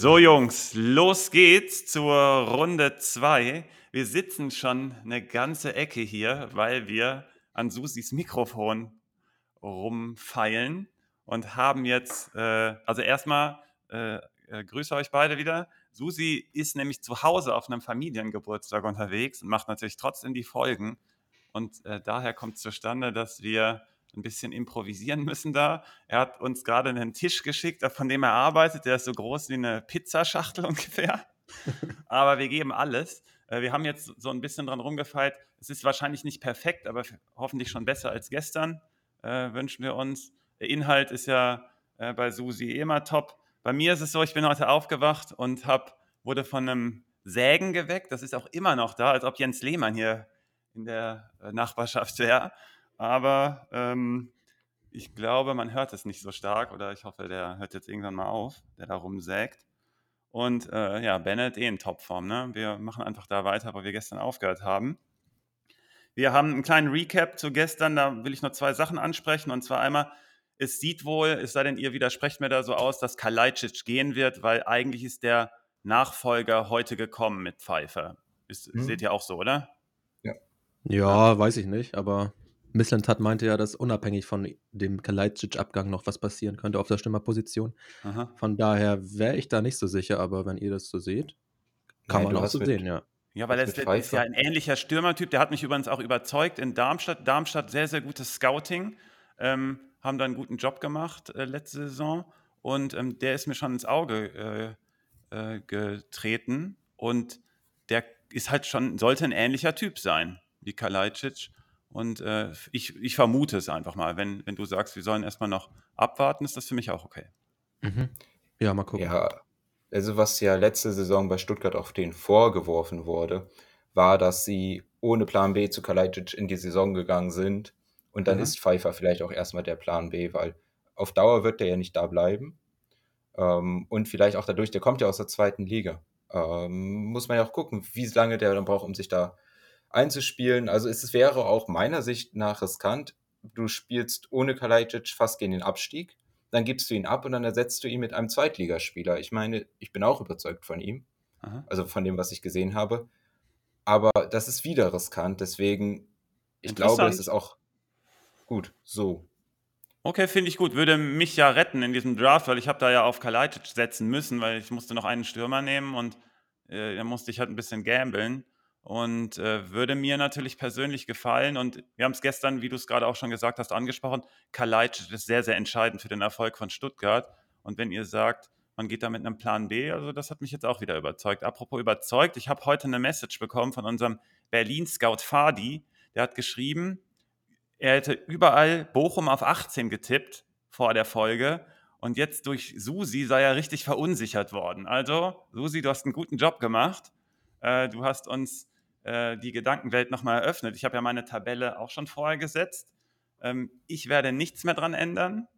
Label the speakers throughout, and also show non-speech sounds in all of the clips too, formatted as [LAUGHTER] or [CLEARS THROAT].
Speaker 1: So, Jungs, los geht's zur Runde 2. Wir sitzen schon eine ganze Ecke hier, weil wir an Susis Mikrofon rumfeilen und haben jetzt, äh, also erstmal äh, äh, grüße euch beide wieder. Susi ist nämlich zu Hause auf einem Familiengeburtstag unterwegs und macht natürlich trotzdem die Folgen. Und äh, daher kommt es zustande, dass wir ein bisschen improvisieren müssen da. Er hat uns gerade einen Tisch geschickt, von dem er arbeitet. Der ist so groß wie eine Pizzaschachtel [LAUGHS] ungefähr. Aber wir geben alles. Äh, wir haben jetzt so ein bisschen dran rumgefeilt. Es ist wahrscheinlich nicht perfekt, aber hoffentlich schon besser als gestern, äh, wünschen wir uns. Der Inhalt ist ja äh, bei Susi immer top. Bei mir ist es so, ich bin heute aufgewacht und hab, wurde von einem Sägen geweckt. Das ist auch immer noch da, als ob Jens Lehmann hier in der äh, Nachbarschaft wäre. Aber ähm, ich glaube, man hört es nicht so stark oder ich hoffe, der hört jetzt irgendwann mal auf, der da rumsägt. Und äh, ja, Bennett eh in Topform. Ne? Wir machen einfach da weiter, wo wir gestern aufgehört haben. Wir haben einen kleinen Recap zu gestern, da will ich noch zwei Sachen ansprechen. Und zwar einmal, es sieht wohl, es sei denn, ihr widersprecht mir da so aus, dass Kalajdzic gehen wird, weil eigentlich ist der Nachfolger heute gekommen mit Pfeiffer. Ist, hm. Seht ihr auch so, oder?
Speaker 2: Ja. Ja, weiß ich nicht, aber Misslintat meinte ja, dass unabhängig von dem Kalajdzic-Abgang noch was passieren könnte auf der Stürmerposition. Aha. Von daher wäre ich da nicht so sicher, aber wenn ihr das so seht, kann Nein, man auch so sehen, ja.
Speaker 1: Ja, weil er ist, ist, ja ein ähnlicher Stürmertyp. Der hat mich übrigens auch überzeugt in Darmstadt. Darmstadt sehr, sehr gutes Scouting. Ähm, haben da einen guten Job gemacht äh, letzte Saison. Und ähm, der ist mir schon ins Auge äh, äh, getreten. Und der ist halt schon, sollte ein ähnlicher Typ sein wie Kalajdzic. Und äh, ich, ich vermute es einfach mal. Wenn, wenn du sagst, wir sollen erstmal noch abwarten, ist das für mich auch okay.
Speaker 3: Mhm. Ja, mal gucken. Ja, also was ja letzte Saison bei Stuttgart auf den vorgeworfen wurde, war, dass sie ohne Plan B zu Kalajdzic in die Saison gegangen sind. Und dann mhm. ist Pfeiffer vielleicht auch erstmal der Plan B, weil auf Dauer wird der ja nicht da bleiben. Ähm, und vielleicht auch dadurch, der kommt ja aus der zweiten Liga. Ähm, muss man ja auch gucken, wie lange der dann braucht, um sich da einzuspielen. Also es wäre auch meiner Sicht nach riskant. Du spielst ohne Kalajdzic fast gegen den Abstieg, dann gibst du ihn ab und dann ersetzt du ihn mit einem Zweitligaspieler. Ich meine, ich bin auch überzeugt von ihm, Aha. also von dem, was ich gesehen habe. Aber das ist wieder riskant, deswegen, ich glaube, es ist auch gut so.
Speaker 1: Okay, finde ich gut. Würde mich ja retten in diesem Draft, weil ich habe da ja auf Kalajdzic setzen müssen, weil ich musste noch einen Stürmer nehmen und äh, da musste ich halt ein bisschen gambeln und äh, würde mir natürlich persönlich gefallen. Und wir haben es gestern, wie du es gerade auch schon gesagt hast, angesprochen. Kalajdzic ist sehr, sehr entscheidend für den Erfolg von Stuttgart. Und wenn ihr sagt, man geht da mit einem Plan B, also das hat mich jetzt auch wieder überzeugt. Apropos überzeugt, ich habe heute eine Message bekommen von unserem Berlin-Scout Fadi. Der hat geschrieben, er hätte überall Bochum auf 18 getippt vor der Folge. Und jetzt durch Susi sei er richtig verunsichert worden. Also, Susi, du hast einen guten Job gemacht. Äh, du hast uns äh, die Gedankenwelt nochmal eröffnet. Ich habe ja meine Tabelle auch schon vorher gesetzt. Ähm, ich werde nichts mehr dran ändern.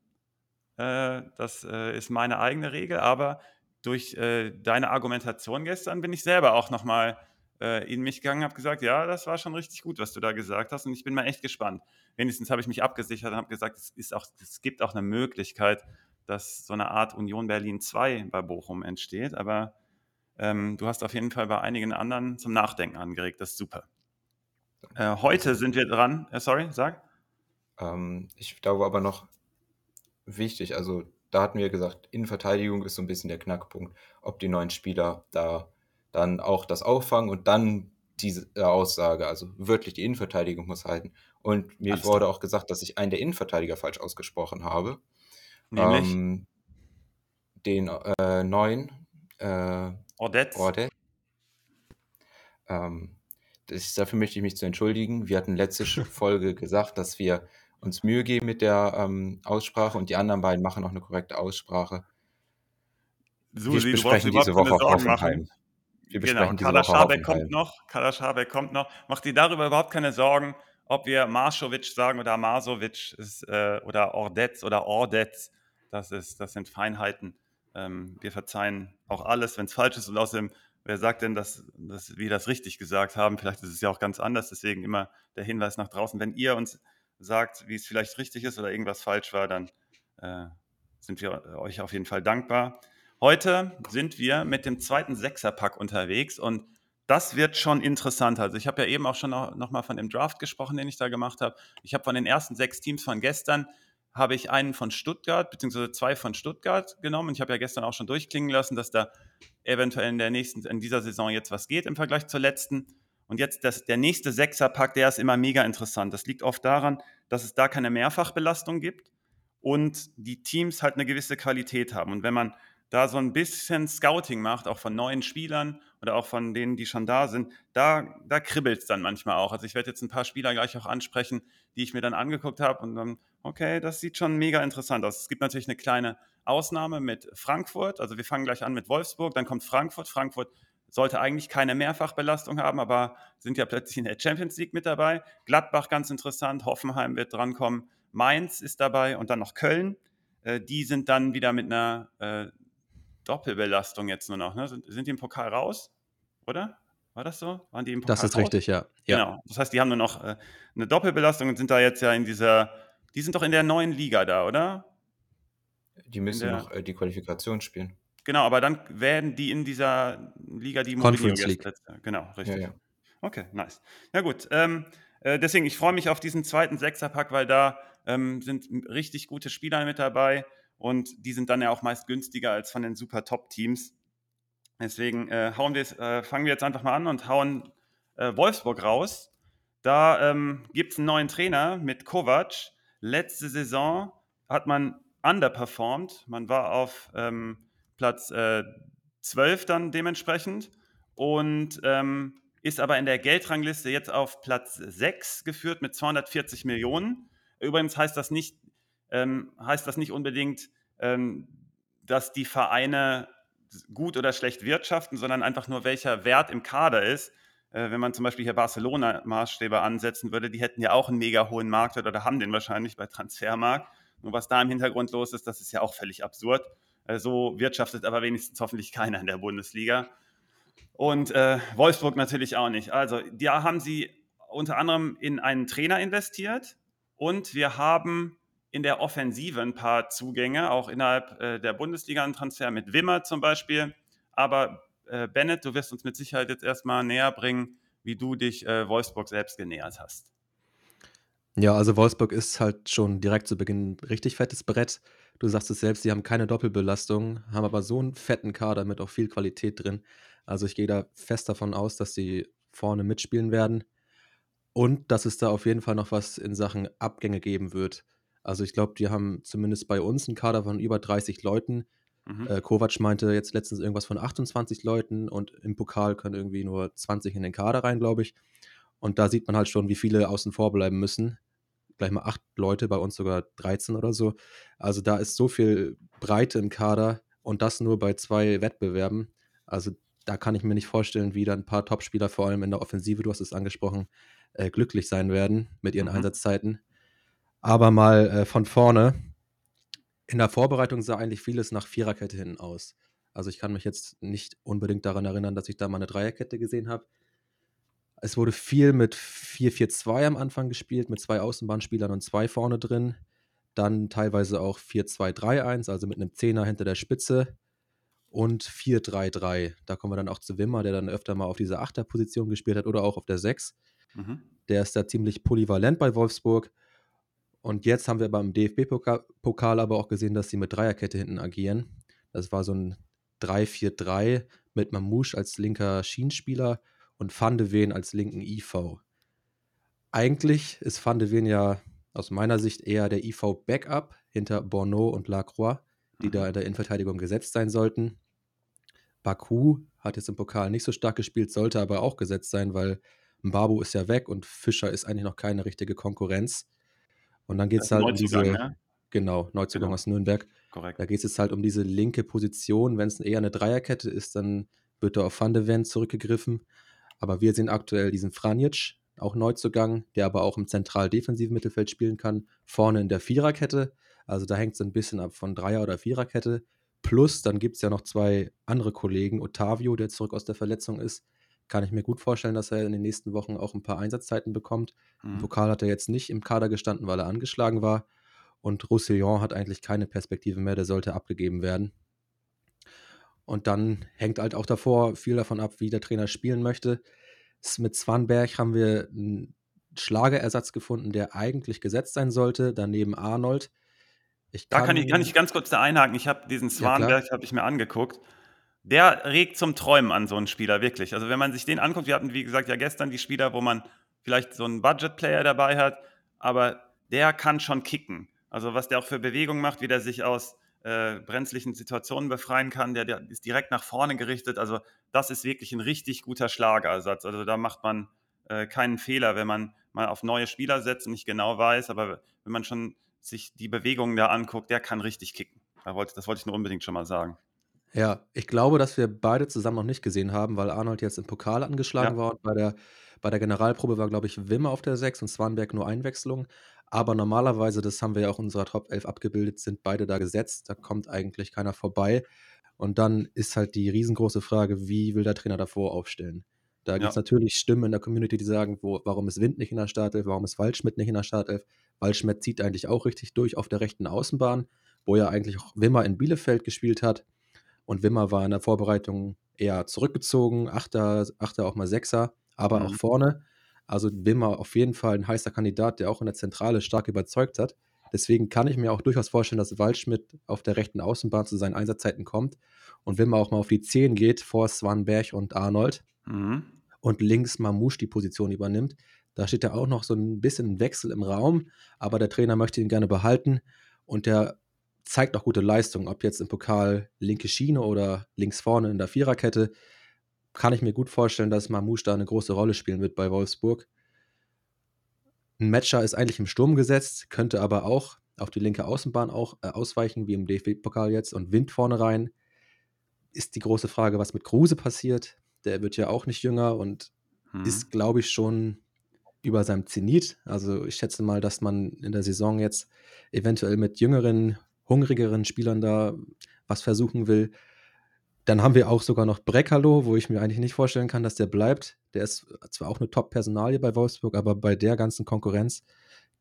Speaker 1: Äh, das äh, ist meine eigene Regel, aber durch äh, deine Argumentation gestern bin ich selber auch nochmal äh, in mich gegangen, habe gesagt, ja, das war schon richtig gut, was du da gesagt hast und ich bin mal echt gespannt. Wenigstens habe ich mich abgesichert und habe gesagt, es, ist auch, es gibt auch eine Möglichkeit, dass so eine Art Union Berlin 2 bei Bochum entsteht, aber ähm, du hast auf jeden Fall bei einigen anderen zum Nachdenken angeregt. Das ist super. Äh, heute sind wir dran. Äh, sorry, sag.
Speaker 3: Ähm, ich glaube aber noch wichtig, also da hatten wir gesagt, Innenverteidigung ist so ein bisschen der Knackpunkt, ob die neuen Spieler da dann auch das auffangen und dann diese Aussage, also wirklich die Innenverteidigung muss halten. Und mir Alles wurde auch gesagt, dass ich einen der Innenverteidiger falsch ausgesprochen habe. Nämlich? Ähm, den äh, neuen, äh,
Speaker 1: Ordetz.
Speaker 3: Ordetz. Ähm, das, dafür möchte ich mich zu entschuldigen. Wir hatten letzte [LAUGHS] Folge gesagt, dass wir uns Mühe geben mit der ähm, Aussprache und die anderen beiden machen auch eine korrekte Aussprache.
Speaker 1: Susi, wir besprechen diese Woche auf Hoffenheim. Wir genau, besprechen genau, Kader Schabek kommt noch. Schabek kommt noch. Macht dir darüber überhaupt keine Sorgen, ob wir Marschowitsch sagen oder Masovic ist, äh, oder Ordetz oder Ordetz. Das, ist, das sind Feinheiten. Ähm, wir verzeihen auch alles, wenn es falsch ist. Und außerdem, wer sagt denn, dass, dass wir das richtig gesagt haben? Vielleicht ist es ja auch ganz anders. Deswegen immer der Hinweis nach draußen. Wenn ihr uns sagt, wie es vielleicht richtig ist oder irgendwas falsch war, dann äh, sind wir euch auf jeden Fall dankbar. heute sind wir mit dem zweiten Sechserpack unterwegs und das wird schon interessant. Also ich habe ja eben auch schon noch, noch mal von dem Draft gesprochen, den ich da gemacht habe. Ich habe von den ersten sechs Teams von gestern habe ich einen von Stuttgart, beziehungsweise zwei von Stuttgart genommen. Ich habe ja gestern auch schon durchklingen lassen, dass da eventuell in der nächsten, in dieser Saison jetzt was geht im Vergleich zur letzten. Und jetzt das, der nächste Sechserpack, der ist immer mega interessant. Das liegt oft daran, dass es da keine Mehrfachbelastung gibt und die Teams halt eine gewisse Qualität haben. Und wenn man da so ein bisschen Scouting macht, auch von neuen Spielern oder auch von denen, die schon da sind, da, da kribbelt es dann manchmal auch. Also ich werde jetzt ein paar Spieler gleich auch ansprechen, die ich mir dann angeguckt habe und dann, okay, das sieht schon mega interessant aus. Es gibt natürlich eine kleine Ausnahme mit Frankfurt. Also wir fangen gleich an mit Wolfsburg, dann kommt Frankfurt. Frankfurt sollte eigentlich keine Mehrfachbelastung haben, aber sind ja plötzlich in der Champions League mit dabei. Gladbach ganz interessant, Hoffenheim wird drankommen, Mainz ist dabei und dann noch Köln. Äh, die sind dann wieder mit einer äh, Doppelbelastung jetzt nur noch. Ne? Sind, sind, die im Pokal raus? Oder? War das so?
Speaker 2: Waren die im Pokal Das ist raus? richtig, ja.
Speaker 1: Genau. Das heißt, die haben nur noch äh, eine Doppelbelastung und sind da jetzt ja in dieser. Die sind doch in der neuen Liga da, oder?
Speaker 3: Die müssen der, noch äh, die Qualifikation spielen.
Speaker 1: Genau, aber dann werden die in dieser Liga, die Conference League. Genau, richtig. Ja, ja. Okay, nice. Ja gut, ähm, äh, deswegen, ich freue mich auf diesen zweiten Sechserpack, weil da ähm, sind richtig gute Spieler mit dabei und die sind dann ja auch meist günstiger als von den super Top-Teams. Deswegen äh, hauen wir, äh, fangen wir jetzt einfach mal an und hauen äh, Wolfsburg raus. Da ähm, gibt es einen neuen Trainer mit Kovac. Letzte Saison hat man underperformed. Man war auf ähm, Platz äh, 12 dann dementsprechend und ähm, ist aber in der Geldrangliste jetzt auf Platz 6 geführt mit 240 Millionen. Übrigens heißt das nicht, ähm, heißt das nicht unbedingt, ähm, dass die Vereine gut oder schlecht wirtschaften, sondern einfach nur welcher Wert im Kader ist. Äh, wenn man zum Beispiel hier Barcelona-Maßstäbe ansetzen würde, die hätten ja auch einen mega hohen Marktwert oder haben den wahrscheinlich bei Transfermarkt. Nur was da im Hintergrund los ist, das ist ja auch völlig absurd. Äh, so wirtschaftet aber wenigstens hoffentlich keiner in der Bundesliga. Und äh, Wolfsburg natürlich auch nicht. Also, da haben sie unter anderem in einen Trainer investiert und wir haben in der Offensive ein paar Zugänge, auch innerhalb äh, der Bundesliga einen Transfer mit Wimmer zum Beispiel. Aber äh, Bennett, du wirst uns mit Sicherheit jetzt erstmal näher bringen, wie du dich äh, Wolfsburg selbst genähert hast.
Speaker 2: Ja, also Wolfsburg ist halt schon direkt zu Beginn ein richtig fettes Brett. Du sagst es selbst, sie haben keine Doppelbelastung, haben aber so einen fetten Kader mit auch viel Qualität drin. Also ich gehe da fest davon aus, dass sie vorne mitspielen werden und dass es da auf jeden Fall noch was in Sachen Abgänge geben wird. Also ich glaube, die haben zumindest bei uns einen Kader von über 30 Leuten. Mhm. Äh, Kovac meinte jetzt letztens irgendwas von 28 Leuten und im Pokal können irgendwie nur 20 in den Kader rein, glaube ich. Und da sieht man halt schon, wie viele außen vor bleiben müssen gleich mal acht Leute, bei uns sogar 13 oder so. Also da ist so viel Breite im Kader und das nur bei zwei Wettbewerben. Also da kann ich mir nicht vorstellen, wie dann ein paar Topspieler, vor allem in der Offensive, du hast es angesprochen, äh, glücklich sein werden mit ihren mhm. Einsatzzeiten. Aber mal äh, von vorne. In der Vorbereitung sah eigentlich vieles nach Viererkette hinten aus. Also ich kann mich jetzt nicht unbedingt daran erinnern, dass ich da mal eine Dreierkette gesehen habe. Es wurde viel mit 4-4-2 am Anfang gespielt, mit zwei Außenbahnspielern und zwei vorne drin. Dann teilweise auch 4-2-3-1, also mit einem Zehner hinter der Spitze. Und 4-3-3. Da kommen wir dann auch zu Wimmer, der dann öfter mal auf dieser Achterposition gespielt hat oder auch auf der 6. Mhm. Der ist da ziemlich polyvalent bei Wolfsburg. Und jetzt haben wir beim DFB-Pokal aber auch gesehen, dass sie mit Dreierkette hinten agieren. Das war so ein 3-4-3 mit Mamouche als linker Schienenspieler und Van de Ven als linken IV. Eigentlich ist Van de Ven ja aus meiner Sicht eher der IV-Backup hinter Borneau und Lacroix, die mhm. da in der Innenverteidigung gesetzt sein sollten. Baku hat jetzt im Pokal nicht so stark gespielt, sollte aber auch gesetzt sein, weil Mbabu ist ja weg und Fischer ist eigentlich noch keine richtige Konkurrenz. Und dann geht es halt um diese. Ne? Genau, Neuzugang genau. aus Nürnberg. Korrekt. Da geht es jetzt halt um diese linke Position. Wenn es eher eine Dreierkette ist, dann wird da auf Van de Ven zurückgegriffen. Aber wir sehen aktuell diesen Franjic, auch Neuzugang, der aber auch im zentral-defensiven Mittelfeld spielen kann, vorne in der Viererkette. Also da hängt es ein bisschen ab von Dreier- oder Viererkette. Plus, dann gibt es ja noch zwei andere Kollegen. Otavio, der zurück aus der Verletzung ist. Kann ich mir gut vorstellen, dass er in den nächsten Wochen auch ein paar Einsatzzeiten bekommt. Mhm. Im Pokal hat er jetzt nicht im Kader gestanden, weil er angeschlagen war. Und Roussillon hat eigentlich keine Perspektive mehr, der sollte abgegeben werden. Und dann hängt halt auch davor viel davon ab, wie der Trainer spielen möchte. Mit Swanberg haben wir einen Schlagerersatz gefunden, der eigentlich gesetzt sein sollte. Daneben Arnold.
Speaker 1: Ich da kann, ich, kann ich ganz kurz da einhaken. Ich habe diesen Swanberg ja, habe ich mir angeguckt. Der regt zum Träumen an, so einen Spieler, wirklich. Also wenn man sich den anguckt, wir hatten, wie gesagt, ja gestern die Spieler, wo man vielleicht so einen Budget-Player dabei hat, aber der kann schon kicken. Also was der auch für Bewegungen macht, wie der sich aus äh, brenzlichen Situationen befreien kann, der, der, ist direkt nach vorne gerichtet. Also das ist wirklich ein richtig guter Schlagersatz. Also da macht man äh, keinen Fehler, wenn man mal auf neue Spieler setzt und nicht genau weiß, aber wenn man schon sich die Bewegungen da anguckt, der kann richtig kicken. Das wollte ich nur unbedingt schon mal sagen.
Speaker 2: Ja, ich glaube, dass wir beide zusammen noch nicht gesehen haben, weil Arnold jetzt im Pokal angeschlagen ja. war. Und bei der, bei der Generalprobe war, glaube ich, Wimmer auf der 6 und Swanberg nur Einwechslung. Aber normalerweise, das haben wir ja auch in unserer Top 11 abgebildet, sind beide da gesetzt. Da kommt eigentlich keiner vorbei. Und dann ist halt die riesengroße Frage, wie will der Trainer davor aufstellen? Da gibt es ja. natürlich Stimmen in der Community, die sagen, wo, warum ist Wind nicht in der Startelf, warum ist Waldschmidt nicht in der Startelf? Waldschmidt zieht eigentlich auch richtig durch auf der rechten Außenbahn, wo ja eigentlich auch Wimmer in Bielefeld gespielt hat. Und Wimmer war in der Vorbereitung eher zurückgezogen, Achter, Achter auch mal Sechser, aber mhm. auch vorne. Also Wimmer auf jeden Fall ein heißer Kandidat, der auch in der Zentrale stark überzeugt hat. Deswegen kann ich mir auch durchaus vorstellen, dass Waldschmidt auf der rechten Außenbahn zu seinen Einsatzzeiten kommt und Wimmer auch mal auf die 10 geht vor Swanberg und Arnold mhm. und links Mamouche die Position übernimmt. Da steht ja auch noch so ein bisschen Wechsel im Raum, aber der Trainer möchte ihn gerne behalten und der zeigt auch gute Leistung, ob jetzt im Pokal linke Schiene oder links vorne in der Viererkette kann ich mir gut vorstellen, dass Mamouche da eine große Rolle spielen wird bei Wolfsburg. Ein Matcher ist eigentlich im Sturm gesetzt, könnte aber auch auf die linke Außenbahn auch äh, ausweichen, wie im DFB-Pokal jetzt, und Wind vorne rein. Ist die große Frage, was mit Kruse passiert. Der wird ja auch nicht jünger und hm. ist, glaube ich, schon über seinem Zenit. Also ich schätze mal, dass man in der Saison jetzt eventuell mit jüngeren, hungrigeren Spielern da was versuchen will. Dann haben wir auch sogar noch Brekalo, wo ich mir eigentlich nicht vorstellen kann, dass der bleibt. Der ist zwar auch eine Top-Personalie bei Wolfsburg, aber bei der ganzen Konkurrenz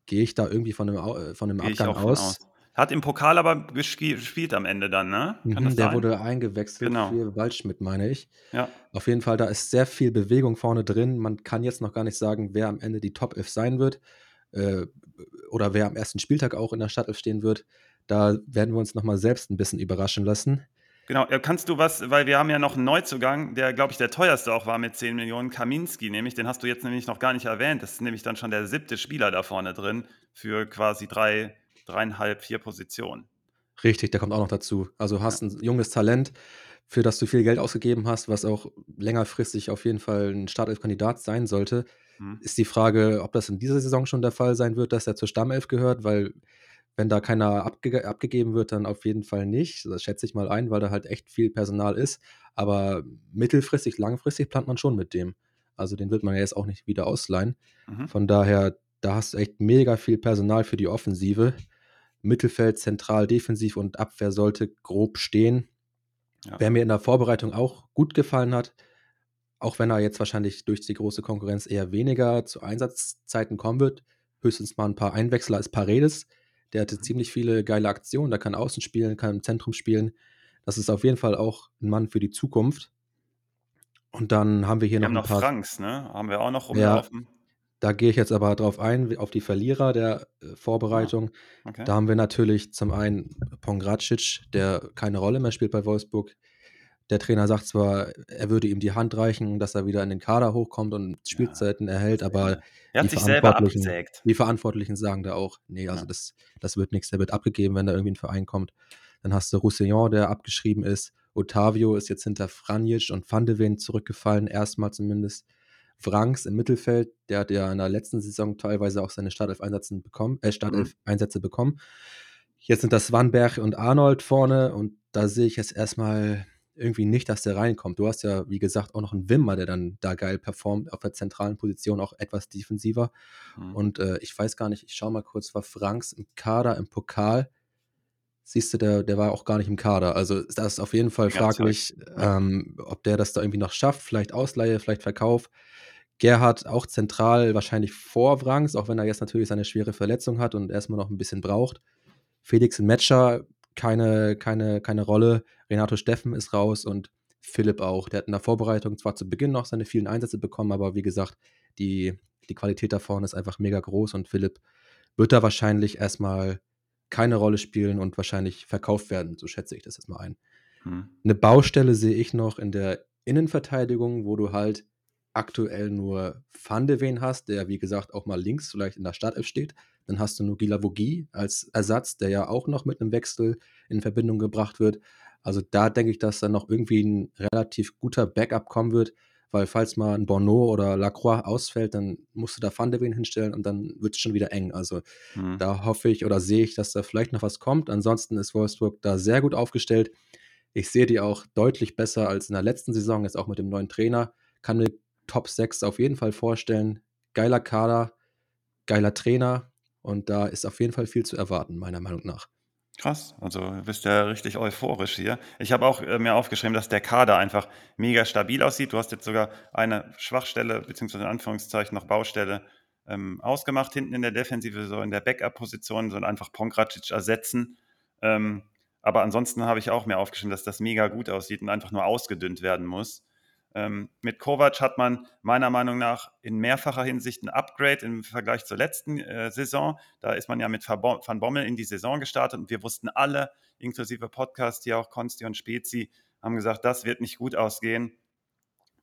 Speaker 2: gehe ich da irgendwie von einem, äh, von einem Abgang aus. aus.
Speaker 1: Hat im Pokal aber gespielt am Ende dann, ne?
Speaker 2: Mhm, der sein? wurde eingewechselt
Speaker 1: genau.
Speaker 2: für Waldschmidt, meine ich.
Speaker 1: Ja.
Speaker 2: Auf jeden Fall, da ist sehr viel Bewegung vorne drin. Man kann jetzt noch gar nicht sagen, wer am Ende die Top 11 sein wird äh, oder wer am ersten Spieltag auch in der Startelf stehen wird. Da werden wir uns nochmal selbst ein bisschen überraschen lassen.
Speaker 1: Genau, kannst du was, weil wir haben ja noch einen Neuzugang, der, glaube ich, der teuerste auch war mit 10 Millionen, Kaminski nämlich, den hast du jetzt nämlich noch gar nicht erwähnt. Das ist nämlich dann schon der siebte Spieler da vorne drin für quasi drei, dreieinhalb, vier Positionen.
Speaker 2: Richtig, der kommt auch noch dazu. Also hast ja. ein junges Talent, für das du viel Geld ausgegeben hast, was auch längerfristig auf jeden Fall ein Startelf-Kandidat sein sollte. Hm. Ist die Frage, ob das in dieser Saison schon der Fall sein wird, dass er zur Stammelf gehört, weil wenn da keiner abge abgegeben wird, dann auf jeden Fall nicht. Das schätze ich mal ein, weil da halt echt viel Personal ist. Aber mittelfristig, langfristig plant man schon mit dem. Also den wird man ja jetzt auch nicht wieder ausleihen. Mhm. Von daher, da hast du echt mega viel Personal für die Offensive. Mittelfeld, zentral, defensiv und Abwehr sollte grob stehen. Ja. Wer mir in der Vorbereitung auch gut gefallen hat, auch wenn er jetzt wahrscheinlich durch die große Konkurrenz eher weniger zu Einsatzzeiten kommen wird, höchstens mal ein paar Einwechsler als Paredes. Der hatte ziemlich viele geile Aktionen. Der kann außen spielen, kann im Zentrum spielen. Das ist auf jeden Fall auch ein Mann für die Zukunft. Und dann haben wir hier wir noch
Speaker 1: haben
Speaker 2: ein
Speaker 1: paar. Franks, ne? Haben wir auch noch rumlaufen.
Speaker 2: Ja, da gehe ich jetzt aber drauf ein, auf die Verlierer der äh, ah, Vorbereitung. Okay. Da haben wir natürlich zum einen Pongracic, der keine Rolle mehr spielt bei Wolfsburg. Der Trainer sagt zwar, er würde ihm die Hand reichen, dass er wieder in den Kader hochkommt und Spielzeiten ja. erhält, aber
Speaker 1: er hat die, Verantwortlichen,
Speaker 2: die Verantwortlichen sagen da auch, nee, also ja. das, das wird nichts, der wird abgegeben, wenn da irgendwie ein Verein kommt. Dann hast du Roussillon, der abgeschrieben ist. Otavio ist jetzt hinter Franjic und Van de Ven zurückgefallen, erstmal zumindest. Franks im Mittelfeld, der hat ja in der letzten Saison teilweise auch seine Startelf-Einsätze bekommen, äh, Startelf-Einsätze bekommen. Jetzt sind das Swanberg und Arnold vorne und da sehe ich jetzt erstmal irgendwie nicht, dass der reinkommt. Du hast ja, wie gesagt, auch noch einen Wimmer, der dann da geil performt, auf der zentralen Position auch etwas defensiver. Mhm. Und äh, ich weiß gar nicht, ich schaue mal kurz, war Franks im Kader, im Pokal. Siehst du, der, der war auch gar nicht im Kader. Also das ist auf jeden Fall fraglich, ähm, ob der das da irgendwie noch schafft. Vielleicht Ausleihe, vielleicht Verkauf. Gerhard auch zentral wahrscheinlich vor Franks, auch wenn er jetzt natürlich seine schwere Verletzung hat und erstmal noch ein bisschen braucht. Felix in Matcher keine, keine, keine Rolle. Renato Steffen ist raus und Philipp auch. Der hat in der Vorbereitung zwar zu Beginn noch seine vielen Einsätze bekommen, aber wie gesagt, die, die Qualität da vorne ist einfach mega groß und Philipp wird da wahrscheinlich erstmal keine Rolle spielen und wahrscheinlich verkauft werden. So schätze ich das jetzt mal ein. Hm. Eine Baustelle sehe ich noch in der Innenverteidigung, wo du halt aktuell nur Van de Ven hast, der wie gesagt auch mal links vielleicht in der Startelf steht. Dann hast du nur Gila Vogie als Ersatz, der ja auch noch mit einem Wechsel in Verbindung gebracht wird. Also da denke ich, dass dann noch irgendwie ein relativ guter Backup kommen wird, weil falls mal ein Bono oder Lacroix ausfällt, dann musst du da Van de Ven hinstellen und dann wird es schon wieder eng. Also mhm. da hoffe ich oder sehe ich, dass da vielleicht noch was kommt. Ansonsten ist Wolfsburg da sehr gut aufgestellt. Ich sehe die auch deutlich besser als in der letzten Saison, jetzt auch mit dem neuen Trainer. Kann mir Top 6 auf jeden Fall vorstellen. Geiler Kader, geiler Trainer und da ist auf jeden Fall viel zu erwarten, meiner Meinung nach.
Speaker 1: Krass, also du bist ja richtig euphorisch hier. Ich habe auch äh, mir aufgeschrieben, dass der Kader einfach mega stabil aussieht. Du hast jetzt sogar eine Schwachstelle, beziehungsweise in Anführungszeichen noch Baustelle ähm, ausgemacht, hinten in der Defensive, so in der Backup-Position, sondern einfach Pongracic ersetzen. Ähm, aber ansonsten habe ich auch mir aufgeschrieben, dass das mega gut aussieht und einfach nur ausgedünnt werden muss. Ähm, mit Kovac hat man meiner Meinung nach in mehrfacher Hinsicht ein Upgrade im Vergleich zur letzten äh, Saison. Da ist man ja mit Van Bommel in die Saison gestartet und wir wussten alle, inklusive Podcast, hier auch Konsti und Spezi, haben gesagt, das wird nicht gut ausgehen,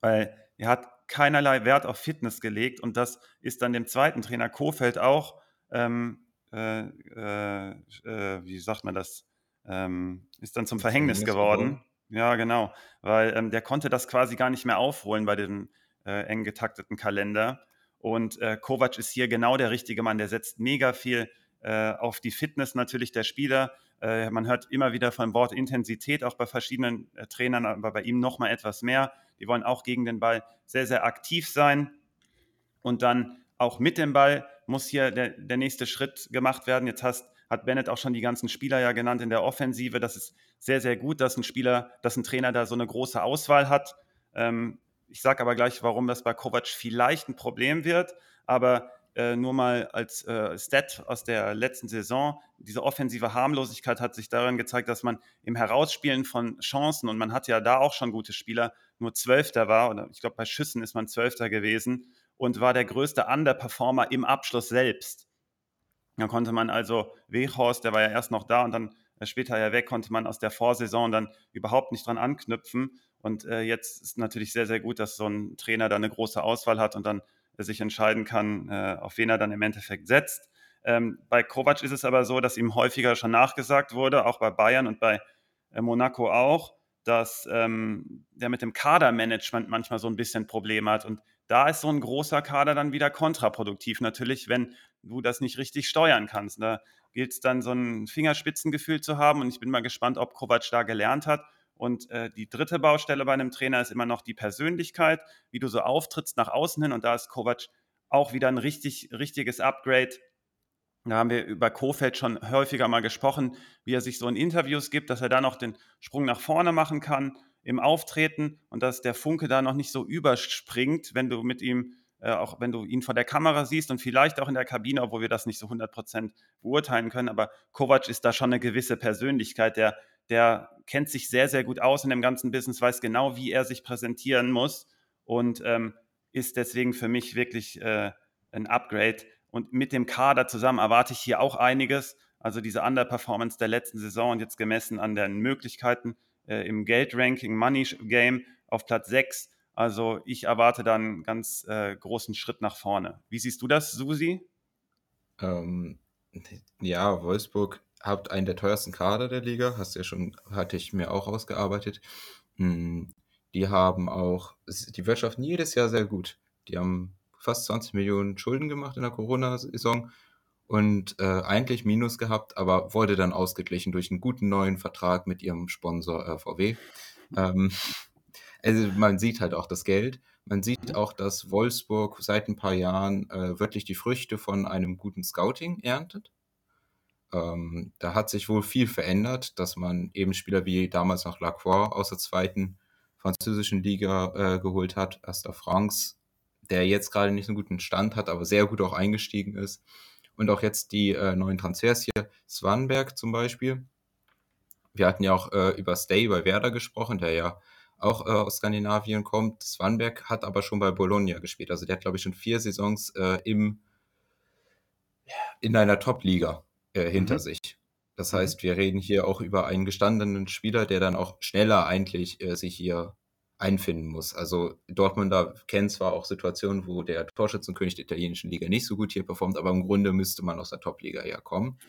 Speaker 1: weil er hat keinerlei Wert auf Fitness gelegt und das ist dann dem zweiten Trainer Kofeld auch, ähm, äh, äh, äh wie sagt man das, ähm, ist dann zum Verhängnis, Verhängnis geworden. geworden. Ja, genau, weil ähm, der konnte das quasi gar nicht mehr aufholen bei dem äh, eng getakteten Kalender. Und äh, Kovac ist hier genau der richtige Mann. Der setzt mega viel äh, auf die Fitness natürlich der Spieler. Äh, man hört immer wieder vom Wort Intensität, auch bei verschiedenen äh, Trainern, aber bei ihm noch mal etwas mehr. Die wollen auch gegen den Ball sehr, sehr aktiv sein. Und dann auch mit dem Ball muss hier der, der nächste Schritt gemacht werden. Jetzt hast hat Bennett auch schon die ganzen Spieler ja genannt in der Offensive. Das ist sehr, sehr gut, dass ein Spieler, dass ein Trainer da so eine große Auswahl hat. Ähm, ich sage aber gleich, warum das bei Kovac vielleicht ein Problem wird. Aber äh, nur mal als äh, Stat aus der letzten Saison, diese offensive Harmlosigkeit hat sich darin gezeigt, dass man im Herausspielen von Chancen, und man hatte ja da auch schon gute Spieler, nur Zwölfter war, oder ich glaube bei Schüssen ist man Zwölfter gewesen und war der größte Underperformer im Abschluss selbst. Da konnte man also Weghorst, der war ja erst noch da und dann äh, später ja weg, konnte man aus der Vorsaison dann überhaupt nicht dran anknüpfen. Und äh, jetzt ist natürlich sehr, sehr gut, dass so ein Trainer da eine große Auswahl hat und dann äh, sich entscheiden kann, äh, auf wen er dann im Endeffekt setzt. Ähm, bei Kovac ist es aber so, dass ihm häufiger schon nachgesagt wurde, auch bei Bayern und bei äh, Monaco auch, dass ähm, der mit dem Kadermanagement manchmal so ein bisschen Probleme hat. Und da ist so ein großer Kader dann wieder kontraproduktiv natürlich, wenn du das nicht richtig steuern kannst. Da gilt es dann so ein Fingerspitzengefühl zu haben und ich bin mal gespannt, ob Kovac da gelernt hat. Und äh, die dritte Baustelle bei einem Trainer ist immer noch die Persönlichkeit, wie du so auftrittst nach außen hin und da ist Kovac auch wieder ein richtig, richtiges Upgrade. Da haben wir über Kofeld schon häufiger mal gesprochen, wie er sich so in Interviews gibt, dass er da noch den Sprung nach vorne machen kann im Auftreten und dass der Funke da noch nicht so überspringt, wenn du mit ihm, äh, auch wenn du ihn vor der Kamera siehst und vielleicht auch in der Kabine, obwohl wir das nicht so 100% beurteilen können. Aber Kovac ist da schon eine gewisse Persönlichkeit, der, der kennt sich sehr, sehr gut aus in dem ganzen Business, weiß genau, wie er sich präsentieren muss und ähm, ist deswegen für mich wirklich äh, ein Upgrade. Und mit dem Kader zusammen erwarte ich hier auch einiges. Also diese Underperformance der letzten Saison und jetzt gemessen an den Möglichkeiten äh, im Geldranking, Money Game auf Platz 6. Also ich erwarte dann einen ganz äh, großen Schritt nach vorne. Wie siehst du das, Susi?
Speaker 3: Ähm, ja, Wolfsburg hat einen der teuersten Kader der Liga, hast ja schon, hatte ich mir auch ausgearbeitet. Hm, die haben auch, die wirtschaften jedes Jahr sehr gut. Die haben fast 20 Millionen Schulden gemacht in der Corona-Saison und äh, eigentlich Minus gehabt, aber wurde dann ausgeglichen durch einen guten neuen Vertrag mit ihrem Sponsor äh, VW. Ähm, also man sieht halt auch das Geld. Man sieht auch, dass Wolfsburg seit ein paar Jahren äh, wirklich die Früchte von einem guten Scouting erntet. Ähm, da hat sich wohl viel verändert, dass man eben Spieler wie damals noch Lacroix aus der zweiten französischen Liga äh, geholt hat, Erster Franks, der jetzt gerade nicht so einen guten Stand hat, aber sehr gut auch eingestiegen ist. Und auch jetzt die äh, neuen Transfers hier, Swanberg zum Beispiel, wir hatten ja auch äh, über Stay bei Werder gesprochen, der ja auch äh, aus Skandinavien kommt. Swanberg hat aber schon bei Bologna gespielt. Also der hat, glaube ich, schon vier Saisons äh, im, in einer Top-Liga äh, hinter mhm. sich. Das mhm. heißt, wir reden hier auch über einen gestandenen Spieler, der dann auch schneller eigentlich äh, sich hier einfinden muss. Also Dortmunder kennt zwar auch Situationen, wo der Torschützenkönig der italienischen Liga nicht so gut hier performt, aber im Grunde müsste man aus der Top-Liga herkommen.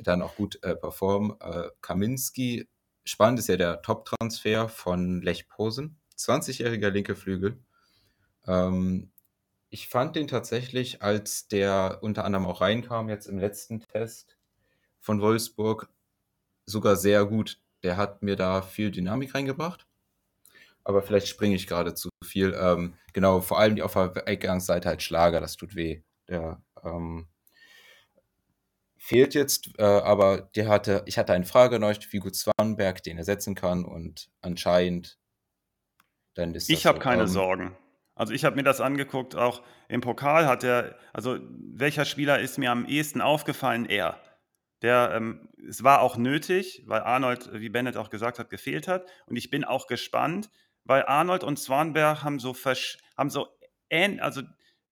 Speaker 3: Dann auch gut äh, performen. Äh, Kaminski Spannend ist ja der Top-Transfer von Lech Posen. 20-jähriger linke Flügel. Ähm, ich fand den tatsächlich, als der unter anderem auch reinkam, jetzt im letzten Test von Wolfsburg, sogar sehr gut. Der hat mir da viel Dynamik reingebracht. Aber vielleicht springe ich gerade zu viel. Ähm, genau, vor allem die auf der Eingangsseite halt Schlager, das tut weh. Der ähm, fehlt jetzt, äh, aber der hatte, ich hatte eine Frage neulich, wie gut Swanberg den ersetzen kann und anscheinend
Speaker 1: dann ist Ich habe so, keine ähm, Sorgen. Also ich habe mir das angeguckt, auch im Pokal hat er, also welcher Spieler ist mir am ehesten aufgefallen? Er. Der, ähm, es war auch nötig, weil Arnold, wie Bennett auch gesagt hat, gefehlt hat. Und ich bin auch gespannt, weil Arnold und Swanberg haben so, haben so ähn, also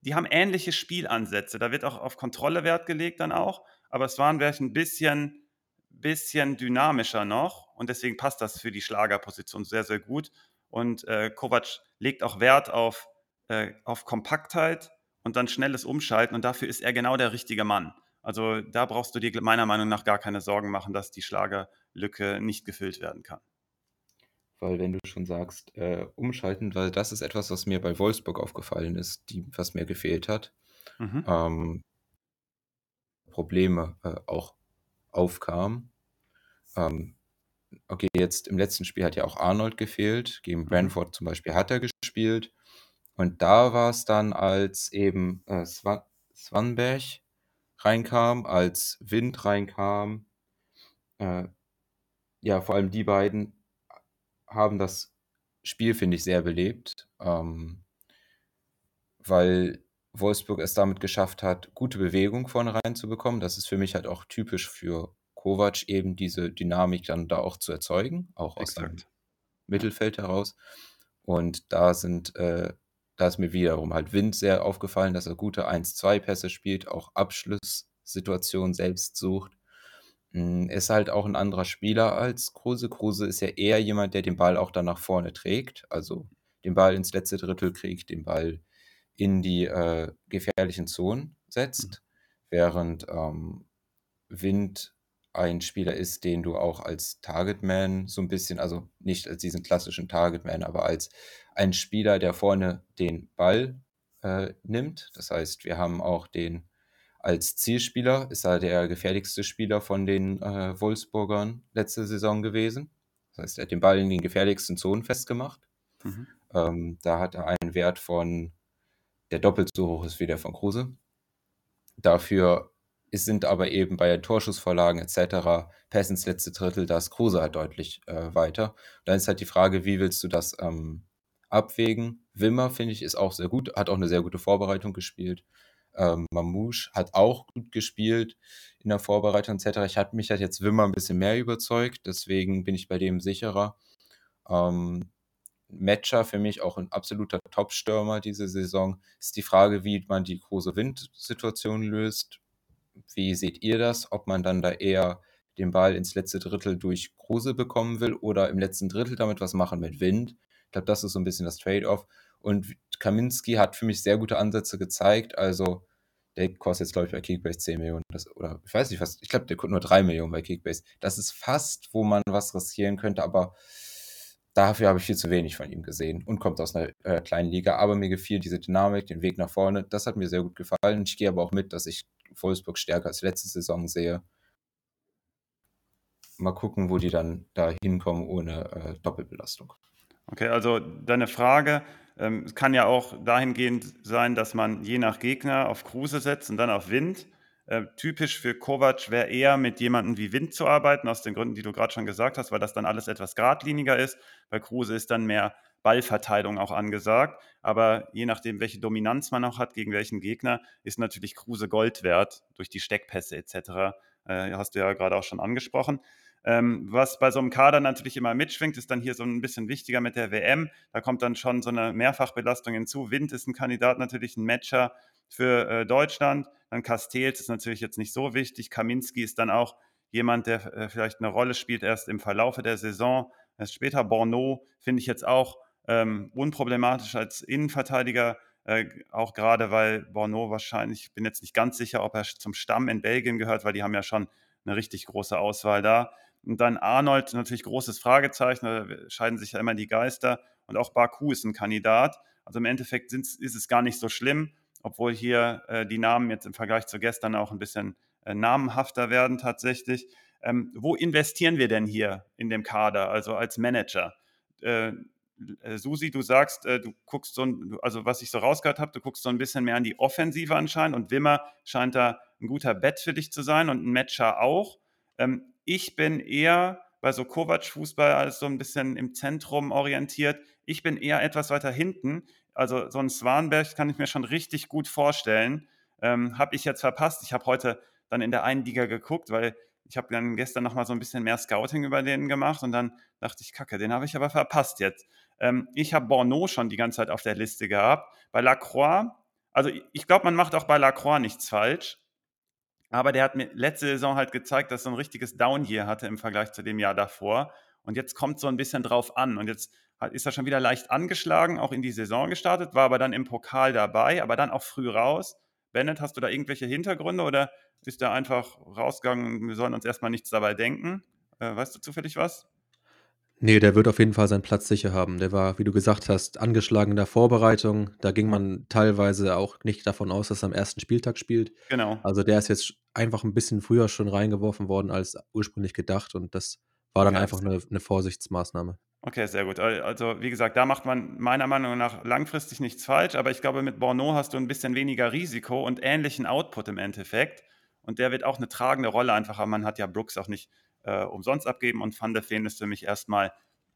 Speaker 1: die haben ähnliche Spielansätze. Da wird auch auf Kontrolle Wert gelegt dann auch aber es waren vielleicht ein bisschen, bisschen dynamischer noch und deswegen passt das für die Schlagerposition sehr, sehr gut. Und äh, Kovac legt auch Wert auf, äh, auf Kompaktheit und dann schnelles Umschalten und dafür ist er genau der richtige Mann. Also da brauchst du dir meiner Meinung nach gar keine Sorgen machen, dass die Schlagerlücke nicht gefüllt werden kann.
Speaker 3: Weil wenn du schon sagst, äh, umschalten, weil das ist etwas, was mir bei Wolfsburg aufgefallen ist, die, was mir gefehlt hat. Mhm. Ähm, Probleme äh, auch aufkamen. Ähm, okay, jetzt im letzten Spiel hat ja auch Arnold gefehlt. Gegen mhm. Brentford zum Beispiel hat er gespielt. Und da war es dann, als eben äh, Swan Swanberg reinkam, als Wind reinkam. Äh, ja, vor allem die beiden haben das Spiel, finde ich, sehr belebt. Ähm, weil Wolfsburg es damit geschafft hat, gute Bewegung vorne reinzubekommen. Das ist für mich halt auch typisch für Kovac, eben diese Dynamik dann da auch zu erzeugen, auch aus Exakt. dem Mittelfeld heraus. Und da sind, äh, da ist mir wiederum halt Wind sehr aufgefallen, dass er gute 1-2-Pässe spielt, auch Abschlusssituationen selbst sucht. Hm, ist halt auch ein anderer Spieler als Kruse. Kruse ist ja eher jemand, der den Ball auch dann nach vorne trägt, also den Ball ins letzte Drittel kriegt, den Ball in die äh, gefährlichen Zonen setzt, mhm. während ähm, Wind ein Spieler ist, den du auch als Targetman so ein bisschen, also nicht als diesen klassischen Targetman, aber als ein Spieler, der vorne den Ball äh, nimmt. Das heißt, wir haben auch den als Zielspieler, ist er der gefährlichste Spieler von den äh, Wolfsburgern letzte Saison gewesen. Das heißt, er hat den Ball in den gefährlichsten Zonen festgemacht. Mhm. Ähm, da hat er einen Wert von der doppelt so hoch ist wie der von Kruse. Dafür sind aber eben bei Torschussvorlagen etc. Pass ins letzte Drittel, da ist Kruse halt deutlich äh, weiter. Dann ist halt die Frage, wie willst du das ähm, abwägen? Wimmer, finde ich, ist auch sehr gut, hat auch eine sehr gute Vorbereitung gespielt. Ähm, Mamouche hat auch gut gespielt in der Vorbereitung etc. Ich habe mich halt jetzt Wimmer ein bisschen mehr überzeugt, deswegen bin ich bei dem sicherer. Ähm, Matcher für mich auch ein absoluter Top-Stürmer diese Saison. Ist die Frage, wie man die große Windsituation löst. Wie seht ihr das? Ob man dann da eher den Ball ins letzte Drittel durch Kruse bekommen will oder im letzten Drittel damit was machen mit Wind? Ich glaube, das ist so ein bisschen das Trade-off. Und Kaminski hat für mich sehr gute Ansätze gezeigt. Also, der kostet jetzt, glaube ich, bei Kickbase 10 Millionen. Das, oder ich weiß nicht, was. Ich glaube, der kostet nur 3 Millionen bei Kickbase. Das ist fast, wo man was riskieren könnte, aber dafür habe ich viel zu wenig von ihm gesehen und kommt aus einer äh, kleinen Liga. Aber mir gefiel diese Dynamik, den Weg nach vorne. Das hat mir sehr gut gefallen. Ich gehe aber auch mit, dass ich Wolfsburg stärker als letzte Saison sehe. Mal gucken, wo die dann da hinkommen ohne äh, Doppelbelastung.
Speaker 1: Okay, also deine Frage ähm, kann ja auch dahingehend sein, dass man je nach Gegner auf Kruse setzt und dann auf Wind. Äh, typisch für Kovac wäre eher mit jemandem wie Wind zu arbeiten, aus den Gründen, die du gerade schon gesagt hast, weil das dann alles etwas geradliniger ist. Bei Kruse ist dann mehr Ballverteilung auch angesagt. Aber je nachdem, welche Dominanz man auch hat, gegen welchen Gegner, ist natürlich Kruse Gold wert durch die Steckpässe etc. Äh, hast du ja gerade auch schon angesprochen. Ähm, was bei so einem Kader natürlich immer mitschwingt, ist dann hier so ein bisschen wichtiger mit der WM. Da kommt dann schon so eine Mehrfachbelastung hinzu. Wind ist ein Kandidat, natürlich ein Matcher für äh, Deutschland. Dann Castells ist natürlich jetzt nicht so wichtig. Kaminski ist dann auch jemand, der äh, vielleicht eine Rolle spielt erst im Verlaufe der Saison. Erst später Borneau finde ich jetzt auch ähm, unproblematisch als Innenverteidiger. Äh, auch gerade weil Borneau wahrscheinlich, ich bin jetzt nicht ganz sicher, ob er zum Stamm in Belgien gehört, weil die haben ja schon eine richtig große Auswahl da. Und dann Arnold, natürlich großes Fragezeichen, da scheiden sich ja immer die Geister. Und auch Baku ist ein Kandidat. Also im Endeffekt ist es gar nicht so schlimm, obwohl hier äh, die Namen jetzt im Vergleich zu gestern auch ein bisschen äh, namenhafter werden tatsächlich. Ähm, wo investieren wir denn hier in dem Kader, also als Manager? Äh, äh Susi, du sagst, äh, du guckst so, ein, also was ich so rausgehört habe, du guckst so ein bisschen mehr an die Offensive anscheinend und Wimmer scheint da ein guter Bett für dich zu sein und ein Matcher auch. Ähm, ich bin eher bei so Kovac-Fußball als so ein bisschen im Zentrum orientiert. Ich bin eher etwas weiter hinten. Also so ein Swanberg kann ich mir schon richtig gut vorstellen. Ähm, habe ich jetzt verpasst. Ich habe heute dann in der einen Liga geguckt, weil ich habe dann gestern noch mal so ein bisschen mehr Scouting über den gemacht und dann dachte ich, kacke, den habe ich aber verpasst jetzt. Ähm, ich habe Borneau schon die ganze Zeit auf der Liste gehabt. Bei Lacroix, also ich glaube, man macht auch bei Lacroix nichts falsch. Aber der hat mir letzte Saison halt gezeigt, dass er ein richtiges Down-Year hatte im Vergleich zu dem Jahr davor. Und jetzt kommt so ein bisschen drauf an. Und jetzt ist er schon wieder leicht angeschlagen, auch in die Saison gestartet, war aber dann im Pokal dabei, aber dann auch früh raus. Bennett, hast du da irgendwelche Hintergründe oder ist er einfach rausgegangen, wir sollen uns erstmal nichts dabei denken? Äh, weißt du zufällig was?
Speaker 2: Nee, der wird auf jeden Fall seinen Platz sicher haben. Der war, wie du gesagt hast, angeschlagen in der Vorbereitung. Da ging man teilweise auch nicht davon aus, dass er am ersten Spieltag spielt.
Speaker 1: Genau.
Speaker 2: Also der ist jetzt einfach ein bisschen früher schon reingeworfen worden als ursprünglich gedacht und das war dann okay, einfach eine, eine Vorsichtsmaßnahme.
Speaker 1: Okay, sehr gut. Also wie gesagt, da macht man meiner Meinung nach langfristig nichts falsch, aber ich glaube, mit Borneau hast du ein bisschen weniger Risiko und ähnlichen Output im Endeffekt. Und der wird auch eine tragende Rolle einfach haben. Man hat ja Brooks auch nicht äh, umsonst abgeben und Van der Feen ist für mich erstmal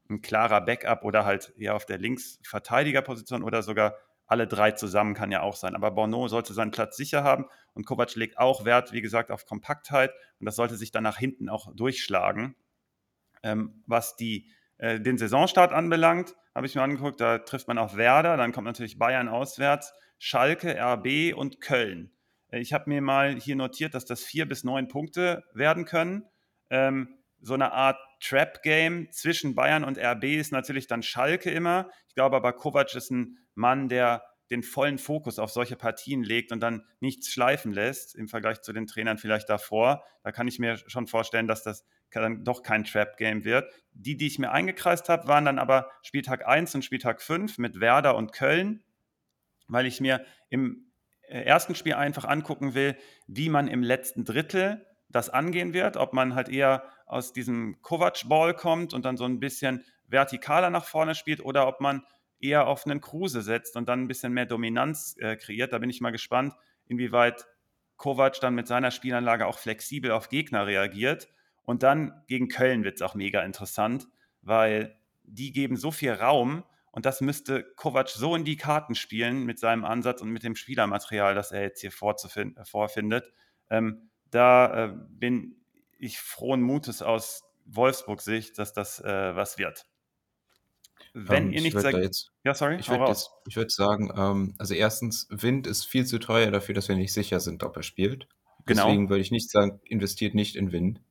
Speaker 1: ein klarer Backup oder halt eher auf der Linksverteidigerposition oder sogar alle drei zusammen kann ja auch sein. Aber Borneau sollte seinen Platz sicher haben und Kovac legt auch Wert, wie gesagt, auf Kompaktheit und das sollte sich dann nach hinten auch durchschlagen. Ähm, was die, äh, den Saisonstart anbelangt, habe ich mir angeguckt, da trifft man auf Werder, dann kommt natürlich Bayern auswärts, Schalke, RB und Köln. Äh, ich habe mir mal hier notiert, dass das vier bis neun Punkte werden können. Ähm, so eine Art Trap-Game zwischen Bayern und RB ist natürlich dann Schalke immer. Ich glaube aber, Kovac ist ein Mann, der den vollen Fokus auf solche Partien legt und dann nichts schleifen lässt im Vergleich zu den Trainern vielleicht davor. Da kann ich mir schon vorstellen, dass das dann doch kein Trap-Game wird. Die, die ich mir eingekreist habe, waren dann aber Spieltag 1 und Spieltag 5 mit Werder und Köln, weil ich mir im äh, ersten Spiel einfach angucken will, wie man im letzten Drittel das angehen wird, ob man halt eher aus diesem Kovac-Ball kommt und dann so ein bisschen vertikaler nach vorne spielt oder ob man eher auf einen Kruse setzt und dann ein bisschen mehr Dominanz äh, kreiert. Da bin ich mal gespannt, inwieweit Kovac dann mit seiner Spielanlage auch flexibel auf Gegner reagiert. Und dann gegen Köln wird es auch mega interessant, weil die geben so viel Raum und das müsste Kovac so in die Karten spielen mit seinem Ansatz und mit dem Spielermaterial, das er jetzt hier vorfindet. Ähm, da äh, bin ich frohen Mutes aus Wolfsburg-Sicht, dass das äh, was wird.
Speaker 3: Wenn ähm, ihr nicht sagt. Jetzt, ja, sorry. Ich würde würd sagen, ähm, also erstens, Wind ist viel zu teuer dafür, dass wir nicht sicher sind, ob er spielt. Genau. Deswegen würde ich nicht sagen, investiert nicht in Wind.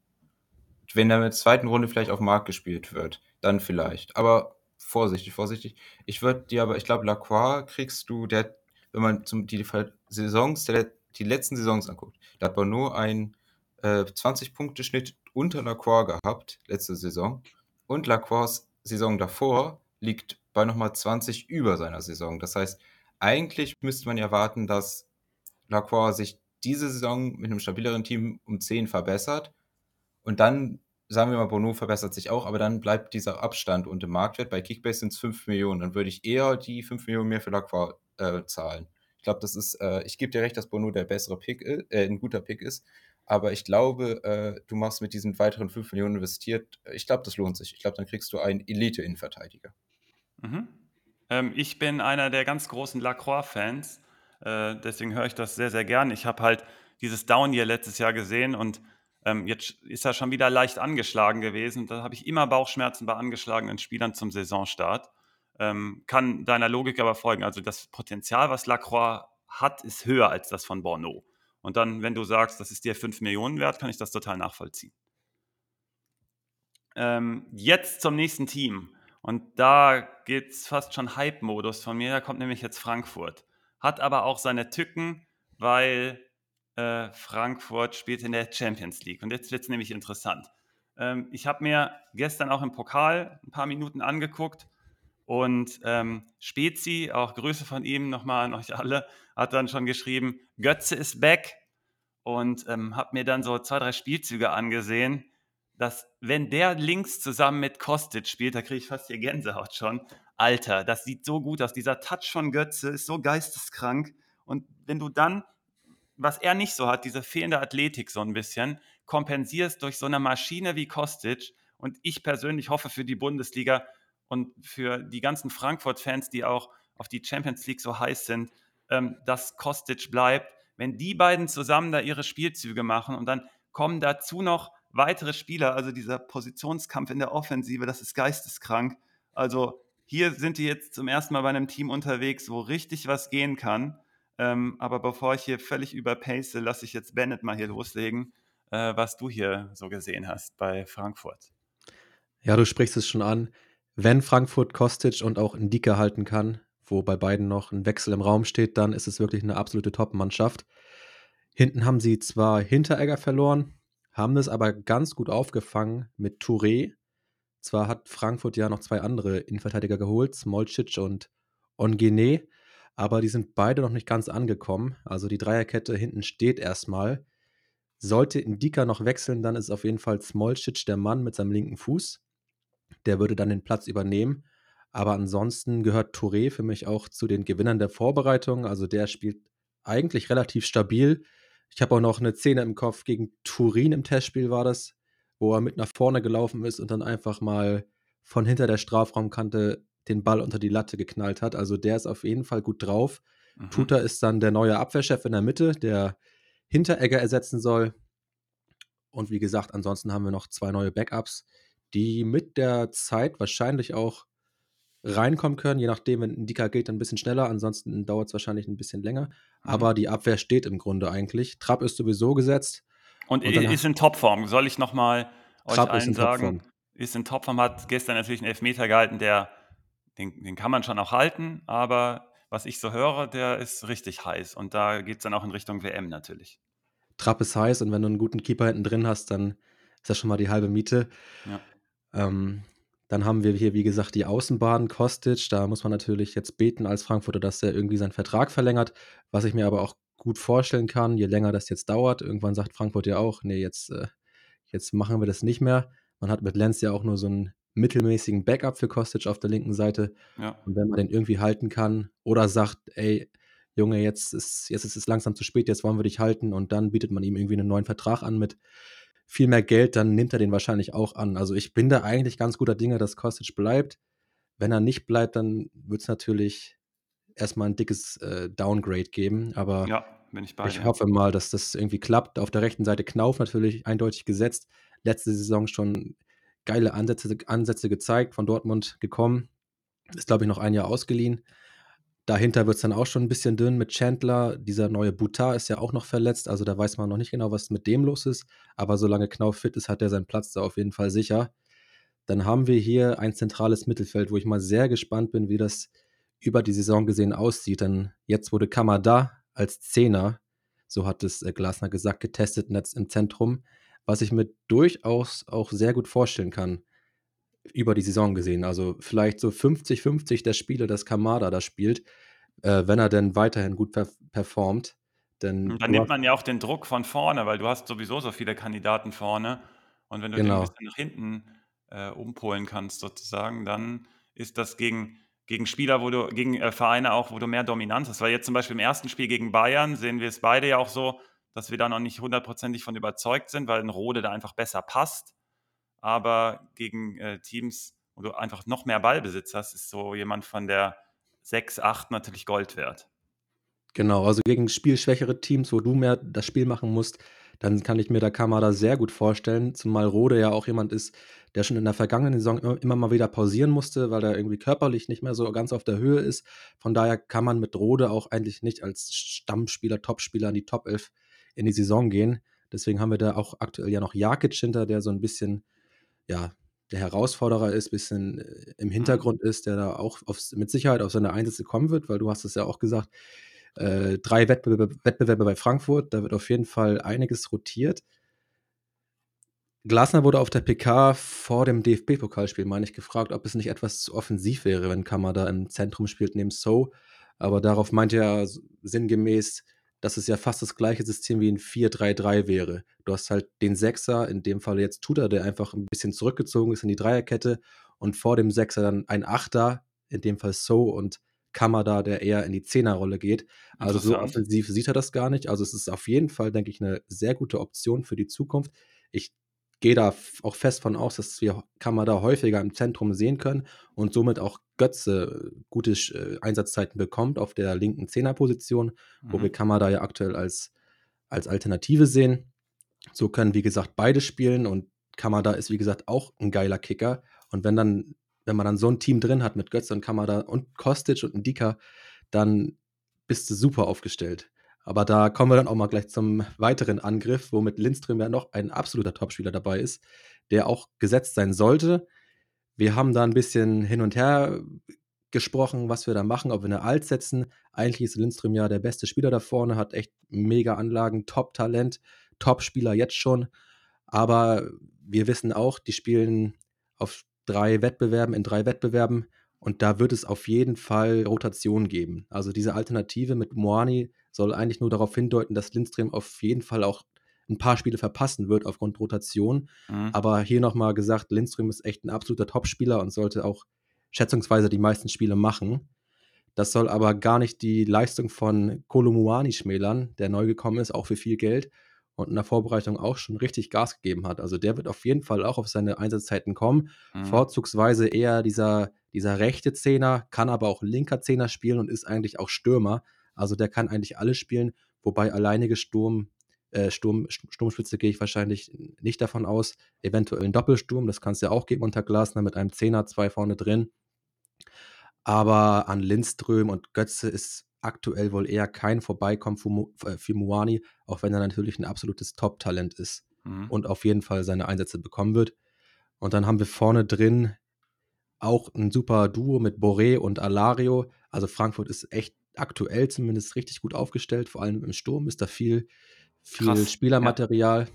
Speaker 3: Wenn er in der zweiten Runde vielleicht auf Markt gespielt wird, dann vielleicht. Aber vorsichtig, vorsichtig. Ich würde dir aber, ich glaube, Lacroix kriegst du, der, wenn man zum, die Saisons, der, die letzten Saisons anguckt, da hat man nur einen äh, 20-Punkte-Schnitt unter Lacroix gehabt, letzte Saison. Und Lacroix Saison davor liegt bei nochmal 20 über seiner Saison. Das heißt, eigentlich müsste man erwarten, dass Lacroix sich diese Saison mit einem stabileren Team um 10 verbessert. Und dann, sagen wir mal, Bono verbessert sich auch, aber dann bleibt dieser Abstand und im Marktwert. Bei Kickbase sind es 5 Millionen. Dann würde ich eher die 5 Millionen mehr für Lacroix äh, zahlen. Ich glaube, das ist, äh, ich gebe dir recht, dass Bono der bessere Pick, äh, ein guter Pick ist. Aber ich glaube, äh, du machst mit diesen weiteren 5 Millionen investiert. Ich glaube, das lohnt sich. Ich glaube, dann kriegst du einen Elite-Innenverteidiger.
Speaker 1: Mhm. Ähm, ich bin einer der ganz großen Lacroix-Fans. Äh, deswegen höre ich das sehr, sehr gern. Ich habe halt dieses Down hier letztes Jahr gesehen und Ähm, jetzt ist er schon wieder leicht angeschlagen gewesen. Da habe ich immer Bauchschmerzen bei angeschlagenen Spielern zum Saisonstart. Ähm, kann deiner Logik aber folgen. Also das Potenzial, was Lacroix hat, ist höher als das von Borneau. Und dann, wenn du sagst, das ist dir 5 Millionen wert, kann ich das total nachvollziehen. Ähm, jetzt zum nächsten Team. Und da geht es fast schon Hype-Modus von mir. Da kommt nämlich jetzt Frankfurt. Hat aber auch seine Tücken, weil äh, Frankfurt spielt in der Champions League. Und jetzt wird es nämlich interessant. Ähm, ich habe mir gestern auch im Pokal ein paar Minuten angeguckt und ähm, Spezi, auch Grüße von ihm nochmal an euch alle, hat dann schon geschrieben, Götze ist back und ähm, habe mir dann so zwei, drei Spielzüge angesehen, dass wenn der links zusammen mit Kostic spielt, da kriege ich fast hier Gänsehaut schon. Alter, das sieht so gut aus. Dieser Touch von Götze ist so geisteskrank. Und wenn du dann, was er nicht so hat, diese fehlende Athletik so ein bisschen, kompensierst durch so eine Maschine wie Kostic. Und ich persönlich hoffe für die Bundesliga, und für die ganzen Frankfurt-Fans, die auch auf die Champions League so heiß sind, ähm, dass Kostic bleibt. Wenn die beiden zusammen da ihre Spielzüge machen und dann kommen dazu noch weitere Spieler, also dieser Positionskampf in der Offensive, das ist geisteskrank. Also hier sind die jetzt zum ersten Mal bei einem Team unterwegs, wo richtig was gehen kann. Ähm, aber bevor ich hier völlig überpace, lasse ich jetzt Bennett mal hier loslegen, äh, was du hier so gesehen hast bei Frankfurt.
Speaker 2: Ja, du sprichst es schon an wenn Frankfurt Kostic und auch Ndika halten kann, wo bei beiden noch ein Wechsel im Raum steht, dann ist es wirklich eine absolute Top-Mannschaft. Hinten haben sie zwar Hinteregger verloren, haben es aber ganz gut aufgefangen mit Touré. Zwar hat Frankfurt ja noch zwei andere Innenverteidiger geholt, Smolcic und Ongene, aber die sind beide noch nicht ganz angekommen. Also die Dreierkette hinten steht erstmal. Sollte Indika noch wechseln, dann ist auf jeden Fall Smolcic der Mann mit seinem linken Fuß. Der würde dann den Platz übernehmen. Aber ansonsten gehört Touré für mich auch zu den Gewinnern der Vorbereitung. Also der spielt eigentlich relativ stabil. Ich habe auch noch eine Szene im Kopf gegen Turin im Testspiel war das, wo er mit nach vorne gelaufen ist und dann einfach mal von hinter der Strafraumkante den Ball unter die Latte geknallt hat. Also der ist auf jeden Fall gut drauf. Mhm. Tuta ist dann der neue Abwehrchef in der Mitte, der Hinteregger ersetzen soll. Und wie gesagt, ansonsten haben wir noch zwei neue Backups die mit der Zeit wahrscheinlich auch reinkommen können, je nachdem, wenn ein Dika geht, dann ein bisschen schneller, ansonsten dauert es wahrscheinlich ein bisschen länger. Mhm. Aber die Abwehr steht im Grunde eigentlich. Trapp ist sowieso gesetzt.
Speaker 1: Und, und ist in Topform. Soll ich nochmal euch Trapp allen ist sagen, Topform. ist in Topform, hat gestern natürlich einen Elfmeter gehalten, der, den, den kann man schon auch halten, aber was ich so höre, der ist richtig heiß. Und da geht es dann auch in Richtung WM natürlich.
Speaker 2: Trapp ist heiß und wenn du einen guten Keeper hinten drin hast, dann ist das schon mal die halbe Miete. Ja. Ähm, dann haben wir hier, wie gesagt, die Außenbahn Kostic. Da muss man natürlich jetzt beten als Frankfurter, dass er irgendwie seinen Vertrag verlängert, was ich mir aber auch gut vorstellen kann, je länger das jetzt dauert. Irgendwann sagt Frankfurt ja auch, nee, jetzt, äh, jetzt machen wir das nicht mehr. Man hat mit Lenz ja auch nur so einen mittelmäßigen Backup für Kostic auf der linken Seite. Ja. Und wenn man den irgendwie halten kann oder sagt, ey, Junge, jetzt ist, jetzt ist es langsam zu spät, jetzt wollen wir dich halten und dann bietet man ihm irgendwie einen neuen Vertrag an mit viel mehr Geld, dann nimmt er den wahrscheinlich auch an. Also ich bin da eigentlich ganz guter Dinge, dass Kostic bleibt. Wenn er nicht bleibt, dann wird es natürlich erstmal ein dickes äh, Downgrade geben. Aber ja, ich, ich hoffe mal, dass das irgendwie klappt. Auf der rechten Seite Knauf natürlich eindeutig gesetzt. Letzte Saison schon geile Ansätze, Ansätze gezeigt, von Dortmund gekommen. Ist, glaube ich, noch ein Jahr ausgeliehen. Dahinter wird es dann auch schon ein bisschen dünn mit Chandler. Dieser neue Butar ist ja auch noch verletzt, also da weiß man noch nicht genau, was mit dem los ist. Aber solange Knauf fit ist, hat er seinen Platz da auf jeden Fall sicher. Dann haben wir hier ein zentrales Mittelfeld, wo ich mal sehr gespannt bin, wie das über die Saison gesehen aussieht. Denn jetzt wurde Kamada als Zehner, so hat es äh, Glasner gesagt, getestet Netz im Zentrum, was ich mir durchaus auch sehr gut vorstellen kann über die Saison gesehen. Also vielleicht so 50-50 der Spiele, dass Kamada da spielt, äh, wenn er denn weiterhin gut per performt. Denn
Speaker 1: dann nimmt man ja auch den Druck von vorne, weil du hast sowieso so viele Kandidaten vorne. Und wenn du genau. den ein bisschen nach hinten äh, umpolen kannst, sozusagen, dann ist das gegen, gegen Spieler, wo du, gegen äh, Vereine auch, wo du mehr Dominanz hast. Weil jetzt zum Beispiel im ersten Spiel gegen Bayern sehen wir es beide ja auch so, dass wir da noch nicht hundertprozentig von überzeugt sind, weil ein Rode da einfach besser passt aber gegen äh, Teams, wo du einfach noch mehr Ballbesitz hast, ist so jemand von der 6, 8 natürlich Gold wert.
Speaker 2: Genau, also gegen spielschwächere Teams, wo du mehr das Spiel machen musst, dann kann ich mir da Kamada sehr gut vorstellen, zumal Rode ja auch jemand ist, der schon in der vergangenen Saison immer mal wieder pausieren musste, weil er irgendwie körperlich nicht mehr so ganz auf der Höhe ist. Von daher kann man mit Rode auch eigentlich nicht als Stammspieler, Topspieler in die Top 11 in die Saison gehen. Deswegen haben wir da auch aktuell ja noch Jakic hinter, der so ein bisschen, ja, der Herausforderer ist, ein bisschen äh, im mhm. Hintergrund ist, der da auch aufs, mit Sicherheit auf seine Einsätze kommen wird, weil du hast es ja auch gesagt, äh, drei Wettbewerbe, Wettbewerbe bei Frankfurt, da wird auf jeden Fall einiges rotiert. Glasner wurde auf der PK vor dem DFB-Pokalspiel, meine ich, gefragt, ob es nicht etwas zu offensiv wäre, wenn Kamada im Zentrum spielt neben So. Aber darauf meinte er sinngemäß, dass es ja fast das gleiche System wie ein 4-3-3 wäre. Du hast halt den Sechser, in dem Fall jetzt Tuta, der einfach ein bisschen zurückgezogen ist in die Dreierkette und vor dem Sechser dann ein Achter, in dem Fall So und Kamada, der eher in die Zehnerrolle geht. Also so offensiv sieht er das gar nicht. Also es ist auf jeden Fall, denke ich, eine sehr gute Option für die Zukunft. Ich gehe da auch fest von aus, dass wir Kamada häufiger im Zentrum sehen können und somit auch Götze äh, gute äh, Einsatzzeiten bekommt auf der linken Zehnerposition, mhm. wo wir Kamada ja aktuell als, als Alternative sehen. So können, wie gesagt, beide spielen und Kamada ist, wie gesagt, auch ein geiler Kicker. Und wenn dann, wenn man dann so ein Team drin hat mit Götze und Kamada und Kostic und Ndika, dann bist du super aufgestellt. Aber da kommen wir dann auch mal gleich zum weiteren Angriff, womit Lindström ja noch ein absoluter Topspieler dabei ist, der auch gesetzt sein sollte. Wir haben da ein bisschen hin und her gesprochen, was wir da machen, ob wir eine Alt setzen. Eigentlich ist Lindström ja der beste Spieler da vorne, hat echt mega Anlagen, Top-Talent, Top-Spieler jetzt schon. Aber wir wissen auch, die spielen auf drei Wettbewerben, in drei Wettbewerben. Und da wird es auf jeden Fall Rotation geben. Also diese Alternative mit Moani soll eigentlich nur darauf hindeuten, dass Lindström auf jeden Fall auch ein paar Spiele verpassen wird aufgrund Rotation. Mhm. Aber hier nochmal gesagt, Lindström ist echt ein absoluter Topspieler und sollte auch schätzungsweise die meisten Spiele machen. Das soll aber gar nicht die Leistung von Kolomuani schmälern, der neu gekommen ist, auch für viel Geld und in der Vorbereitung auch schon richtig Gas gegeben hat. Also der wird auf jeden Fall auch auf seine Einsatzzeiten kommen. Mhm. Vorzugsweise eher dieser, dieser rechte Zehner, kann aber auch linker Zehner spielen und ist eigentlich auch Stürmer. Also der kann eigentlich alles spielen, wobei alleinige Sturm, äh, Sturm, Sturmspitze gehe ich wahrscheinlich nicht davon aus. Eventuell ein Doppelsturm, das kann es ja auch geben unter Glasner mit einem Zehner, zwei vorne drin. Aber an Lindström und Götze ist aktuell wohl eher kein Vorbeikommen für, äh, für Muani, auch wenn er natürlich ein absolutes Top-Talent ist mhm. und auf jeden Fall seine Einsätze bekommen wird. Und dann haben wir vorne drin auch ein super Duo mit Boré und Alario. Also Frankfurt ist echt aktuell zumindest richtig gut aufgestellt, vor allem im Sturm ist da viel, viel Krass, Spielermaterial. Ja.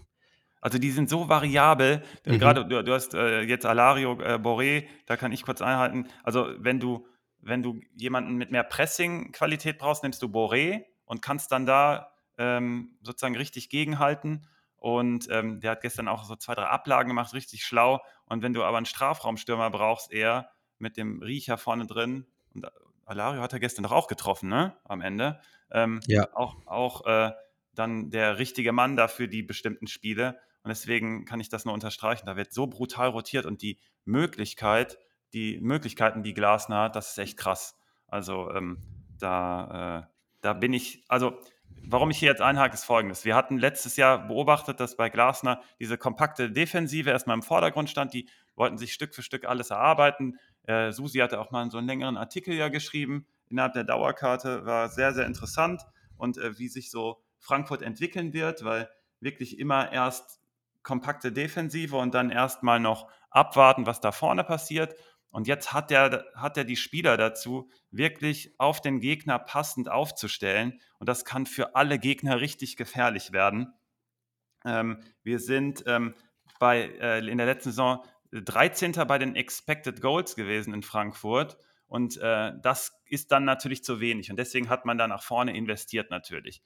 Speaker 1: Also die sind so variabel. Mhm. Gerade du, du, hast äh, jetzt Alario äh, Boré, da kann ich kurz einhalten. Also wenn du, wenn du jemanden mit mehr Pressing-Qualität brauchst, nimmst du Boré und kannst dann da ähm, sozusagen richtig gegenhalten. Und ähm, der hat gestern auch so zwei, drei Ablagen gemacht, richtig schlau. Und wenn du aber einen Strafraumstürmer brauchst, eher mit dem Riecher vorne drin, und Alario hat er gestern doch auch getroffen, ne? Am Ende. Ähm, ja. Auch, auch äh, dann der richtige Mann dafür die bestimmten Spiele. Und deswegen kann ich das nur unterstreichen. Da wird so brutal rotiert und die Möglichkeit, die Möglichkeiten, die Glasner hat, das ist echt krass. Also ähm, da, äh, da bin ich, also warum ich hier jetzt einhake, ist folgendes. Wir hatten letztes Jahr beobachtet, dass bei Glasner diese kompakte Defensive erstmal im Vordergrund stand. Die wollten sich Stück für Stück alles erarbeiten. Äh, Susi hatte auch mal so einen längeren Artikel ja geschrieben innerhalb der Dauerkarte. War sehr, sehr interessant und äh, wie sich so Frankfurt entwickeln wird, weil wirklich immer erst kompakte Defensive und dann erstmal noch abwarten, was da vorne passiert. Und jetzt hat er, hat er die Spieler dazu, wirklich auf den Gegner passend aufzustellen. Und das kann für alle Gegner richtig gefährlich werden. Ähm, wir sind ähm, bei, äh, in der letzten Saison 13. bei den Expected Goals gewesen in Frankfurt. Und äh, das ist dann natürlich zu wenig. Und deswegen hat man da nach vorne investiert natürlich.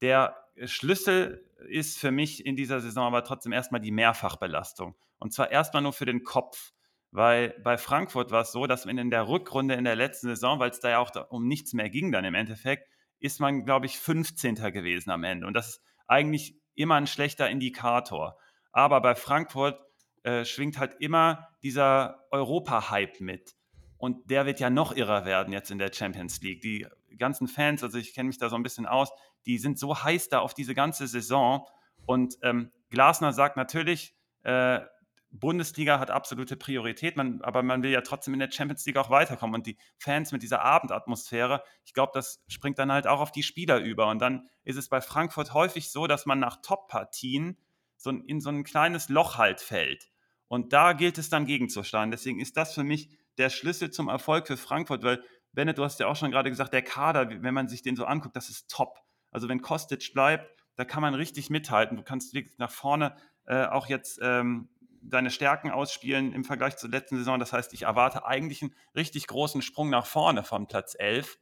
Speaker 1: Der Schlüssel ist für mich in dieser Saison aber trotzdem erstmal die Mehrfachbelastung. Und zwar erstmal nur für den Kopf. Weil bei Frankfurt war es so, dass man in der Rückrunde in der letzten Saison, weil es da ja auch um nichts mehr ging dann im Endeffekt, ist man, glaube ich, 15. gewesen am Ende. Und das ist eigentlich immer ein schlechter Indikator. Aber bei Frankfurt äh, schwingt halt immer dieser Europa-Hype mit. Und der wird ja noch irrer werden jetzt in der Champions League. Die ganzen Fans, also ich kenne mich da so ein bisschen aus, die sind so heiß da auf diese ganze Saison. Und ähm, Glasner sagt natürlich, äh, Bundesliga hat absolute Priorität, man, aber man will ja trotzdem in der Champions League auch weiterkommen. Und die Fans mit dieser Abendatmosphäre, ich glaube, das springt dann halt auch auf die Spieler über. Und dann ist es bei Frankfurt häufig so, dass man nach Top-Partien so in so ein kleines Loch halt fällt. Und da gilt es dann gegenzusteuern. Deswegen ist das für mich der Schlüssel zum Erfolg für Frankfurt, weil, Bennett, du hast ja auch schon gerade gesagt, der Kader, wenn man sich den so anguckt, das ist top. Also wenn Kostic bleibt, da kann man richtig mithalten. Du kannst wirklich nach vorne äh, auch jetzt ähm, deine Stärken ausspielen im Vergleich zur letzten Saison. Das heißt, ich erwarte eigentlich einen richtig großen Sprung nach vorne von Platz 11.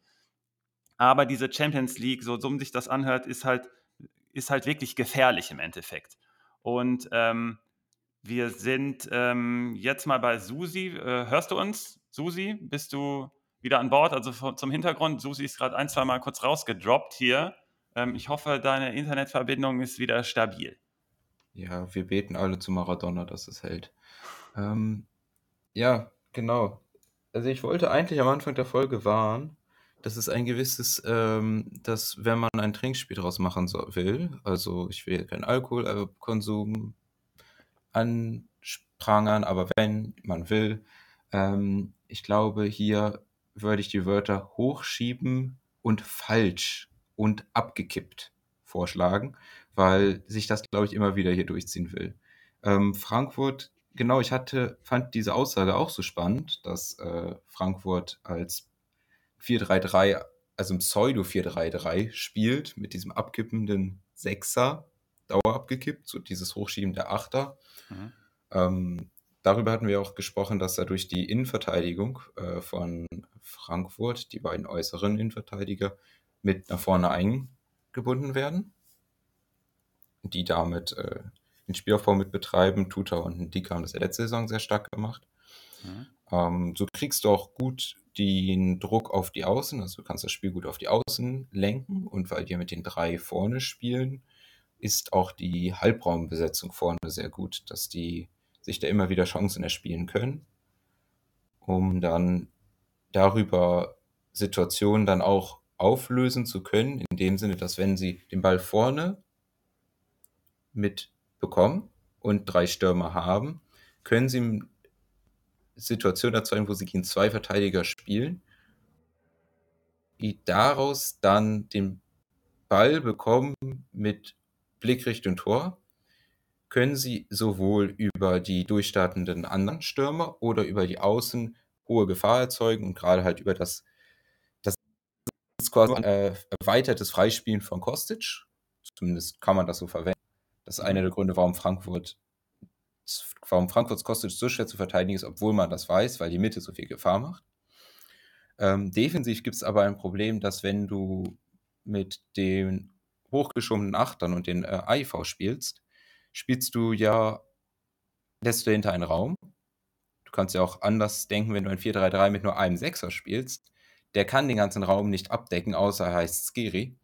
Speaker 1: Aber diese Champions League, so dumm sich das anhört, ist halt, ist halt wirklich gefährlich im Endeffekt. Und ähm, wir sind ähm, jetzt mal bei Susi. Äh, hörst du uns, Susi? Bist du wieder an Bord? Also zum Hintergrund, Susi ist gerade ein, zwei Mal kurz rausgedroppt hier. Ähm, ich hoffe, deine Internetverbindung ist wieder stabil.
Speaker 3: Ja, wir beten alle zu Maradona, dass es hält. Ähm, ja, genau. Also ich wollte eigentlich am Anfang der Folge warnen, dass es ein gewisses, ähm, dass wenn man ein Trinkspiel daraus machen so, will, also ich will keinen Alkoholkonsum anprangern, aber wenn man will, ähm, ich glaube, hier würde ich die Wörter hochschieben und falsch und abgekippt vorschlagen, weil sich das, glaube ich, immer wieder hier durchziehen will. Ähm, Frankfurt, genau, ich hatte, fand diese Aussage auch so spannend, dass äh, Frankfurt als 4-3-3, also ein Pseudo-4-3-3 spielt, mit diesem abkippenden Sechser, abgekippt, so dieses Hochschieben der Achter. Mhm. Ähm, darüber hatten wir auch gesprochen, dass er durch die Innenverteidigung äh, von Frankfurt, die beiden äußeren Innenverteidiger, mit nach vorne eingebunden werden, die damit äh, den Spielaufbau mit betreiben. Tuta und Ndika haben das letzte Saison sehr stark gemacht. Mhm. Ähm, so kriegst du auch gut den Druck auf die Außen, also du kannst das Spiel gut auf die Außen lenken und weil die mit den drei vorne spielen, ist auch die Halbraumbesetzung vorne sehr gut, dass die sich da immer wieder Chancen erspielen können, um dann darüber Situationen dann auch auflösen zu können, in dem Sinne, dass wenn sie den Ball vorne mitbekommen und drei Stürmer haben, können sie Situationen erzeugen, wo sie gegen zwei Verteidiger spielen, die daraus dann den Ball bekommen mit Blick Richtung Tor, können sie sowohl über die durchstartenden anderen Stürmer oder über die Außen hohe Gefahr erzeugen und gerade halt über das ist quasi äh, erweitertes Freispielen von Kostic. Zumindest kann man das so verwenden. Das ist einer der Gründe, warum Frankfurt, warum Frankfurts Kostic so schwer zu verteidigen ist, obwohl man das weiß, weil die Mitte so viel Gefahr macht. Ähm, defensiv gibt es aber ein Problem, dass wenn du mit den hochgeschobenen Achtern und den äh, IV spielst, spielst du ja, lässt du hinter einen Raum. Du kannst ja auch anders denken, wenn du ein 4-3-3 mit nur einem Sechser spielst der kann den ganzen Raum nicht abdecken, außer er heißt Skiri.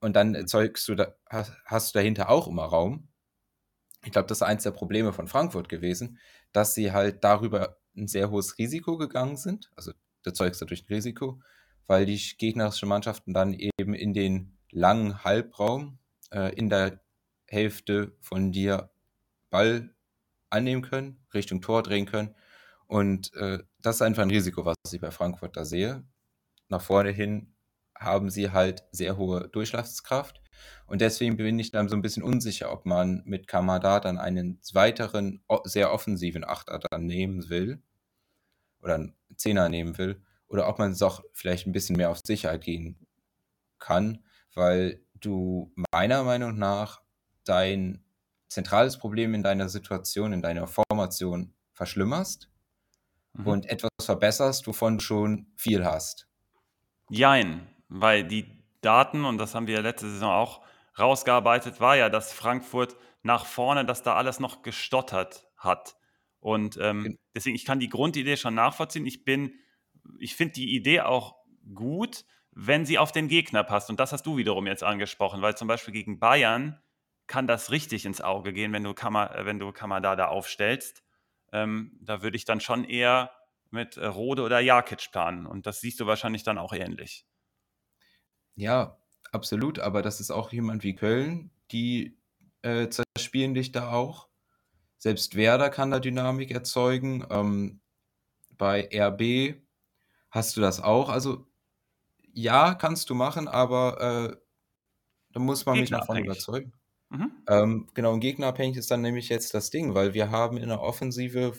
Speaker 3: Und dann erzeugst du da, hast du dahinter auch immer Raum. Ich glaube, das ist eins der Probleme von Frankfurt gewesen, dass sie halt darüber ein sehr hohes Risiko gegangen sind. Also du erzeugst dadurch ein Risiko, weil die gegnerischen Mannschaften dann eben in den langen Halbraum äh, in der Hälfte von dir Ball annehmen können, Richtung Tor drehen können und äh, das ist einfach ein Risiko, was ich bei Frankfurt da sehe. Nach vorne hin haben sie halt sehr hohe Durchschlagskraft. Und deswegen bin ich dann so ein bisschen unsicher, ob man mit Kamada dann einen weiteren, sehr offensiven Achter dann nehmen will. Oder einen Zehner nehmen will. Oder ob man es auch vielleicht ein bisschen mehr auf Sicherheit gehen kann, weil du meiner Meinung nach dein zentrales Problem in deiner Situation, in deiner Formation verschlimmerst mhm. und etwas verbesserst, wovon du schon viel hast.
Speaker 1: Jein, weil die Daten, und das haben wir letzte Saison auch rausgearbeitet, war ja, dass Frankfurt nach vorne, dass da alles noch gestottert hat. Und ähm, deswegen, ich kann die Grundidee schon nachvollziehen. Ich bin, ich finde die Idee auch gut, wenn sie auf den Gegner passt. Und das hast du wiederum jetzt angesprochen, weil zum Beispiel gegen Bayern kann das richtig ins Auge gehen, wenn du, Kammer, wenn du Kamada da aufstellst. Ähm, da würde ich dann schon eher mit äh, Rode oder Jakic planen. Und das siehst du wahrscheinlich dann auch ähnlich.
Speaker 3: Ja, absolut. Aber das ist auch jemand wie Köln, die äh, zerspielen dich da auch. Selbst Werder kann da Dynamik erzeugen. Ähm, bei RB hast du das auch. Also ja, kannst du machen, aber äh, da muss man mich davon überzeugen. Mhm. Ähm, genau, und gegnerabhängig ist dann nämlich jetzt das Ding, weil wir haben in der Offensive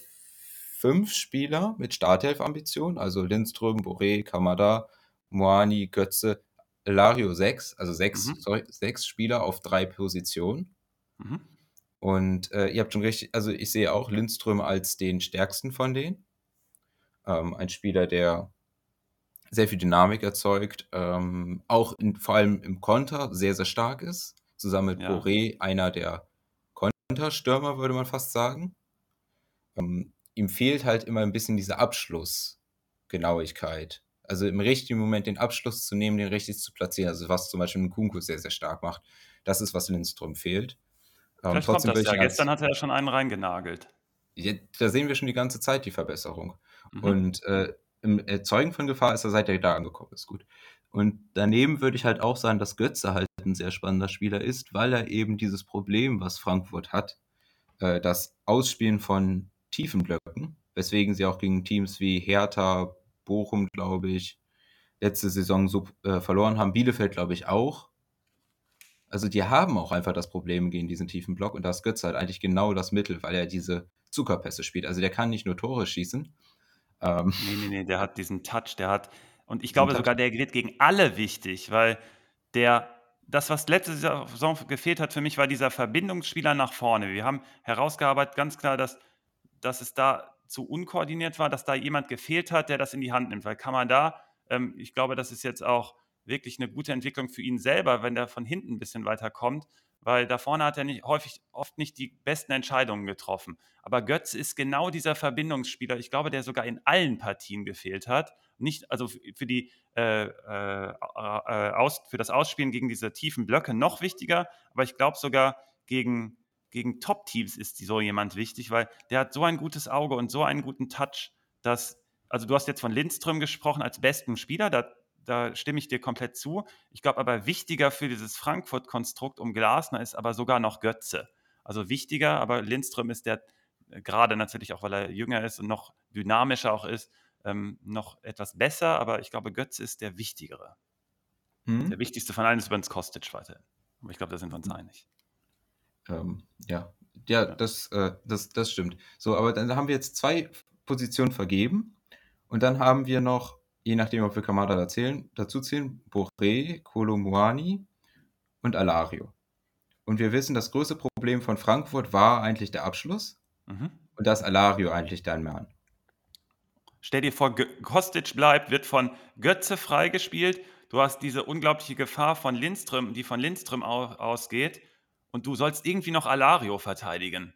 Speaker 3: fünf Spieler mit Starthelf-Ambitionen, also Lindström, Boré, Kamada, Moani, Götze, Lario sechs, also sechs, mhm. sorry, sechs Spieler auf drei Positionen. Mhm. Und äh, ihr habt schon richtig, also ich sehe auch Lindström als den stärksten von denen. Ähm, ein Spieler, der sehr viel Dynamik erzeugt, ähm, auch in, vor allem im Konter sehr, sehr stark ist. Zusammen mit ja. Boré einer der Konterstürmer, würde man fast sagen. Ähm, ihm fehlt halt immer ein bisschen diese Abschlussgenauigkeit. Also im richtigen Moment den Abschluss zu nehmen, den richtig zu platzieren. Also was zum Beispiel Nkunku sehr, sehr stark macht. Das ist, was Lindström fehlt.
Speaker 1: Ähm, Vielleicht kommt das ja. Gestern hat er ja schon einen reingenagelt.
Speaker 3: Ja, da sehen wir schon die ganze Zeit die Verbesserung. Mhm. Und äh, im Erzeugen von Gefahr ist er seit er da angekommen ist. Gut. Und daneben würde ich halt auch sagen, dass Götze halt ein sehr spannender Spieler ist, weil er eben dieses Problem, was Frankfurt hat, äh, das Ausspielen von tiefen Blöcken, weswegen sie auch gegen Teams wie Hertha, Bochum, glaube ich, letzte Saison so äh, verloren haben, Bielefeld, glaube ich, auch. Also die haben auch einfach das Problem gegen diesen tiefen Block und da ist Götze halt eigentlich genau das Mittel, weil er diese Zuckerpässe spielt. Also der kann nicht nur Tore schießen.
Speaker 1: Ähm, nee, nee, nee, der hat diesen Touch, der hat, und ich glaube sogar, der gerät gegen alle wichtig, weil der, das, was letzte Saison gefehlt hat für mich, war dieser Verbindungsspieler nach vorne. Wir haben herausgearbeitet, ganz klar, dass, dass es da zu unkoordiniert war, dass da jemand gefehlt hat, der das in die Hand nimmt. Weil kann man da, ähm, ich glaube, das ist jetzt auch wirklich eine gute Entwicklung für ihn selber, wenn der von hinten ein bisschen weiter kommt, weil da vorne hat er nicht, häufig oft nicht die besten Entscheidungen getroffen. Aber Götz ist genau dieser Verbindungsspieler, ich glaube, der sogar in allen Partien gefehlt hat. Nicht, also für, die, äh, äh, äh, aus, für das Ausspielen gegen diese tiefen Blöcke noch wichtiger, aber ich glaube sogar gegen, gegen Top-Teams ist so jemand wichtig, weil der hat so ein gutes Auge und so einen guten Touch, dass, also du hast jetzt von Lindström gesprochen als besten Spieler, da da stimme ich dir komplett zu. Ich glaube aber wichtiger für dieses Frankfurt-Konstrukt um Glasner ist aber sogar noch Götze. Also wichtiger, aber Lindström ist der äh, gerade natürlich auch, weil er jünger ist und noch dynamischer auch ist, ähm, noch etwas besser, aber ich glaube, Götze ist der wichtigere. Mhm. Der wichtigste von allen ist übrigens Kostic weiterhin. Aber ich glaube, da sind wir uns mhm. einig.
Speaker 3: Ähm, ja, ja, Das, äh, das, das stimmt. So, aber dann haben wir jetzt zwei Positionen vergeben und dann haben wir noch je nachdem, ob wir Kamada erzählen, dazu zählen, Boré, Kolomuani und Alario. Und wir wissen, das größte Problem von Frankfurt war eigentlich der Abschluss. Mhm. Und das Alario eigentlich dann Mann.
Speaker 1: Stell dir vor, Kostic bleibt, wird von Götze freigespielt. Du hast diese unglaubliche Gefahr von Lindström, die von Lindström ausgeht. Und du sollst irgendwie noch Alario verteidigen,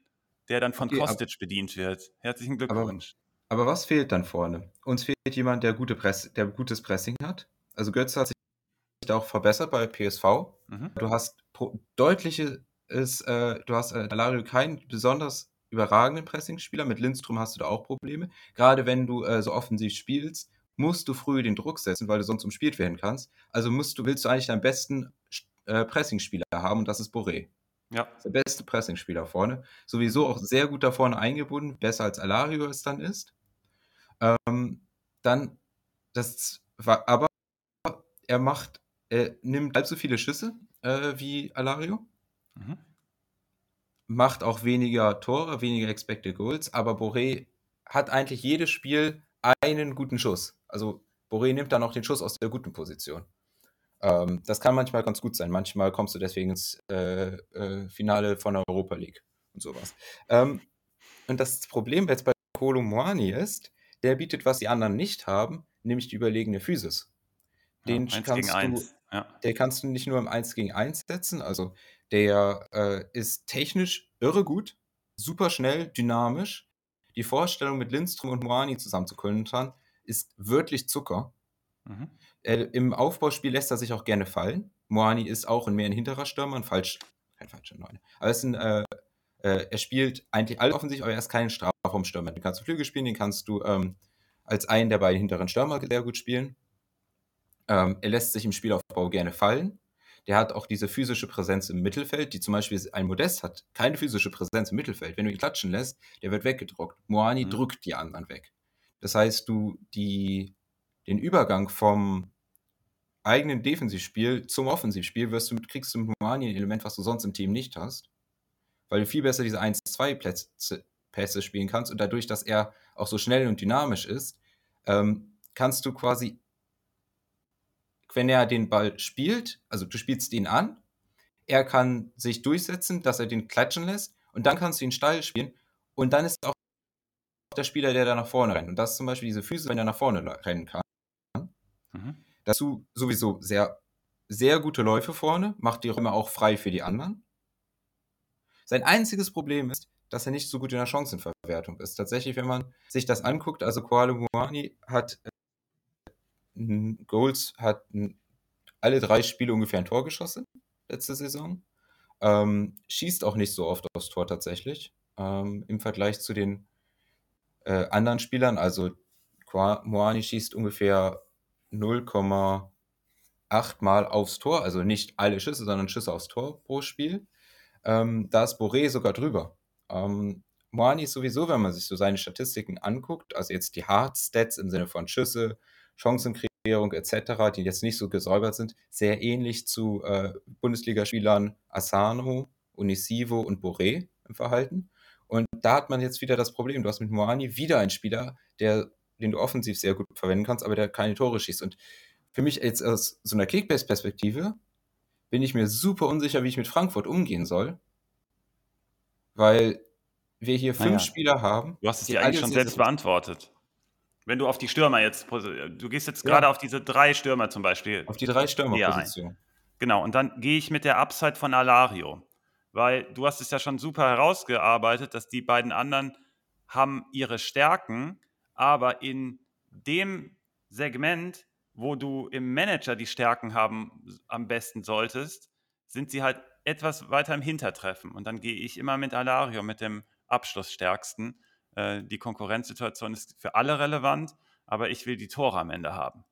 Speaker 1: der dann von okay, Kostic bedient wird. Herzlichen Glückwunsch.
Speaker 3: Aber was fehlt dann vorne? Uns fehlt jemand, der, gute Press der gutes Pressing hat. Also Götze hat sich da auch verbessert bei PSV. Mhm. Du hast deutliches, äh, du hast äh, Alario keinen besonders überragenden Pressingspieler. Mit Lindstrom hast du da auch Probleme. Gerade wenn du äh, so offensiv spielst, musst du früh den Druck setzen, weil du sonst umspielt werden kannst. Also musst du, willst du eigentlich deinen besten äh, Pressingspieler haben und das ist Boré. Ja. Der beste Pressingspieler vorne. Sowieso auch sehr gut da vorne eingebunden, besser als Alario es dann ist. Ähm, dann, das war, aber er macht, er nimmt halb so viele Schüsse äh, wie Alario. Mhm. Macht auch weniger Tore, weniger Expected Goals, aber Boré hat eigentlich jedes Spiel einen guten Schuss. Also Boré nimmt dann auch den Schuss aus der guten Position. Ähm, das kann manchmal ganz gut sein. Manchmal kommst du deswegen ins äh, äh, Finale von der Europa League und sowas. Ähm, und das Problem jetzt bei Kolo Moani ist, der bietet, was die anderen nicht haben, nämlich die überlegene Physis. Den ja, kannst du, ja. der kannst du nicht nur im 1 gegen 1 setzen, also der äh, ist technisch irre gut, super schnell, dynamisch. Die Vorstellung mit Lindström und Moani zusammen zu können ist wirklich Zucker. Mhm. Äh, Im Aufbauspiel lässt er sich auch gerne fallen. Moani ist auch mehr ein hinterer Stürmer, ein falsch, kein falscher Neun. Aber es ist ein, äh, äh, er spielt eigentlich alle offensichtlich, aber er ist kein Strafraumstürmer. Den kannst du Flügel spielen, den kannst du ähm, als einen der beiden hinteren Stürmer sehr gut spielen. Ähm, er lässt sich im Spielaufbau gerne fallen. der hat auch diese physische Präsenz im Mittelfeld, die zum Beispiel ein Modest hat, keine physische Präsenz im Mittelfeld. Wenn du ihn klatschen lässt, der wird weggedruckt. Moani mhm. drückt die anderen weg. Das heißt, du die, den Übergang vom eigenen Defensivspiel zum Offensivspiel wirst du mit, kriegst du mit Moani ein Element, was du sonst im Team nicht hast. Weil du viel besser diese 1-2 Pässe spielen kannst und dadurch, dass er auch so schnell und dynamisch ist, ähm, kannst du quasi wenn er den Ball spielt, also du spielst ihn an, er kann sich durchsetzen, dass er den klatschen lässt und dann kannst du ihn steil spielen und dann ist auch der Spieler, der da nach vorne rennt. Und das ist zum Beispiel diese Füße, wenn er nach vorne rennen kann. Mhm. Dazu sowieso sehr, sehr gute Läufe vorne, macht die Räume auch frei für die anderen. Sein einziges Problem ist, dass er nicht so gut in der Chancenverwertung ist. Tatsächlich, wenn man sich das anguckt, also Koale Muani hat Goals hat alle drei Spiele ungefähr ein Tor geschossen letzte Saison. Ähm, schießt auch nicht so oft aufs Tor tatsächlich. Ähm, Im Vergleich zu den äh, anderen Spielern. Also Moani schießt ungefähr 0,8 Mal aufs Tor. Also nicht alle Schüsse, sondern Schüsse aufs Tor pro Spiel. Ähm, da ist Boré sogar drüber. Ähm, Moani ist sowieso, wenn man sich so seine Statistiken anguckt, also jetzt die Hard Stats im Sinne von Schüsse, Chancenkreierung etc., die jetzt nicht so gesäubert sind, sehr ähnlich zu äh, Bundesligaspielern Asano, Unisivo und Boré im Verhalten. Und da hat man jetzt wieder das Problem, du hast mit Moani wieder einen Spieler, der, den du offensiv sehr gut verwenden kannst, aber der keine Tore schießt. Und für mich jetzt aus so einer Kickbase-Perspektive bin ich mir super unsicher, wie ich mit Frankfurt umgehen soll, weil wir hier fünf naja. Spieler haben.
Speaker 1: Du hast es dir eigentlich schon selbst beantwortet. Wenn du auf die Stürmer jetzt, du gehst jetzt ja. gerade auf diese drei Stürmer zum Beispiel.
Speaker 3: Auf die drei Stürmerpositionen.
Speaker 1: Genau, und dann gehe ich mit der Upside von Alario. Weil du hast es ja schon super herausgearbeitet, dass die beiden anderen haben ihre Stärken, aber in dem Segment, wo du im Manager die Stärken haben am besten solltest, sind sie halt etwas weiter im Hintertreffen. Und dann gehe ich immer mit Alario, mit dem Abschlussstärksten, äh, die Konkurrenzsituation ist für alle relevant, aber ich will die Tore am Ende haben.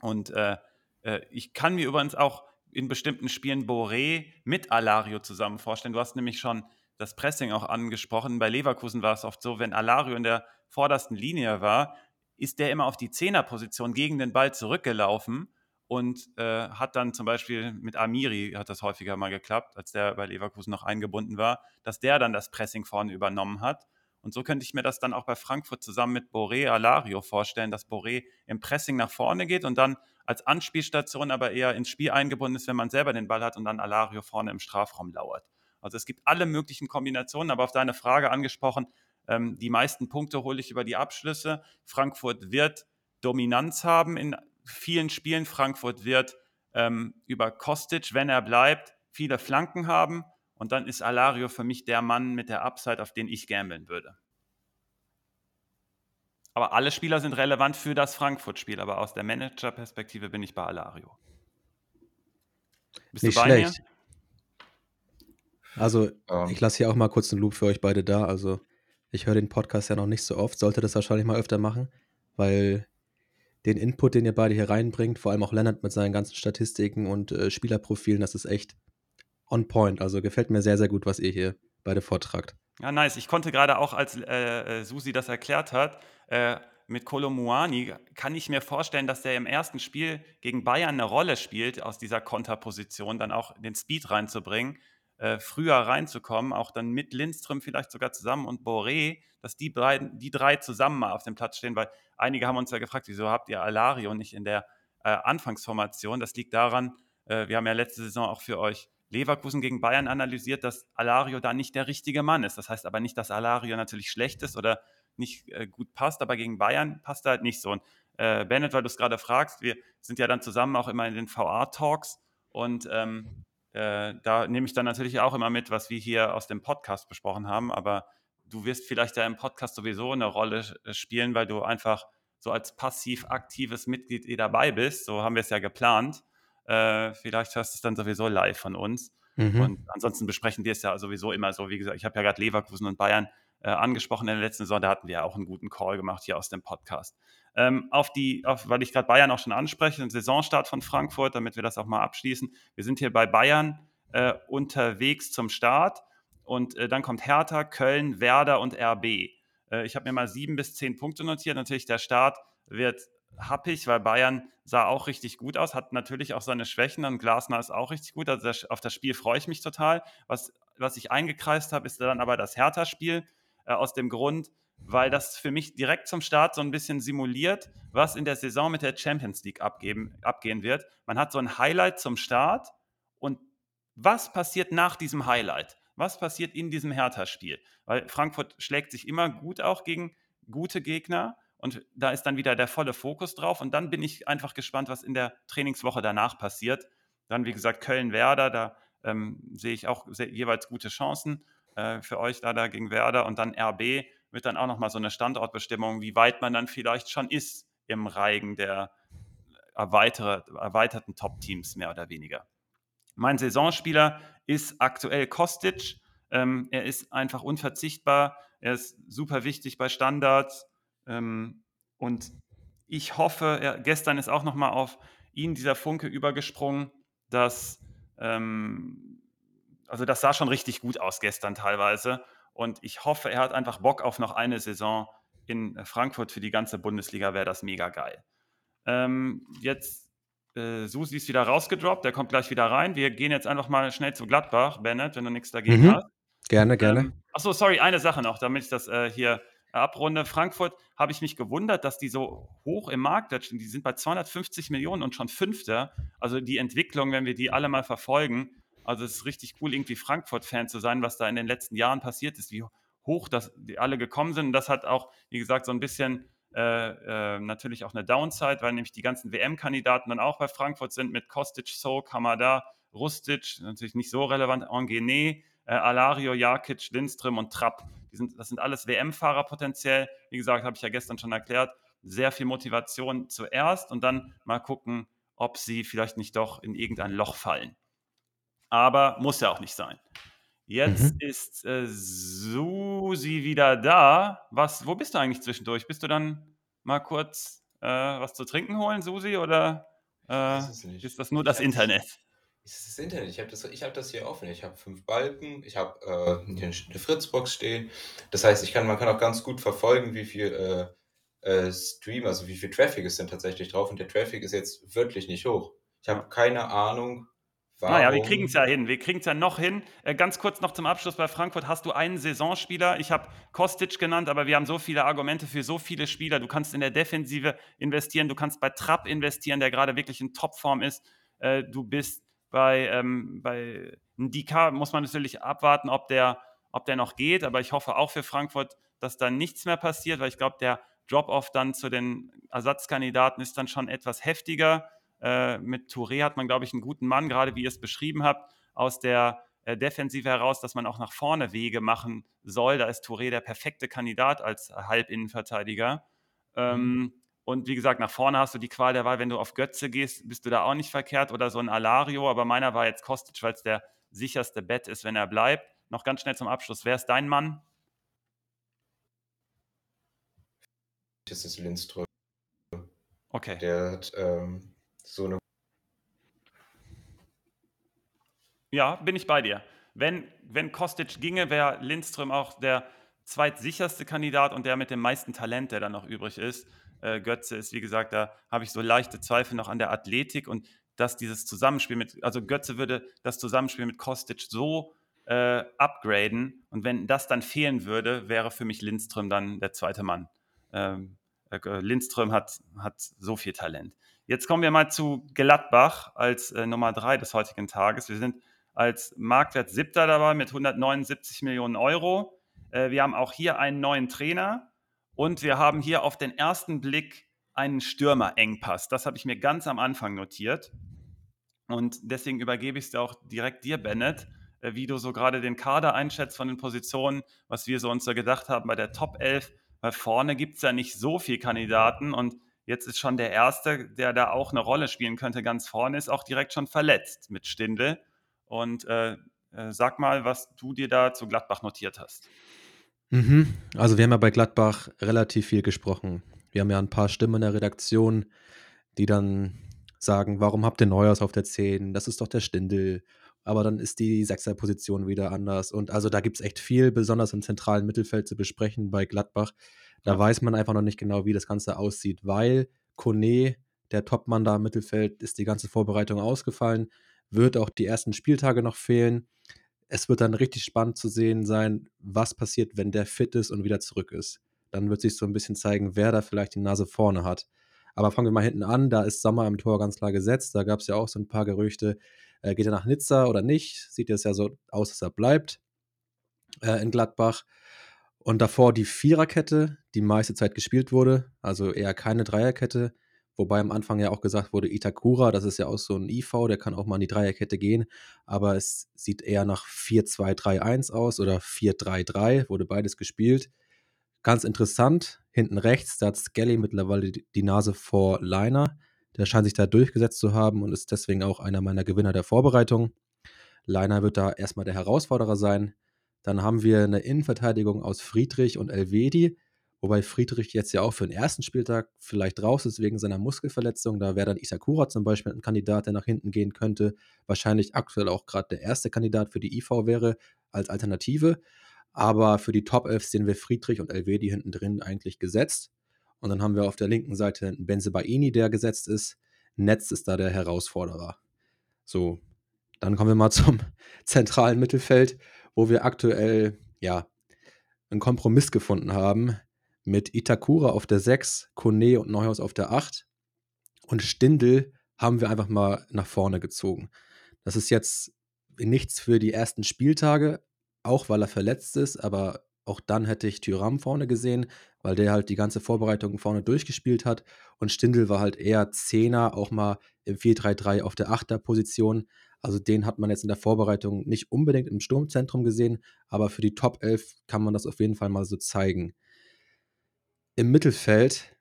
Speaker 1: Und äh, äh, ich kann mir übrigens auch in bestimmten Spielen Boré mit Alario zusammen vorstellen. Du hast nämlich schon das Pressing auch angesprochen. Bei Leverkusen war es oft so, wenn Alario in der vordersten Linie war, ist der immer auf die Zehnerposition gegen den Ball zurückgelaufen und äh, hat dann zum Beispiel mit Amiri, hat das häufiger mal geklappt, als der bei Leverkusen noch eingebunden war, dass der dann das Pressing vorne übernommen hat und so könnte ich mir das dann auch bei Frankfurt zusammen mit Boré Alario vorstellen, dass Boré im Pressing nach vorne geht und dann als Anspielstation aber eher ins Spiel eingebunden ist, wenn man selber den Ball hat und dann Alario vorne im Strafraum lauert. Also es gibt alle möglichen Kombinationen, aber auf deine Frage angesprochen, ähm, die meisten Punkte hole ich über die Abschlüsse. Frankfurt wird Dominanz haben in vielen Spielen. Frankfurt wird ähm, über Kostic, wenn er bleibt, viele Flanken haben. Und dann ist Alario für mich der Mann mit der Upside, auf den ich gambeln würde. Aber alle Spieler sind relevant für das Frankfurt-Spiel, aber aus der Manager-Perspektive bin ich bei Alario.
Speaker 2: Bist Nicht schlecht. Mir? Also, um. Ähm. ich lasse hier auch mal kurz einen Loop für euch beide da. Also, ich höre den Podcast ja noch nicht so oft, sollte das wahrscheinlich mal öfter machen, weil den Input, den ihr beide hier reinbringt, vor allem auch Lennart mit seinen ganzen Statistiken und äh, Spielerprofilen, das ist echt on point. Also gefällt mir sehr, sehr gut, was ihr hier beide vortragt.
Speaker 1: Ja, nice. Ich konnte gerade auch, als äh, äh Susi das erklärt hat, äh, mit Kolomuani kann ich mir vorstellen, dass der im ersten Spiel gegen Bayern eine Rolle spielt, aus dieser Konterposition dann auch den Speed reinzubringen, äh, früher reinzukommen, auch dann mit Lindström vielleicht sogar zusammen und Boré, dass die, beiden, die drei zusammen mal auf dem Platz stehen, weil einige haben uns ja gefragt, wieso habt ihr Alario nicht in der äh, Anfangsformation? Das liegt daran, äh, wir haben ja letzte Saison auch für euch Leverkusen gegen Bayern analysiert, dass Alario da nicht der richtige Mann ist. Das heißt aber nicht, dass Alario natürlich schlecht ist oder nicht äh, gut passt, aber gegen Bayern passt er halt nicht so. Und äh, Bennett, weil du es gerade fragst, wir sind ja dann zusammen auch immer in den VR-Talks und ähm, äh, da nehme ich dann natürlich auch immer mit, was wir hier aus dem Podcast besprochen haben, aber du wirst vielleicht ja im Podcast sowieso eine Rolle äh, spielen, weil du einfach so als passiv aktives Mitglied eh dabei bist. So haben wir es ja geplant. Äh, vielleicht hörst du es dann sowieso live von uns. Mhm. Und ansonsten besprechen wir es ja sowieso immer so. Wie gesagt, ich habe ja gerade Leverkusen und Bayern äh, angesprochen in der letzten Saison. Da hatten wir ja auch einen guten Call gemacht hier aus dem Podcast. Ähm, auf die, auf, weil ich gerade Bayern auch schon anspreche, den Saisonstart von Frankfurt, damit wir das auch mal abschließen. Wir sind hier bei Bayern äh, unterwegs zum Start und äh, dann kommt Hertha, Köln, Werder und RB. Äh, ich habe mir mal sieben bis zehn Punkte notiert. Natürlich der Start wird happig, weil Bayern sah auch richtig gut aus, hat natürlich auch seine Schwächen und Glasner ist auch richtig gut. Also auf das Spiel freue ich mich total. Was, was ich eingekreist habe, ist dann aber das Hertha-Spiel äh, aus dem Grund, weil das für mich direkt zum Start so ein bisschen simuliert, was in der Saison mit der Champions League abgeben, abgehen wird. Man hat so ein Highlight zum Start und was passiert nach diesem Highlight? Was passiert in diesem Hertha-Spiel? Weil Frankfurt schlägt sich immer gut auch gegen gute Gegner und da ist dann wieder der volle Fokus drauf. Und dann bin ich einfach gespannt, was in der Trainingswoche danach passiert. Dann, wie gesagt, Köln-Werder, da ähm, sehe ich auch sehr, jeweils gute Chancen äh, für euch da gegen Werder. Und dann RB wird dann auch nochmal so eine Standortbestimmung, wie weit man dann vielleicht schon ist im Reigen der erweiterten Top-Teams, mehr oder weniger. Mein Saisonspieler ist aktuell Kostic. Ähm, er ist einfach unverzichtbar. Er ist super wichtig bei Standards. Ähm, und ich hoffe, er, gestern ist auch nochmal auf ihn dieser Funke übergesprungen, dass, ähm, also das sah schon richtig gut aus gestern teilweise. Und ich hoffe, er hat einfach Bock auf noch eine Saison in Frankfurt für die ganze Bundesliga, wäre das mega geil. Ähm, jetzt, äh, Susi ist wieder rausgedroppt, der kommt gleich wieder rein. Wir gehen jetzt einfach mal schnell zu Gladbach, Bennett, wenn du nichts dagegen mhm. hast.
Speaker 2: Gerne, gerne. Ähm,
Speaker 1: achso, sorry, eine Sache noch, damit ich das äh, hier abrunde. Frankfurt habe ich mich gewundert, dass die so hoch im Markt stehen. Die sind bei 250 Millionen und schon Fünfter. Also die Entwicklung, wenn wir die alle mal verfolgen, also es ist richtig cool, irgendwie Frankfurt-Fan zu sein, was da in den letzten Jahren passiert ist, wie hoch das die alle gekommen sind. Und das hat auch, wie gesagt, so ein bisschen äh, äh, natürlich auch eine Downside, weil nämlich die ganzen WM-Kandidaten dann auch bei Frankfurt sind mit Kostic, So, Kamada, Rustic, natürlich nicht so relevant, Angené, äh, Alario, Jakic, Lindström und Trapp. Sind, das sind alles WM-Fahrer potenziell. Wie gesagt, habe ich ja gestern schon erklärt. Sehr viel Motivation zuerst und dann mal gucken, ob sie vielleicht nicht doch in irgendein Loch fallen. Aber muss ja auch nicht sein. Jetzt mhm. ist äh, Susi wieder da. Was, wo bist du eigentlich zwischendurch? Bist du dann mal kurz äh, was zu trinken holen, Susi, oder äh, ist das nur das Internet?
Speaker 3: ist das Internet. Ich habe das, hab das hier offen. Ich habe fünf Balken, ich habe äh, eine Fritzbox stehen. Das heißt, ich kann, man kann auch ganz gut verfolgen, wie viel äh, äh, Stream, also wie viel Traffic ist denn tatsächlich drauf. Und der Traffic ist jetzt wirklich nicht hoch. Ich habe keine Ahnung,
Speaker 1: Warum? Naja, wir kriegen es ja hin. Wir kriegen es ja noch hin. Äh, ganz kurz noch zum Abschluss bei Frankfurt. Hast du einen Saisonspieler? Ich habe Kostic genannt, aber wir haben so viele Argumente für so viele Spieler. Du kannst in der Defensive investieren, du kannst bei Trapp investieren, der gerade wirklich in Topform ist. Äh, du bist bei, ähm, bei Ndika muss man natürlich abwarten, ob der, ob der noch geht, aber ich hoffe auch für Frankfurt, dass da nichts mehr passiert, weil ich glaube, der Drop-off dann zu den Ersatzkandidaten ist dann schon etwas heftiger. Äh, mit Touré hat man, glaube ich, einen guten Mann, gerade wie ihr es beschrieben habt, aus der äh, Defensive heraus, dass man auch nach vorne Wege machen soll. Da ist Touré der perfekte Kandidat als Halbinnenverteidiger. Ähm, mhm. Und wie gesagt, nach vorne hast du die Qual der Wahl. Wenn du auf Götze gehst, bist du da auch nicht verkehrt oder so ein Alario. Aber meiner war jetzt Kostic, weil es der sicherste Bett ist, wenn er bleibt. Noch ganz schnell zum Abschluss. Wer ist dein Mann?
Speaker 3: Das ist Lindström.
Speaker 1: Okay.
Speaker 3: Der hat ähm, so eine.
Speaker 1: Ja, bin ich bei dir. Wenn, wenn Kostic ginge, wäre Lindström auch der zweitsicherste Kandidat und der mit dem meisten Talent, der dann noch übrig ist äh, Götze ist, wie gesagt, da habe ich so leichte Zweifel noch an der Athletik und dass dieses Zusammenspiel mit, also Götze würde das Zusammenspiel mit Kostic so äh, upgraden und wenn das dann fehlen würde, wäre für mich Lindström dann der zweite Mann. Ähm, äh, Lindström hat, hat so viel Talent. Jetzt kommen wir mal zu Gladbach als äh, Nummer drei des heutigen Tages. Wir sind als Marktwert siebter dabei mit 179 Millionen Euro. Äh, wir haben auch hier einen neuen Trainer. Und wir haben hier auf den ersten Blick einen Stürmerengpass. Das habe ich mir ganz am Anfang notiert. Und deswegen übergebe ich es auch direkt dir, Bennett, äh, wie du so gerade den Kader einschätzt von den Positionen, was wir so uns so gedacht haben bei der Top 11. Weil vorne gibt es ja nicht so viele Kandidaten und jetzt ist schon der Erste, der da auch eine Rolle spielen könnte, ganz vorne, ist auch direkt schon verletzt mit Stindel. Und äh, äh, sag mal, was du dir da zu Gladbach notiert hast.
Speaker 2: Mhm. Also wir haben ja bei Gladbach relativ viel gesprochen. Wir haben ja ein paar Stimmen in der Redaktion, die dann sagen, warum habt ihr Neuers auf der 10? Das ist doch der Stindel. Aber dann ist die Sechserposition wieder anders. Und also da gibt es echt viel, besonders im zentralen Mittelfeld zu besprechen bei Gladbach. Da weiß man einfach noch nicht genau, wie das Ganze aussieht, weil Kone, der Topmann da im Mittelfeld, ist die ganze Vorbereitung ausgefallen, wird auch die ersten Spieltage noch fehlen. Es wird dann richtig spannend zu sehen sein, was passiert, wenn der fit ist und wieder zurück ist. Dann wird sich so ein bisschen zeigen, wer da vielleicht die Nase vorne hat. Aber fangen wir mal hinten an. Da ist Sommer im Tor ganz klar gesetzt. Da gab es ja auch so ein paar Gerüchte. Äh, geht er nach Nizza oder nicht? Sieht jetzt ja so aus, dass er bleibt äh, in Gladbach. Und davor die Viererkette, die meiste Zeit gespielt wurde. Also eher keine Dreierkette. Wobei am Anfang ja auch gesagt wurde, Itakura, das ist ja auch so ein IV, der kann auch mal in die Dreierkette gehen. Aber es sieht eher nach 4-2-3-1 aus oder 4-3-3, wurde beides gespielt. Ganz interessant, hinten rechts, da hat Skelly mittlerweile die Nase vor Liner. Der scheint sich da durchgesetzt zu haben und ist deswegen auch einer meiner Gewinner der Vorbereitung. Liner wird da erstmal der Herausforderer sein. Dann haben wir eine Innenverteidigung aus Friedrich und Elvedi. Wobei Friedrich jetzt ja auch für den ersten Spieltag vielleicht raus ist wegen seiner Muskelverletzung. Da wäre dann Isakura zum Beispiel ein Kandidat, der nach hinten gehen könnte. Wahrscheinlich aktuell auch gerade der erste Kandidat für die IV wäre als Alternative. Aber für die Top 11 sehen wir Friedrich und Elvedi hinten drin eigentlich gesetzt. Und dann haben wir auf der linken Seite einen Benzebaini, der gesetzt ist. Netz ist da der Herausforderer. So, dann kommen wir mal [LAUGHS] zum zentralen Mittelfeld, wo wir aktuell ja einen Kompromiss gefunden haben mit Itakura auf der 6, Kone und Neuhaus auf der 8 und Stindel haben wir einfach mal nach vorne gezogen. Das ist jetzt nichts für die ersten Spieltage, auch weil er verletzt ist, aber auch dann hätte ich Tyram vorne gesehen, weil der halt die ganze Vorbereitung vorne durchgespielt hat und Stindel war halt eher Zehner, auch mal im 4-3-3 auf der 8er Position. Also den hat man jetzt in der Vorbereitung nicht unbedingt im Sturmzentrum gesehen, aber für die Top 11 kann man das auf jeden Fall mal so zeigen. Im Mittelfeld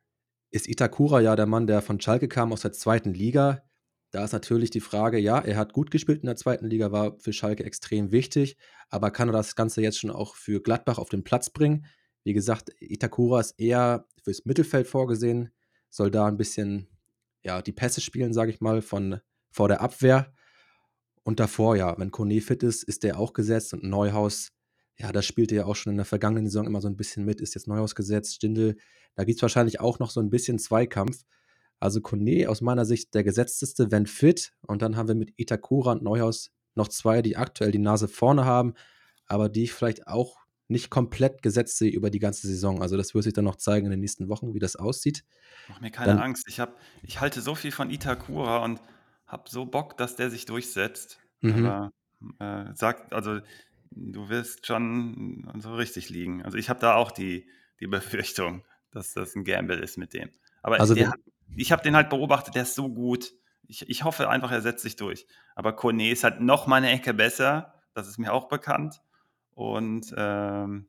Speaker 2: ist Itakura ja der Mann, der von Schalke kam aus der zweiten Liga. Da ist natürlich die Frage, ja, er hat gut gespielt in der zweiten Liga, war für Schalke extrem wichtig, aber kann er das Ganze jetzt schon auch für Gladbach auf den Platz bringen? Wie gesagt, Itakura ist eher fürs Mittelfeld vorgesehen, soll da ein bisschen ja, die Pässe spielen, sage ich mal, von vor der Abwehr. Und davor, ja, wenn Kone fit ist, ist der auch gesetzt und Neuhaus ja, das spielte ja auch schon in der vergangenen Saison immer so ein bisschen mit, ist jetzt neu ausgesetzt, Stindel. Da gibt es wahrscheinlich auch noch so ein bisschen Zweikampf. Also Kone aus meiner Sicht der gesetzteste, wenn fit. Und dann haben wir mit Itakura und Neuhaus noch zwei, die aktuell die Nase vorne haben, aber die ich vielleicht auch nicht komplett gesetzt sehe über die ganze Saison. Also das wird sich dann noch zeigen in den nächsten Wochen, wie das aussieht.
Speaker 1: Mach mir keine dann, Angst. Ich, hab, ich halte so viel von Itakura und habe so Bock, dass der sich durchsetzt. Mhm. Aber äh, sagt, also du wirst schon so richtig liegen. Also ich habe da auch die, die Befürchtung, dass das ein Gamble ist mit dem. Aber also der, ich habe den halt beobachtet, der ist so gut. Ich, ich hoffe einfach, er setzt sich durch. Aber Kone ist halt noch mal eine Ecke besser. Das ist mir auch bekannt. Und ähm,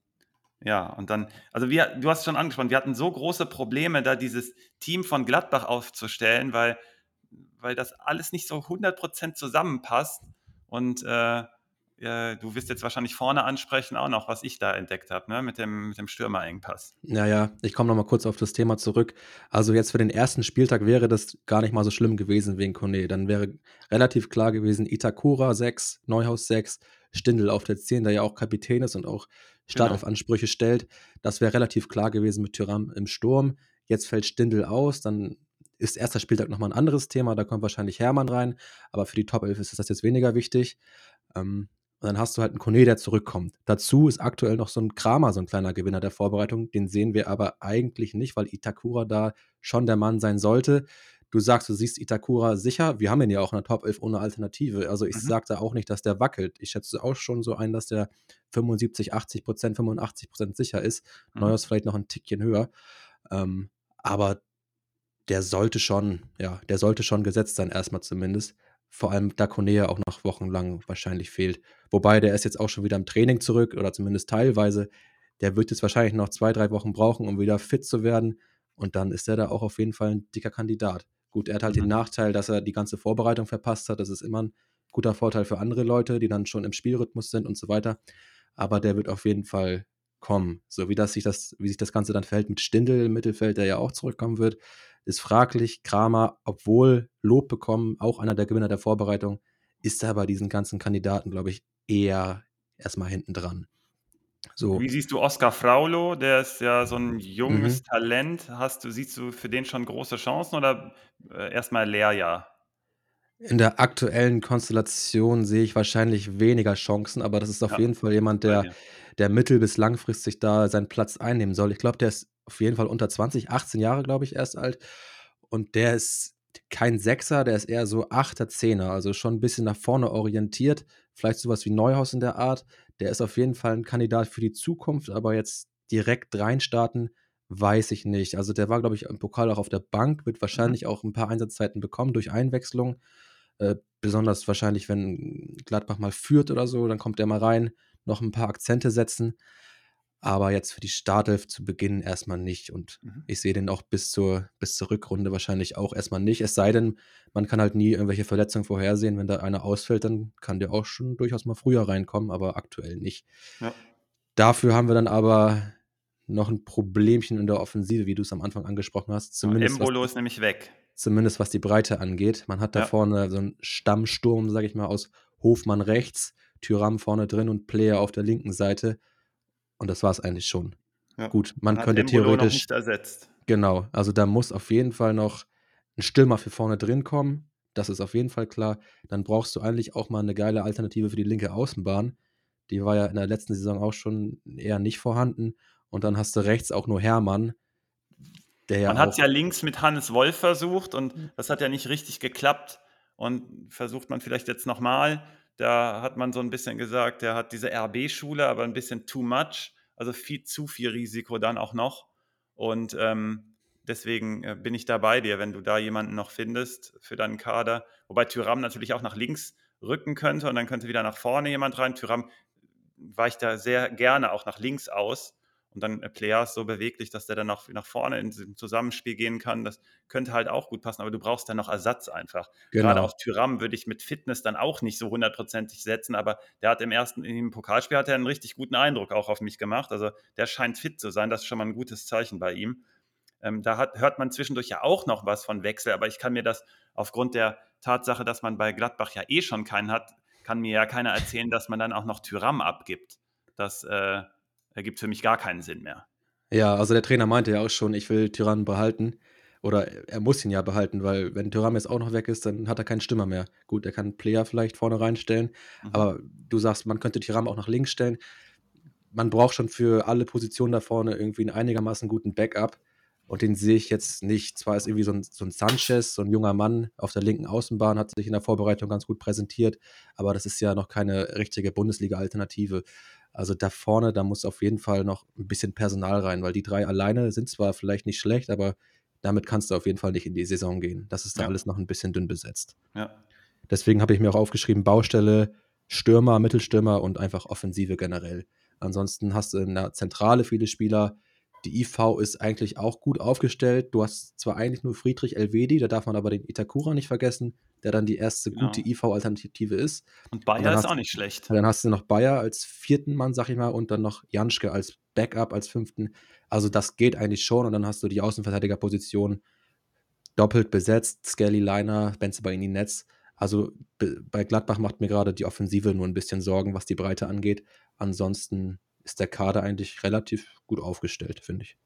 Speaker 1: ja, und dann, also wir, du hast schon angesprochen, wir hatten so große Probleme, da dieses Team von Gladbach aufzustellen, weil, weil das alles nicht so 100% zusammenpasst. Und äh, du wirst jetzt wahrscheinlich vorne ansprechen auch noch, was ich da entdeckt habe, ne? mit dem, mit dem Stürmerengpass.
Speaker 2: Naja, ich komme noch mal kurz auf das Thema zurück. Also jetzt für den ersten Spieltag wäre das gar nicht mal so schlimm gewesen wegen Kone. Dann wäre relativ klar gewesen, Itakura 6, Neuhaus 6, Stindel auf der 10, der ja auch Kapitän ist und auch Startaufensprüche genau. stellt. Das wäre relativ klar gewesen mit Tyram im Sturm. Jetzt fällt Stindel aus, dann ist erster Spieltag nochmal ein anderes Thema, da kommt wahrscheinlich Hermann rein, aber für die Top 11 ist das jetzt weniger wichtig. Ähm, und dann hast du halt einen Kone, der zurückkommt. Dazu ist aktuell noch so ein Kramer, so ein kleiner Gewinner der Vorbereitung. Den sehen wir aber eigentlich nicht, weil Itakura da schon der Mann sein sollte. Du sagst, du siehst Itakura sicher. Wir haben ihn ja auch in der Top 11 ohne Alternative. Also ich mhm. sage da auch nicht, dass der wackelt. Ich schätze auch schon so ein, dass der 75, 80 Prozent, 85 Prozent sicher ist. Mhm. Neues vielleicht noch ein Tickchen höher. Ähm, aber der sollte schon, ja, der sollte schon gesetzt sein, erstmal zumindest. Vor allem, da Kone auch noch wochenlang wahrscheinlich fehlt. Wobei, der ist jetzt auch schon wieder im Training zurück oder zumindest teilweise. Der wird jetzt wahrscheinlich noch zwei, drei Wochen brauchen, um wieder fit zu werden. Und dann ist er da auch auf jeden Fall ein dicker Kandidat. Gut, er hat halt mhm. den Nachteil, dass er die ganze Vorbereitung verpasst hat. Das ist immer ein guter Vorteil für andere Leute, die dann schon im Spielrhythmus sind und so weiter. Aber der wird auf jeden Fall kommen. So wie, das sich das, wie sich das Ganze dann verhält mit Stindel im Mittelfeld, der ja auch zurückkommen wird, ist fraglich. Kramer, obwohl Lob bekommen, auch einer der Gewinner der Vorbereitung, ist da bei diesen ganzen Kandidaten, glaube ich, eher erstmal hinten dran.
Speaker 1: So. Wie siehst du Oscar Fraulo? Der ist ja so ein junges mhm. Talent. Hast du, siehst du für den schon große Chancen oder äh, erstmal Lehrjahr?
Speaker 2: In der aktuellen Konstellation sehe ich wahrscheinlich weniger Chancen, aber das ist auf ja, jeden Fall jemand, der, der mittel- bis langfristig da seinen Platz einnehmen soll. Ich glaube, der ist auf jeden Fall unter 20, 18 Jahre, glaube ich, erst alt. Und der ist kein Sechser, der ist eher so Achter, Zehner, also schon ein bisschen nach vorne orientiert. Vielleicht sowas wie Neuhaus in der Art. Der ist auf jeden Fall ein Kandidat für die Zukunft, aber jetzt direkt reinstarten, weiß ich nicht. Also der war, glaube ich, im Pokal auch auf der Bank, wird mhm. wahrscheinlich auch ein paar Einsatzzeiten bekommen durch Einwechslung. Äh, besonders wahrscheinlich, wenn Gladbach mal führt oder so, dann kommt er mal rein, noch ein paar Akzente setzen. Aber jetzt für die Startelf zu Beginn erstmal nicht. Und mhm. ich sehe den auch bis zur, bis zur Rückrunde wahrscheinlich auch erstmal nicht. Es sei denn, man kann halt nie irgendwelche Verletzungen vorhersehen. Wenn da einer ausfällt, dann kann der auch schon durchaus mal früher reinkommen, aber aktuell nicht. Ja. Dafür haben wir dann aber noch ein Problemchen in der Offensive, wie du es am Anfang angesprochen hast.
Speaker 1: Zumindest Embolo ist nämlich weg.
Speaker 2: Zumindest was die Breite angeht. Man hat da ja. vorne so einen Stammsturm, sage ich mal, aus Hofmann rechts, Tyram vorne drin und Player auf der linken Seite. Und das war es eigentlich schon. Ja. Gut, man, man könnte theoretisch. Nicht
Speaker 1: ersetzt.
Speaker 2: Genau, also da muss auf jeden Fall noch ein Stürmer für vorne drin kommen. Das ist auf jeden Fall klar. Dann brauchst du eigentlich auch mal eine geile Alternative für die linke Außenbahn. Die war ja in der letzten Saison auch schon eher nicht vorhanden. Und dann hast du rechts auch nur Hermann.
Speaker 1: Der ja Man hat es ja links mit Hannes Wolf versucht und mhm. das hat ja nicht richtig geklappt. Und versucht man vielleicht jetzt nochmal. Da hat man so ein bisschen gesagt, der hat diese RB-Schule, aber ein bisschen too much, also viel zu viel Risiko dann auch noch. Und ähm, deswegen äh, bin ich da bei dir, wenn du da jemanden noch findest für deinen Kader. Wobei Tyram natürlich auch nach links rücken könnte und dann könnte wieder nach vorne jemand rein. Tyram weicht da sehr gerne auch nach links aus und dann Player ist so beweglich, dass der dann auch nach vorne in diesem Zusammenspiel gehen kann. Das könnte halt auch gut passen, aber du brauchst dann noch Ersatz einfach. Genau. Gerade auf Tyram würde ich mit Fitness dann auch nicht so hundertprozentig setzen, aber der hat im ersten, im Pokalspiel hat er einen richtig guten Eindruck auch auf mich gemacht. Also der scheint fit zu sein, das ist schon mal ein gutes Zeichen bei ihm. Ähm, da hat, hört man zwischendurch ja auch noch was von Wechsel, aber ich kann mir das aufgrund der Tatsache, dass man bei Gladbach ja eh schon keinen hat, kann mir ja keiner erzählen, dass man dann auch noch Tyram abgibt. Das äh, ergibt für mich gar keinen Sinn mehr.
Speaker 2: Ja, also der Trainer meinte ja auch schon, ich will Tyrann behalten. Oder er muss ihn ja behalten, weil wenn Tyrann jetzt auch noch weg ist, dann hat er keinen Stimmer mehr. Gut, er kann Player vielleicht vorne reinstellen, mhm. aber du sagst, man könnte Tyrann auch nach links stellen. Man braucht schon für alle Positionen da vorne irgendwie einen einigermaßen guten Backup. Und den sehe ich jetzt nicht. Zwar ist irgendwie so ein, so ein Sanchez, so ein junger Mann auf der linken Außenbahn, hat sich in der Vorbereitung ganz gut präsentiert, aber das ist ja noch keine richtige Bundesliga-Alternative. Also da vorne, da muss auf jeden Fall noch ein bisschen Personal rein, weil die drei alleine sind zwar vielleicht nicht schlecht, aber damit kannst du auf jeden Fall nicht in die Saison gehen. Das ist da ja. alles noch ein bisschen dünn besetzt. Ja. Deswegen habe ich mir auch aufgeschrieben, Baustelle, Stürmer, Mittelstürmer und einfach Offensive generell. Ansonsten hast du in der Zentrale viele Spieler, die IV ist eigentlich auch gut aufgestellt. Du hast zwar eigentlich nur Friedrich Elvedi, da darf man aber den Itakura nicht vergessen, der dann die erste genau. gute IV-Alternative ist.
Speaker 1: Und Bayer und ist auch nicht schlecht.
Speaker 2: Dann hast du noch Bayer als vierten Mann, sag ich mal, und dann noch Janschke als Backup, als fünften. Also das geht eigentlich schon und dann hast du die Außenverteidigerposition doppelt besetzt. Skelly Liner, Benze bei Ihnen Netz. Also bei Gladbach macht mir gerade die Offensive nur ein bisschen Sorgen, was die Breite angeht. Ansonsten ist der Kader eigentlich relativ gut aufgestellt, finde ich.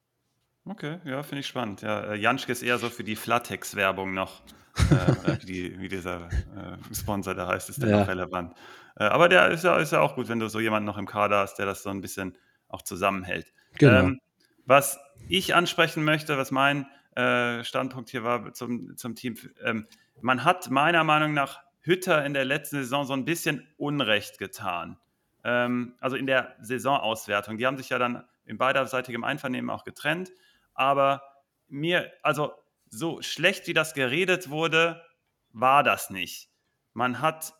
Speaker 1: Okay, ja, finde ich spannend. Ja, äh, Janschke ist eher so für die Flatex-Werbung noch, [LAUGHS] äh, wie, wie, dieser äh, Sponsor da heißt, ist der ja. noch relevant. Äh, aber der ist ja, ist ja auch gut, wenn du so jemanden noch im Kader hast, der das so ein bisschen auch zusammenhält. Genau. Ähm, was ich ansprechen möchte, was mein äh, Standpunkt hier war zum, zum Team, ähm, man hat meiner Meinung nach Hütter in der letzten Saison so ein bisschen Unrecht getan ähm, also in der Saisonauswertung. Die haben sich ja dann in beiderseitigem Einvernehmen auch getrennt. Aber mir, also so schlecht wie das geredet wurde, war das nicht. Man hat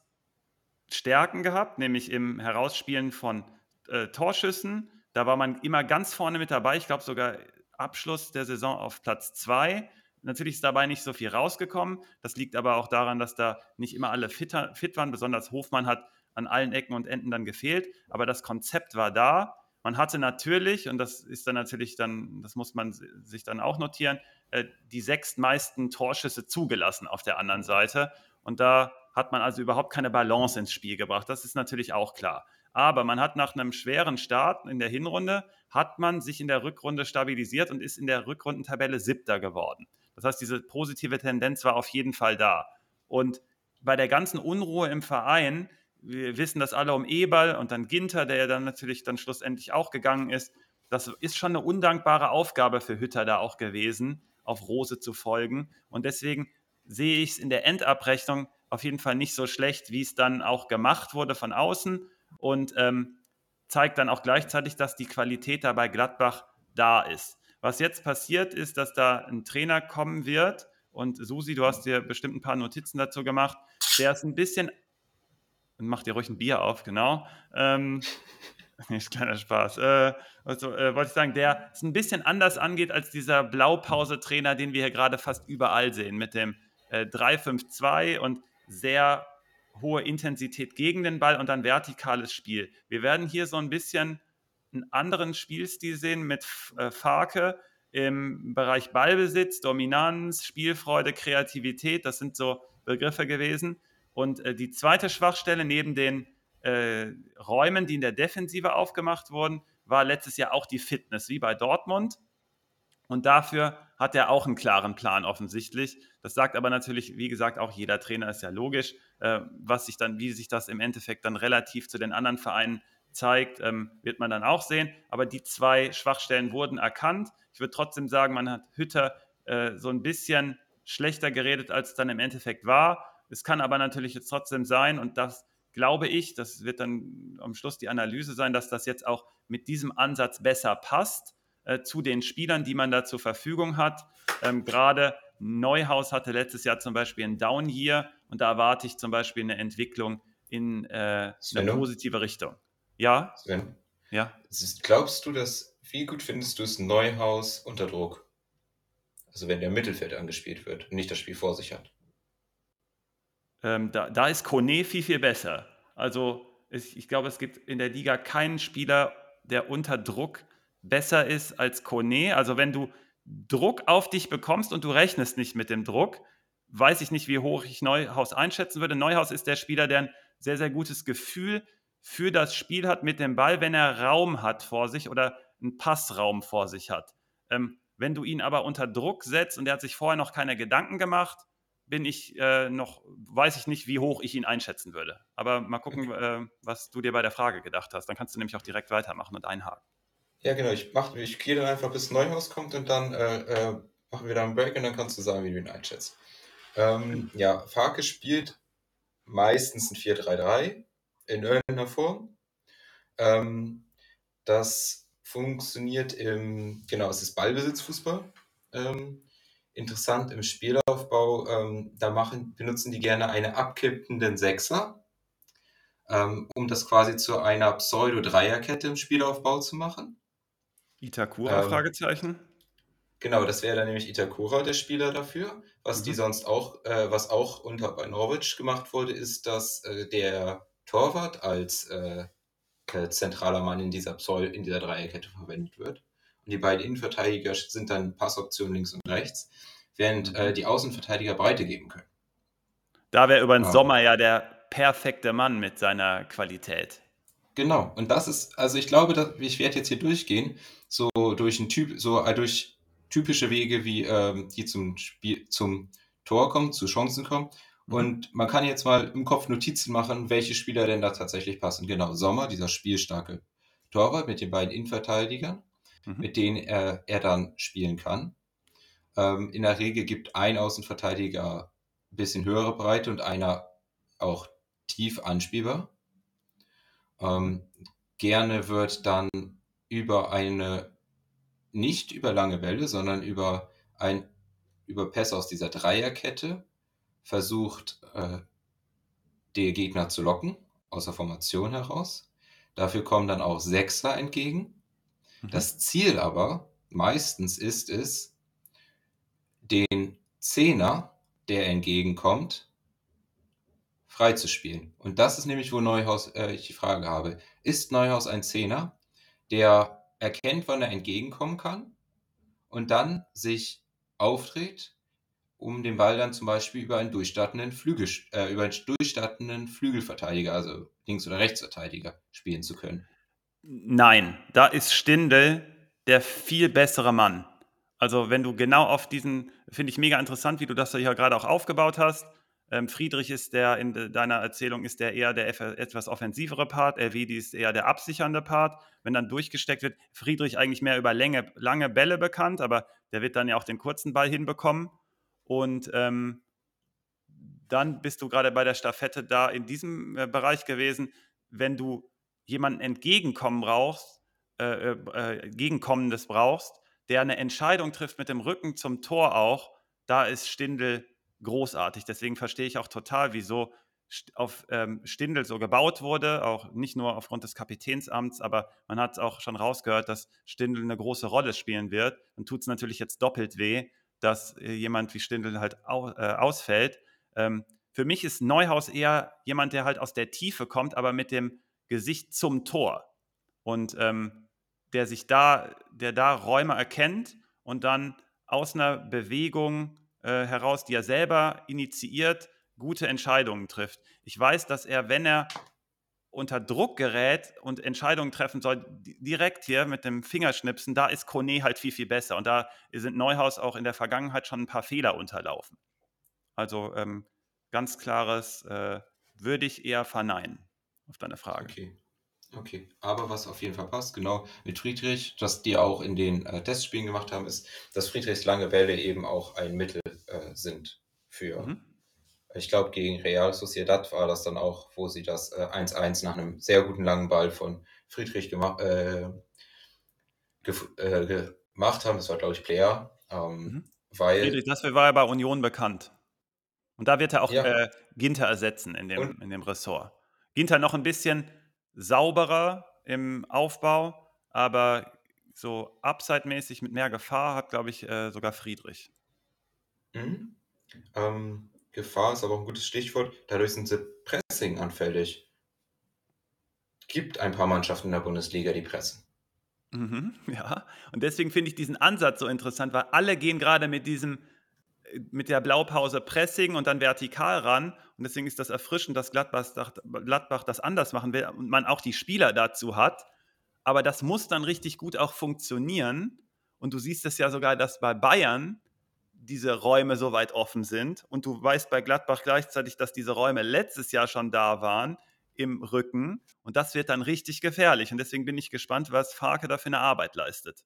Speaker 1: Stärken gehabt, nämlich im Herausspielen von äh, Torschüssen. Da war man immer ganz vorne mit dabei. Ich glaube sogar Abschluss der Saison auf Platz zwei. Natürlich ist dabei nicht so viel rausgekommen. Das liegt aber auch daran, dass da nicht immer alle fit, fit waren. Besonders Hofmann hat an allen Ecken und Enden dann gefehlt. Aber das Konzept war da Man hatte natürlich, und das ist dann natürlich dann, das muss man sich dann auch notieren, äh, die sechstmeisten Torschüsse zugelassen auf der anderen Seite. Und da hat man also überhaupt keine Balance ins Spiel gebracht. Das ist natürlich auch klar. Aber man hat nach einem schweren Start in der Hinrunde, hat man sich in der Rückrunde stabilisiert und ist in der Rückrundentabelle siebter geworden. Das heißt, diese positive Tendenz war auf jeden Fall da. Und bei der ganzen Unruhe im Verein, wir wissen das alle um Eberl und dann Ginter, der ja dann natürlich dann schlussendlich auch gegangen ist, das ist schon eine undankbare Aufgabe für Hütter da auch gewesen, auf Rose zu folgen. Und deswegen sehe ich es in der Endabrechnung auf jeden Fall nicht so schlecht, wie es dann auch gemacht wurde von außen und ähm, zeigt dann auch gleichzeitig, dass die Qualität da bei Gladbach da ist. Was jetzt passiert ist, dass da ein Trainer kommen wird und Susi, du hast dir bestimmt ein paar Notizen dazu gemacht, der ist ein bisschen, mach dir ruhig ein Bier auf, genau, ähm, [LAUGHS] nicht kleiner Spaß. Äh, also, äh, wollte ich sagen, der es ein bisschen anders angeht als dieser Blaupause-Trainer, den wir hier gerade fast überall sehen, mit dem äh, 3-5-2 und sehr hohe Intensität gegen den Ball und dann vertikales Spiel. Wir werden hier so ein bisschen einen anderen Spielstil sehen mit äh, Farke im Bereich Ballbesitz, Dominanz, Spielfreude, Kreativität. Das sind so Begriffe gewesen. Und äh, die zweite Schwachstelle neben den äh, Räumen, die in der Defensive aufgemacht wurden, war letztes Jahr auch die Fitness, wie bei Dortmund. Und dafür hat er auch einen klaren Plan offensichtlich. Das sagt aber natürlich, wie gesagt, auch jeder Trainer ist ja logisch, äh, was sich dann, wie sich das im Endeffekt dann relativ zu den anderen Vereinen zeigt, ähm, wird man dann auch sehen. Aber die zwei Schwachstellen wurden erkannt. Ich würde trotzdem sagen, man hat Hütter äh, so ein bisschen schlechter geredet, als es dann im Endeffekt war. Es kann aber natürlich jetzt trotzdem sein, und das glaube ich, das wird dann am Schluss die Analyse sein, dass das jetzt auch mit diesem Ansatz besser passt äh, zu den Spielern, die man da zur Verfügung hat. Ähm, Gerade Neuhaus hatte letztes Jahr zum Beispiel ein Down-Year und da erwarte ich zum Beispiel eine Entwicklung in äh, eine positive Richtung. Ja?
Speaker 3: Sven? Ja. Ist, glaubst du, dass, wie gut findest du es Neuhaus unter Druck? Also wenn der Mittelfeld angespielt wird und nicht das Spiel vor sich hat.
Speaker 1: Ähm, da, da, ist Kone viel, viel besser. Also ich, ich glaube, es gibt in der Liga keinen Spieler, der unter Druck besser ist als Kone. Also wenn du Druck auf dich bekommst und du rechnest nicht mit dem Druck, weiß ich nicht, wie hoch ich Neuhaus einschätzen würde. Neuhaus ist der Spieler, der ein sehr, sehr gutes Gefühl für das Spiel hat mit dem Ball, wenn er Raum hat vor sich oder einen Passraum vor sich hat. Ähm, wenn du ihn aber unter Druck setzt und er hat sich vorher noch keine Gedanken gemacht, bin ich äh, noch, weiß ich nicht, wie hoch ich ihn einschätzen würde. Aber mal gucken, äh, was du dir bei der Frage gedacht hast. Dann kannst du nämlich auch direkt weitermachen und einhaken.
Speaker 3: Ja, genau. Ich, mach, ich gehe dann einfach bis Neuhaus kommt und dann äh, äh, machen wir da einen Break und dann kannst du sagen, wie du ihn einschätzt. Ähm, ja, Farke spielt meistens ein 4-3-3 in irgendeiner Form. Ähm, das funktioniert im, genau, es ist Ballbesitzfußball. Ähm, interessant im Spielaufbau, ähm, da machen, benutzen die gerne einen abkippenden Sechser, ähm, um das quasi zu einer Pseudo-Dreierkette im Spielaufbau zu machen.
Speaker 1: Itakura, ähm, Fragezeichen?
Speaker 3: Genau, das wäre dann nämlich Itakura der Spieler dafür. Was mhm. die sonst auch, äh, was auch unter bei Norwich gemacht wurde, ist, dass äh, der Torwart als äh, zentraler Mann in dieser Pseu in dieser Dreierkette verwendet wird. Und die beiden Innenverteidiger sind dann Passoptionen links und rechts, während mhm. äh, die Außenverteidiger Breite geben können.
Speaker 1: Da wäre über den ja. Sommer ja der perfekte Mann mit seiner Qualität.
Speaker 3: Genau, und das ist, also ich glaube, dass, ich werde jetzt hier durchgehen, so durch ein Typ, so äh, durch typische Wege, wie ähm, die zum Spiel, zum Tor kommen, zu Chancen kommen. Mhm. Und man kann jetzt mal im Kopf Notizen machen, welche Spieler denn da tatsächlich passen. Genau, Sommer, dieser spielstarke Torwart mit den beiden Innenverteidigern, mhm. mit denen er, er dann spielen kann. Ähm, in der Regel gibt ein Außenverteidiger ein bisschen höhere Breite und einer auch tief anspielbar. Ähm, gerne wird dann über eine, nicht über lange Bälle, sondern über ein, über Pässe aus dieser Dreierkette versucht, äh, die Gegner zu locken, aus der Formation heraus. Dafür kommen dann auch Sechser entgegen. Mhm. Das Ziel aber meistens ist es, den Zehner, der entgegenkommt, freizuspielen. Und das ist nämlich, wo Neuhaus, äh, ich die Frage habe, ist Neuhaus ein Zehner? der erkennt, wann er entgegenkommen kann und dann sich auftritt, um den Ball dann zum Beispiel über einen durchstartenden, Flügel, äh, über einen durchstartenden Flügelverteidiger, also Links- oder Rechtsverteidiger, spielen zu können.
Speaker 1: Nein, da ist Stindel der viel bessere Mann. Also wenn du genau auf diesen, finde ich mega interessant, wie du das hier gerade auch aufgebaut hast. Ähm, Friedrich ist der, in deiner Erzählung ist der eher der etwas offensivere Part, Elvedi ist eher der absichernde Part. Wenn dann durchgesteckt wird, Friedrich eigentlich mehr über Länge, lange Bälle bekannt, aber der wird dann ja auch den kurzen Ball hinbekommen. Und ähm, dann bist du gerade bei der Staffette da in diesem äh, Bereich gewesen. Wenn du jemanden entgegenkommen brauchst, äh, äh, Gegenkommendes brauchst, der eine Entscheidung trifft mit dem Rücken zum Tor auch, da ist Stindel großartig. Deswegen verstehe ich auch total, wieso auf ähm, Stindel so gebaut wurde, auch nicht nur aufgrund des Kapitänsamts, aber man hat auch schon rausgehört, dass Stindel eine große Rolle spielen wird. Dann tut es natürlich jetzt doppelt weh, dass äh, jemand wie Stindel halt au, äh, ausfällt. Ähm, für mich ist Neuhaus eher jemand, der halt aus der Tiefe kommt, aber mit dem Gesicht zum Tor. Und ähm, der sich da, der da Räume erkennt und dann aus einer Bewegung äh, heraus, die er selber initiiert, gute Entscheidungen trifft. Ich weiß, dass er, wenn er unter Druck gerät und Entscheidungen treffen soll, direkt hier mit dem Fingerschnipsen, da ist Kone halt viel, viel besser. Und da sind Neuhaus auch in der Vergangenheit schon ein paar Fehler unterlaufen. Also ähm, ganz klares, äh, würde ich eher verneinen auf deine Frage.
Speaker 3: Okay. Okay, aber was auf jeden Fall passt, genau mit Friedrich, was die auch in den äh, Testspielen gemacht haben, ist, dass Friedrichs lange Bälle eben auch ein Mittel äh, sind für, mhm. ich glaube, gegen Real Sociedad war das dann auch, wo sie das 1-1 äh, nach einem sehr guten langen Ball von Friedrich gema äh, äh, gemacht haben. Das war, glaube ich, Player. Ähm, mhm. weil,
Speaker 1: Friedrich, das war ja bei Union bekannt. Und da wird er auch ja. Äh, Ginter ersetzen in dem, in dem Ressort. Ginter noch ein bisschen sauberer im Aufbau, aber so upside-mäßig mit mehr Gefahr hat, glaube ich, äh, sogar Friedrich.
Speaker 3: Mhm. Ähm, Gefahr ist aber auch ein gutes Stichwort. Dadurch sind sie Pressing anfällig. Gibt ein paar Mannschaften in der Bundesliga, die pressen.
Speaker 1: Mhm, [LAUGHS] ja, und deswegen finde ich diesen Ansatz so interessant, weil alle gehen gerade mit diesem mit der Blaupause Pressing und dann vertikal ran. Und deswegen ist das erfrischend, dass Gladbach, Gladbach das anders machen will und man auch die Spieler dazu hat. Aber das muss dann richtig gut auch funktionieren. Und du siehst es ja sogar, dass bei Bayern diese Räume so weit offen sind. Und du weißt bei Gladbach gleichzeitig, dass diese Räume letztes Jahr schon da waren im Rücken. Und das wird dann richtig gefährlich. Und deswegen bin ich gespannt, was Farke da für eine Arbeit leistet.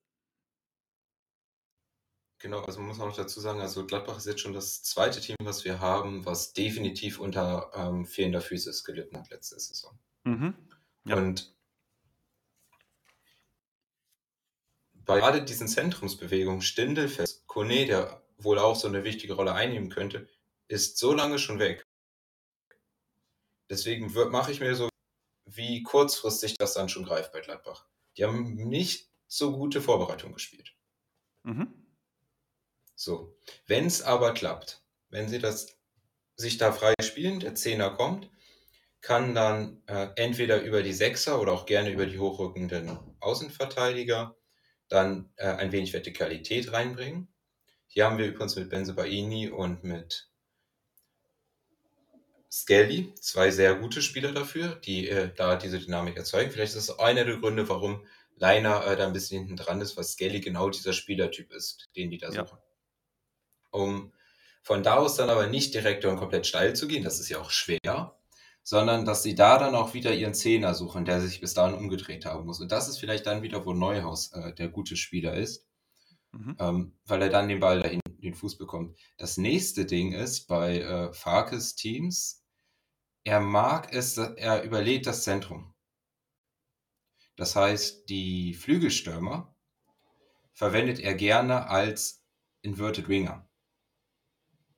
Speaker 3: Genau, also man muss auch noch dazu sagen, also Gladbach ist jetzt schon das zweite Team, was wir haben, was definitiv unter ähm, fehlender Physis gelitten hat letzte Saison. Mhm. Ja. Und bei gerade diesen Zentrumsbewegungen, Stindelfest, Kone, der wohl auch so eine wichtige Rolle einnehmen könnte, ist so lange schon weg. Deswegen mache ich mir so, wie kurzfristig das dann schon greift bei Gladbach. Die haben nicht so gute Vorbereitung gespielt. Mhm. So, wenn es aber klappt, wenn sie das sich da frei spielen, der Zehner kommt, kann dann äh, entweder über die Sechser oder auch gerne über die hochrückenden Außenverteidiger dann äh, ein wenig Vertikalität reinbringen. Hier haben wir übrigens mit Benzebaini und mit Skelly zwei sehr gute Spieler dafür, die äh, da diese Dynamik erzeugen. Vielleicht ist das einer der Gründe, warum Leiner äh, da ein bisschen hinten dran ist, weil Skelly genau dieser Spielertyp ist, den die da ja. suchen um von da aus dann aber nicht direkt und komplett steil zu gehen, das ist ja auch schwer, sondern dass sie da dann auch wieder ihren Zehner suchen, der sich bis dahin umgedreht haben muss. Und das ist vielleicht dann wieder, wo Neuhaus äh, der gute Spieler ist, mhm. ähm, weil er dann den Ball dahin den Fuß bekommt. Das nächste Ding ist bei äh, Farkes Teams, er mag es, er überlädt das Zentrum. Das heißt, die Flügelstürmer verwendet er gerne als Inverted Winger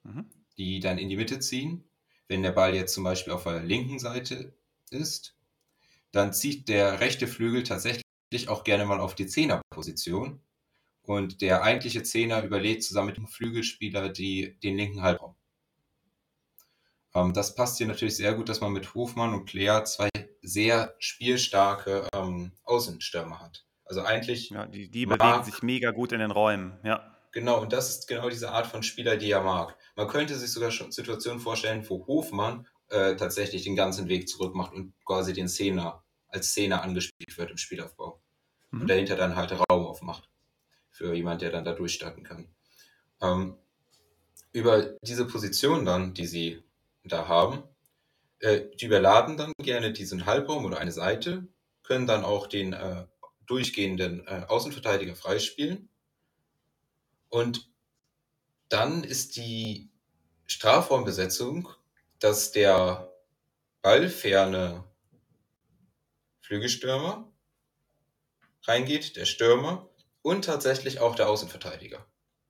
Speaker 3: mhm. die dann in die Mitte ziehen. Wenn der Ball jetzt zum Beispiel auf der linken Seite ist, dann zieht der rechte Flügel tatsächlich auch gerne mal auf die Zehnerposition. Und der eigentliche Zehner überlädt zusammen mit dem Flügelspieler die, den linken Halbraum. Ähm, das passt hier natürlich sehr gut, dass man mit Hofmann und Claire zwei sehr spielstarke ähm, Außenstürmer hat. Also eigentlich.
Speaker 1: Ja, die, die bewegen sich mega gut in den Räumen, ja.
Speaker 3: Genau, und das ist genau diese Art von Spieler, die er mag. Man könnte sich sogar schon Situationen vorstellen, wo Hofmann äh, tatsächlich den ganzen Weg zurück macht und quasi den Szene als Szene angespielt wird im Spielaufbau. Mhm. Und dahinter dann halt Raum aufmacht. Für jemand, der dann da durchstarten kann. Ähm, über diese Position dann, die sie da haben, äh, die überladen dann gerne diesen Halbraum oder eine Seite, können dann auch den äh, durchgehenden äh, Außenverteidiger freispielen. Und dann ist die Strafraumbesetzung, dass der ballferne Flügelstürmer reingeht, der Stürmer und tatsächlich auch der Außenverteidiger,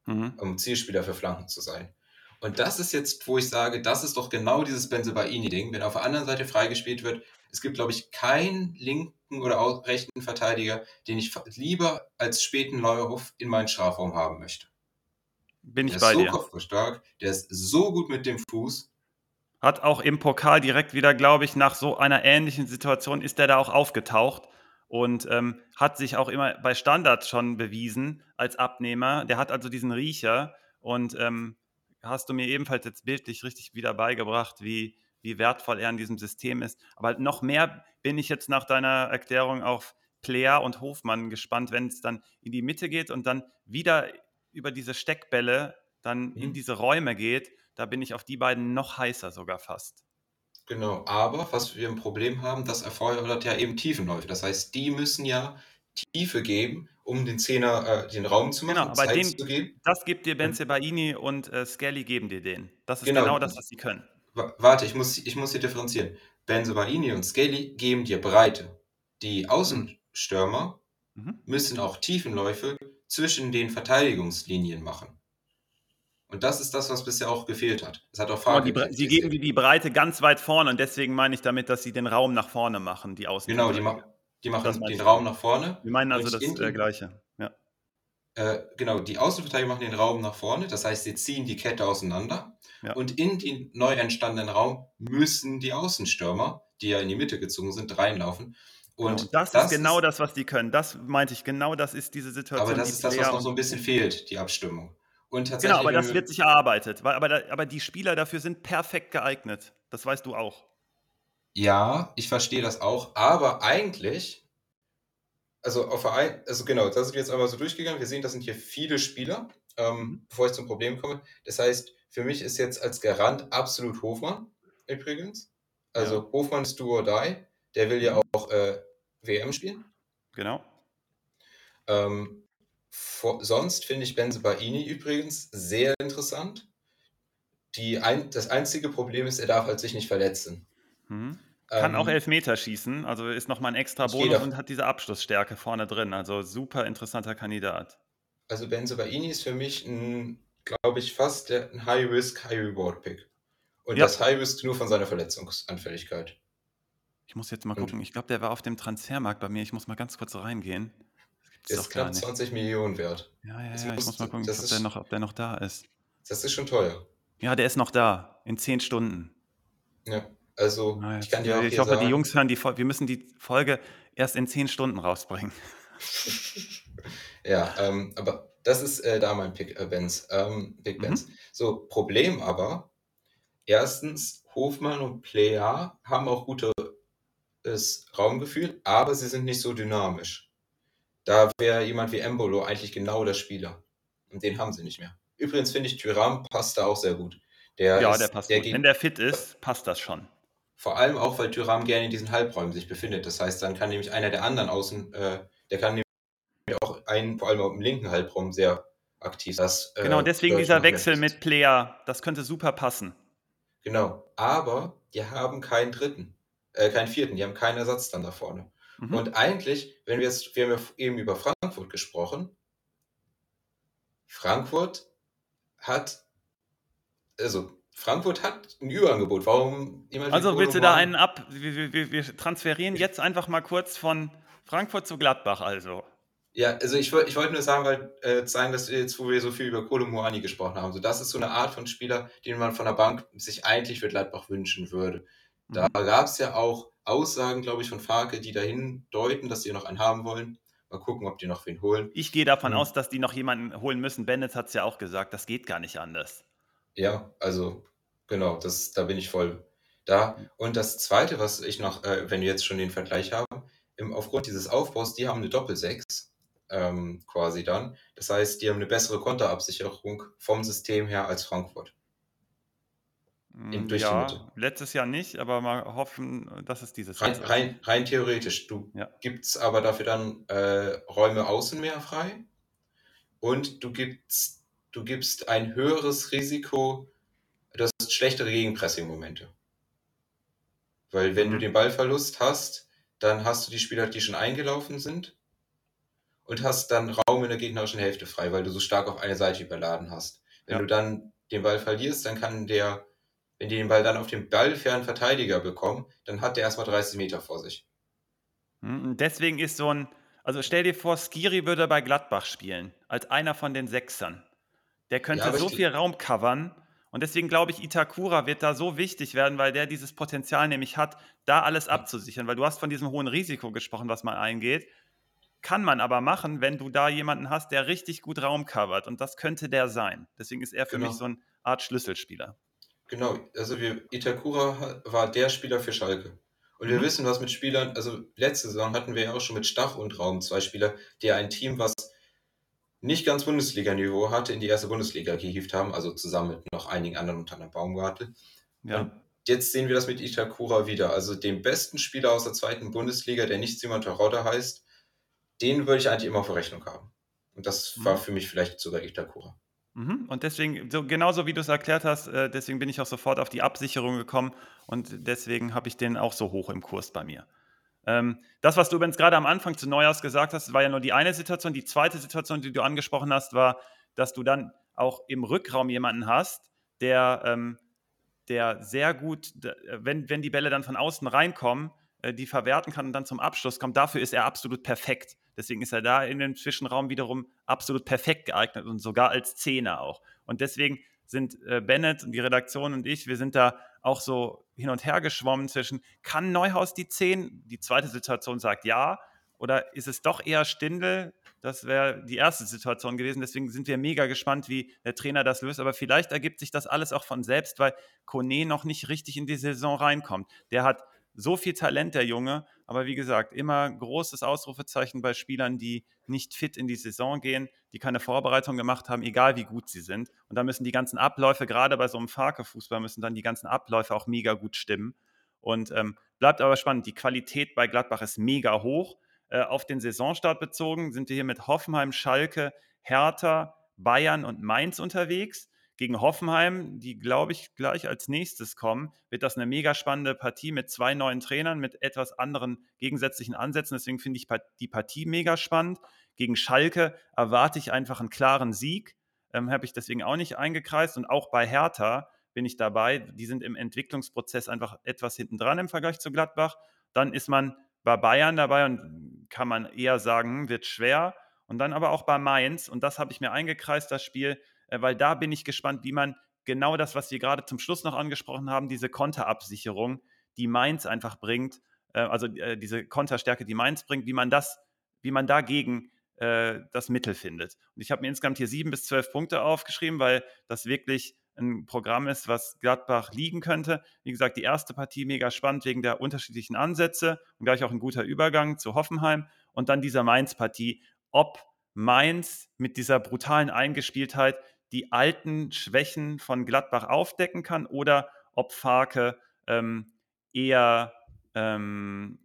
Speaker 3: mhm. um Zielspieler für Flanken zu sein. Und das ist jetzt, wo ich sage, das ist doch genau dieses Benzebaini-Ding, wenn auf der anderen Seite freigespielt wird. Es gibt, glaube ich, keinen linken oder rechten Verteidiger, den ich lieber als späten Neuhof in meinen Strafraum haben möchte.
Speaker 1: Bin ich der bei
Speaker 3: ist
Speaker 1: so
Speaker 3: dir. kopfballstark, der ist so gut mit dem Fuß.
Speaker 1: Hat auch im Pokal direkt wieder, glaube ich, nach so einer ähnlichen Situation ist der da auch aufgetaucht und ähm, hat sich auch immer bei Standards schon bewiesen als Abnehmer. Der hat also diesen Riecher und ähm, hast du mir ebenfalls jetzt bildlich richtig wieder beigebracht, wie, wie wertvoll er in diesem System ist. Aber noch mehr bin ich jetzt nach deiner Erklärung auf Player und Hofmann gespannt, wenn es dann in die Mitte geht und dann wieder über diese Steckbälle dann mhm. in diese Räume geht. Da bin ich auf die beiden noch heißer sogar fast.
Speaker 3: Genau, aber was wir ein Problem haben, das erfordert ja eben Tiefenläufe. Das heißt, die müssen ja Tiefe geben, um den Zehner äh, den Raum zu machen,
Speaker 1: genau, Zeit den, zu geben. Das gibt dir Benze Baini und äh, Skelly geben dir den. Das ist genau, genau das, was sie können.
Speaker 3: Warte, ich muss, ich muss hier differenzieren. Benze Baini und Skelly geben dir Breite. Die Außenstürmer mhm. müssen auch Tiefenläufe zwischen den Verteidigungslinien machen. Und das ist das, was bisher auch gefehlt hat. Es hat auch
Speaker 1: oh, die, Sie geben die, die Breite ganz weit vorne und deswegen meine ich damit, dass sie den Raum nach vorne machen, die Außen.
Speaker 3: Genau, die, ma die machen den Raum nach vorne.
Speaker 1: Wir meinen also das äh, Gleiche.
Speaker 3: Äh, genau, die Außenverteidiger machen den Raum nach vorne, das heißt, sie ziehen die Kette auseinander. Ja. Und in den neu entstandenen Raum müssen die Außenstürmer, die ja in die Mitte gezogen sind, reinlaufen.
Speaker 1: Und genau, das, das, ist genau ist, das, was die können. Das meinte ich, genau das ist diese Situation.
Speaker 3: Aber das ist das, was noch so ein bisschen fehlt, die Abstimmung.
Speaker 1: Und tatsächlich, genau, aber das wird sich erarbeitet. Weil, aber, aber die Spieler dafür sind perfekt geeignet. Das weißt du auch.
Speaker 3: Ja, ich verstehe das auch. Aber eigentlich, also auf Verein, also genau, das sind wir jetzt einmal so durchgegangen. Wir sehen, das sind hier viele Spieler, ähm, mhm. bevor ich zum Problem komme. Das heißt, für mich ist jetzt als Garant absolut Hofmann übrigens. Also ja. Hofmann ist do or die. Der will ja mhm. auch äh, WM spielen.
Speaker 1: Genau.
Speaker 3: Ähm, vor, sonst finde ich Benze Baini übrigens sehr interessant. Die ein, das einzige Problem ist, er darf halt sich nicht verletzen.
Speaker 1: Mhm. Kann ähm, auch Elfmeter schießen, also ist nochmal ein extra Bonus und hat diese Abschlussstärke vorne drin. Also super interessanter Kandidat.
Speaker 3: Also Benze Baini ist für mich ein, glaube ich, fast ein High-Risk, High-Reward-Pick. Und ja. das High-Risk nur von seiner Verletzungsanfälligkeit.
Speaker 1: Ich muss jetzt mal gucken. Ich glaube, der war auf dem Transfermarkt bei mir. Ich muss mal ganz kurz reingehen.
Speaker 3: Das ist knapp 20 Millionen wert.
Speaker 1: Ja, ja, ja. ich muss mal gucken, ob, ist, der noch, ob der noch da ist.
Speaker 3: Das ist schon teuer.
Speaker 1: Ja, der ist noch da. In 10 Stunden.
Speaker 3: Ja, also
Speaker 1: Na, ich kann dir auch Ich hoffe, sagen, die Jungs hören die Folge. Wir müssen die Folge erst in 10 Stunden rausbringen. [LAUGHS]
Speaker 3: ja, ähm, aber das ist äh, da mein Pick, äh, Benz. Ähm, Big Benz. Mhm. So, Problem aber, erstens, Hofmann und Player haben auch gutes Raumgefühl, aber sie sind nicht so dynamisch. Da wäre jemand wie Embolo eigentlich genau der Spieler. Und den haben sie nicht mehr. Übrigens finde ich, Tyram passt da auch sehr gut.
Speaker 1: Der ja, ist, der passt der gut. Wenn der fit ist, passt das schon.
Speaker 3: Vor allem auch, weil Tyram gerne in diesen Halbräumen sich befindet. Das heißt, dann kann nämlich einer der anderen außen, äh, der kann nämlich auch einen, vor allem im linken Halbraum sehr aktiv. Das,
Speaker 1: äh, genau, deswegen dieser Wechsel mit Player, das könnte super passen.
Speaker 3: Genau, aber die haben keinen dritten, äh, keinen vierten, die haben keinen Ersatz dann da vorne. Mhm. Und eigentlich, wenn wir jetzt, wir haben ja eben über Frankfurt gesprochen, Frankfurt hat, also Frankfurt hat ein Überangebot. Warum
Speaker 1: Also willst du da einen ab? Wir, wir, wir transferieren jetzt einfach mal kurz von Frankfurt zu Gladbach, also.
Speaker 3: Ja, also ich, ich wollte nur sagen, weil äh, zeigen, dass wir jetzt, wo wir so viel über Kolo Moani gesprochen haben, so das ist so eine Art von Spieler, den man von der Bank sich eigentlich für Gladbach wünschen würde. Da mhm. gab es ja auch Aussagen, glaube ich, von Farke, die dahin deuten, dass sie noch einen haben wollen. Mal gucken, ob die noch wen holen.
Speaker 1: Ich gehe davon mhm. aus, dass die noch jemanden holen müssen. Bennett hat es ja auch gesagt, das geht gar nicht anders.
Speaker 3: Ja, also genau, das, da bin ich voll da. Und das Zweite, was ich noch, äh, wenn wir jetzt schon den Vergleich haben, im, aufgrund dieses Aufbaus, die haben eine Doppel-6 ähm, quasi dann. Das heißt, die haben eine bessere Konterabsicherung vom System her als Frankfurt.
Speaker 1: In, mm, durch ja, letztes Jahr nicht, aber mal hoffen, dass es dieses
Speaker 3: rein, Jahr rein, rein theoretisch. Du ja. gibst aber dafür dann äh, Räume außen mehr frei und du gibst, du gibst ein höheres Risiko, du hast schlechtere Gegenpressing-Momente. Weil wenn du den Ballverlust hast, dann hast du die Spieler, die schon eingelaufen sind und hast dann Raum in der gegnerischen Hälfte frei, weil du so stark auf eine Seite überladen hast. Wenn ja. du dann den Ball verlierst, dann kann der wenn die den Ball dann auf den ballfernen Verteidiger bekommen, dann hat der erstmal 30 Meter vor sich.
Speaker 1: Hm, deswegen ist so ein, also stell dir vor, Skiri würde bei Gladbach spielen, als einer von den Sechsern. Der könnte ja, so viel Raum covern. Und deswegen glaube ich, Itakura wird da so wichtig werden, weil der dieses Potenzial nämlich hat, da alles abzusichern. Weil du hast von diesem hohen Risiko gesprochen, was man eingeht. Kann man aber machen, wenn du da jemanden hast, der richtig gut Raum covert. Und das könnte der sein. Deswegen ist er für genau. mich so eine Art Schlüsselspieler.
Speaker 3: Genau, also wir, Itakura war der Spieler für Schalke. Und wir mhm. wissen, was mit Spielern, also letzte Saison hatten wir ja auch schon mit Stach und Raum zwei Spieler, die ein Team, was nicht ganz Bundesliga-Niveau hatte, in die erste Bundesliga gehievt haben, also zusammen mit noch einigen anderen, unter anderem Baumgartel. Ja. Und jetzt sehen wir das mit Itakura wieder. Also den besten Spieler aus der zweiten Bundesliga, der nicht Simon Terodde heißt, den würde ich eigentlich immer auf Rechnung haben. Und das mhm. war für mich vielleicht sogar Itakura.
Speaker 1: Mhm. Und deswegen, so genauso wie du es erklärt hast, äh, deswegen bin ich auch sofort auf die Absicherung gekommen und deswegen habe ich den auch so hoch im Kurs bei mir. Ähm, das, was du übrigens gerade am Anfang zu Neujahrs gesagt hast, war ja nur die eine Situation. Die zweite Situation, die du angesprochen hast, war, dass du dann auch im Rückraum jemanden hast, der, ähm, der sehr gut, wenn, wenn die Bälle dann von außen reinkommen, äh, die verwerten kann und dann zum Abschluss kommt. Dafür ist er absolut perfekt. Deswegen ist er da in dem Zwischenraum wiederum absolut perfekt geeignet und sogar als Zehner auch. Und deswegen sind äh, Bennett und die Redaktion und ich, wir sind da auch so hin und her geschwommen zwischen, kann Neuhaus die 10? Die zweite Situation sagt ja. Oder ist es doch eher Stindel? Das wäre die erste Situation gewesen. Deswegen sind wir mega gespannt, wie der Trainer das löst. Aber vielleicht ergibt sich das alles auch von selbst, weil Kone noch nicht richtig in die Saison reinkommt. Der hat so viel Talent, der Junge. Aber wie gesagt, immer großes Ausrufezeichen bei Spielern, die nicht fit in die Saison gehen, die keine Vorbereitung gemacht haben, egal wie gut sie sind. Und da müssen die ganzen Abläufe, gerade bei so einem Farke-Fußball, müssen dann die ganzen Abläufe auch mega gut stimmen. Und ähm, bleibt aber spannend. Die Qualität bei Gladbach ist mega hoch. Äh, auf den Saisonstart bezogen sind wir hier mit Hoffenheim, Schalke, Hertha, Bayern und Mainz unterwegs gegen Hoffenheim, die, glaube ich, gleich als nächstes kommen, wird das eine mega spannende Partie mit zwei neuen Trainern, mit etwas anderen gegensätzlichen Ansätzen. Deswegen finde ich die Partie mega spannend. Gegen Schalke erwarte ich einfach einen klaren Sieg. Ähm, Habe ich deswegen auch nicht eingekreist. Und auch bei Hertha bin ich dabei. Die sind im Entwicklungsprozess einfach etwas hinten dran im Vergleich zu Gladbach. Dann ist man bei Bayern dabei und kann man eher sagen, hm, wird schwer. Und dann aber auch bei Mainz. Und das habe ich mir eingekreist, das Spiel weil da bin ich gespannt, wie man genau das, was wir gerade zum Schluss noch angesprochen haben, diese Konterabsicherung, die Mainz einfach bringt, äh, also äh, diese Konterstärke, die Mainz bringt, wie man das, wie man dagegen das Mittel findet. Und ich habe mir insgesamt hier sieben bis zwölf Punkte aufgeschrieben, weil das wirklich ein Programm ist, was Gladbach liegen könnte. Wie gesagt, die erste Partie mega spannend wegen der unterschiedlichen Ansätze und gleich auch ein guter Übergang zu Hoffenheim. Und dann dieser Mainz-Partie, ob Mainz mit dieser brutalen Eingespieltheit die alten Schwächen von Gladbach aufdecken kann oder ob Farke ähm, eher, ähm,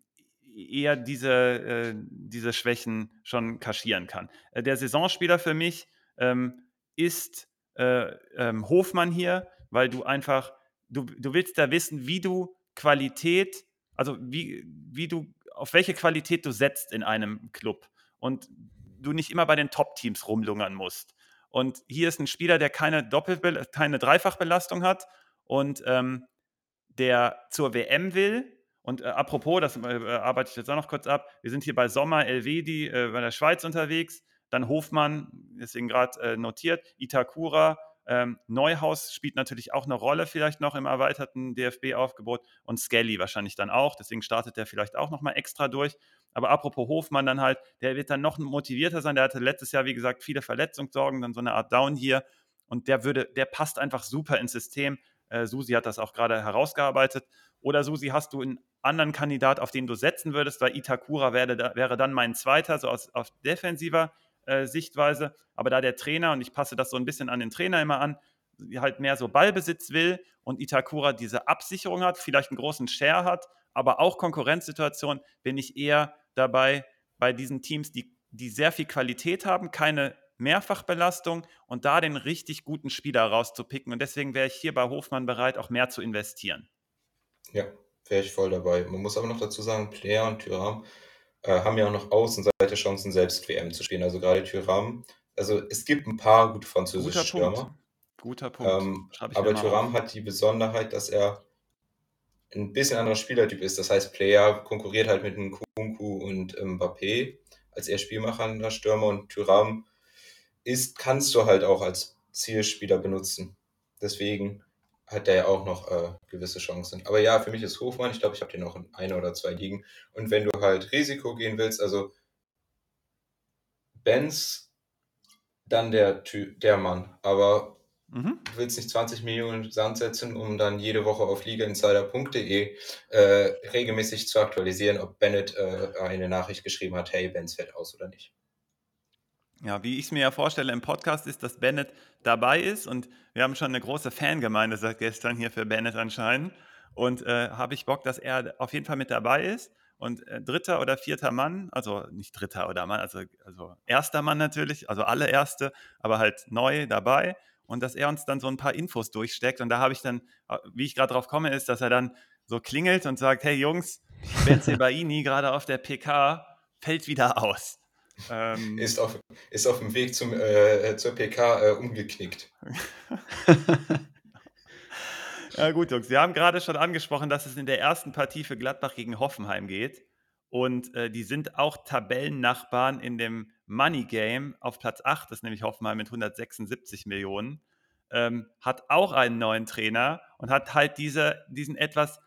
Speaker 1: eher diese, äh, diese Schwächen schon kaschieren kann. Äh, der Saisonspieler für mich ähm, ist äh, ähm, Hofmann hier, weil du einfach, du, du willst da wissen, wie du Qualität, also wie, wie du, auf welche Qualität du setzt in einem Club. Und du nicht immer bei den Top-Teams rumlungern musst. Und hier ist ein Spieler, der keine Doppel keine Dreifachbelastung hat und ähm, der zur WM will. Und äh, apropos, das äh, arbeite ich jetzt auch noch kurz ab. Wir sind hier bei Sommer Elvedi äh, bei der Schweiz unterwegs. Dann Hofmann, deswegen gerade äh, notiert, Itakura, ähm, Neuhaus spielt natürlich auch eine Rolle, vielleicht noch im erweiterten DFB-Aufgebot und Skelly wahrscheinlich dann auch. Deswegen startet er vielleicht auch nochmal extra durch. Aber apropos Hofmann dann halt, der wird dann noch motivierter sein. Der hatte letztes Jahr, wie gesagt, viele Verletzungssorgen, dann so eine Art Down hier. Und der würde, der passt einfach super ins System. Äh, Susi hat das auch gerade herausgearbeitet. Oder Susi, hast du einen anderen Kandidat, auf den du setzen würdest? Weil Itakura wäre, wäre dann mein zweiter, so aus, aus defensiver äh, Sichtweise. Aber da der Trainer, und ich passe das so ein bisschen an den Trainer immer an, halt mehr so Ballbesitz will und Itakura diese Absicherung hat, vielleicht einen großen Share hat, aber auch Konkurrenzsituation, bin ich eher dabei bei diesen Teams, die, die sehr viel Qualität haben, keine Mehrfachbelastung und da den richtig guten Spieler rauszupicken. Und deswegen wäre ich hier bei Hofmann bereit, auch mehr zu investieren.
Speaker 3: Ja, wäre ich voll dabei. Man muss aber noch dazu sagen, Player und Tyram äh, haben ja auch noch Außenseite Chancen, selbst WM zu spielen. Also gerade Tyram. Also es gibt ein paar gute französische Guter Stürmer.
Speaker 1: Punkt. Guter Punkt.
Speaker 3: Ähm, aber Thuram hat die Besonderheit, dass er ein bisschen anderer Spielertyp ist. Das heißt, Player konkurriert halt mit einem Kunku und Mbappé als eher spielmachender Stürmer und Thuram ist, kannst du halt auch als Zielspieler benutzen. Deswegen hat der ja auch noch äh, gewisse Chancen. Aber ja, für mich ist Hofmann, ich glaube, ich habe den noch in einer oder zwei liegen. Und wenn du halt Risiko gehen willst, also Benz, dann der, der Mann. Aber Mhm. Du willst nicht 20 Millionen Sand setzen, um dann jede Woche auf ligainsider.de äh, regelmäßig zu aktualisieren, ob Bennett äh, eine Nachricht geschrieben hat, hey, Benz fällt aus oder nicht.
Speaker 1: Ja, wie ich es mir ja vorstelle im Podcast ist, dass Bennett dabei ist und wir haben schon eine große Fangemeinde seit gestern hier für Bennett anscheinend und äh, habe ich Bock, dass er auf jeden Fall mit dabei ist und äh, dritter oder vierter Mann, also nicht dritter oder Mann, also, also erster Mann natürlich, also alle Erste, aber halt neu dabei und dass er uns dann so ein paar Infos durchsteckt. Und da habe ich dann, äh, wie ich gerade drauf komme, ist, dass er dann so klingelt und sagt, hey Jungs, Benzebaini [LAUGHS] gerade auf der PK fällt wieder aus.
Speaker 3: Ähm, ist, auf, ist auf dem Weg zum, äh, zur PK äh, umgeknickt. [LAUGHS]
Speaker 1: ja gut, Jungs, wir haben gerade schon angesprochen, dass es in der ersten Partie für Gladbach gegen Hoffenheim geht. Und äh, die sind auch Tabellennachbarn in dem Money Game auf Platz 8, das ist nämlich Hoffenheim mit 176 Millionen, ähm, hat auch einen neuen Trainer und hat halt diese, diesen etwas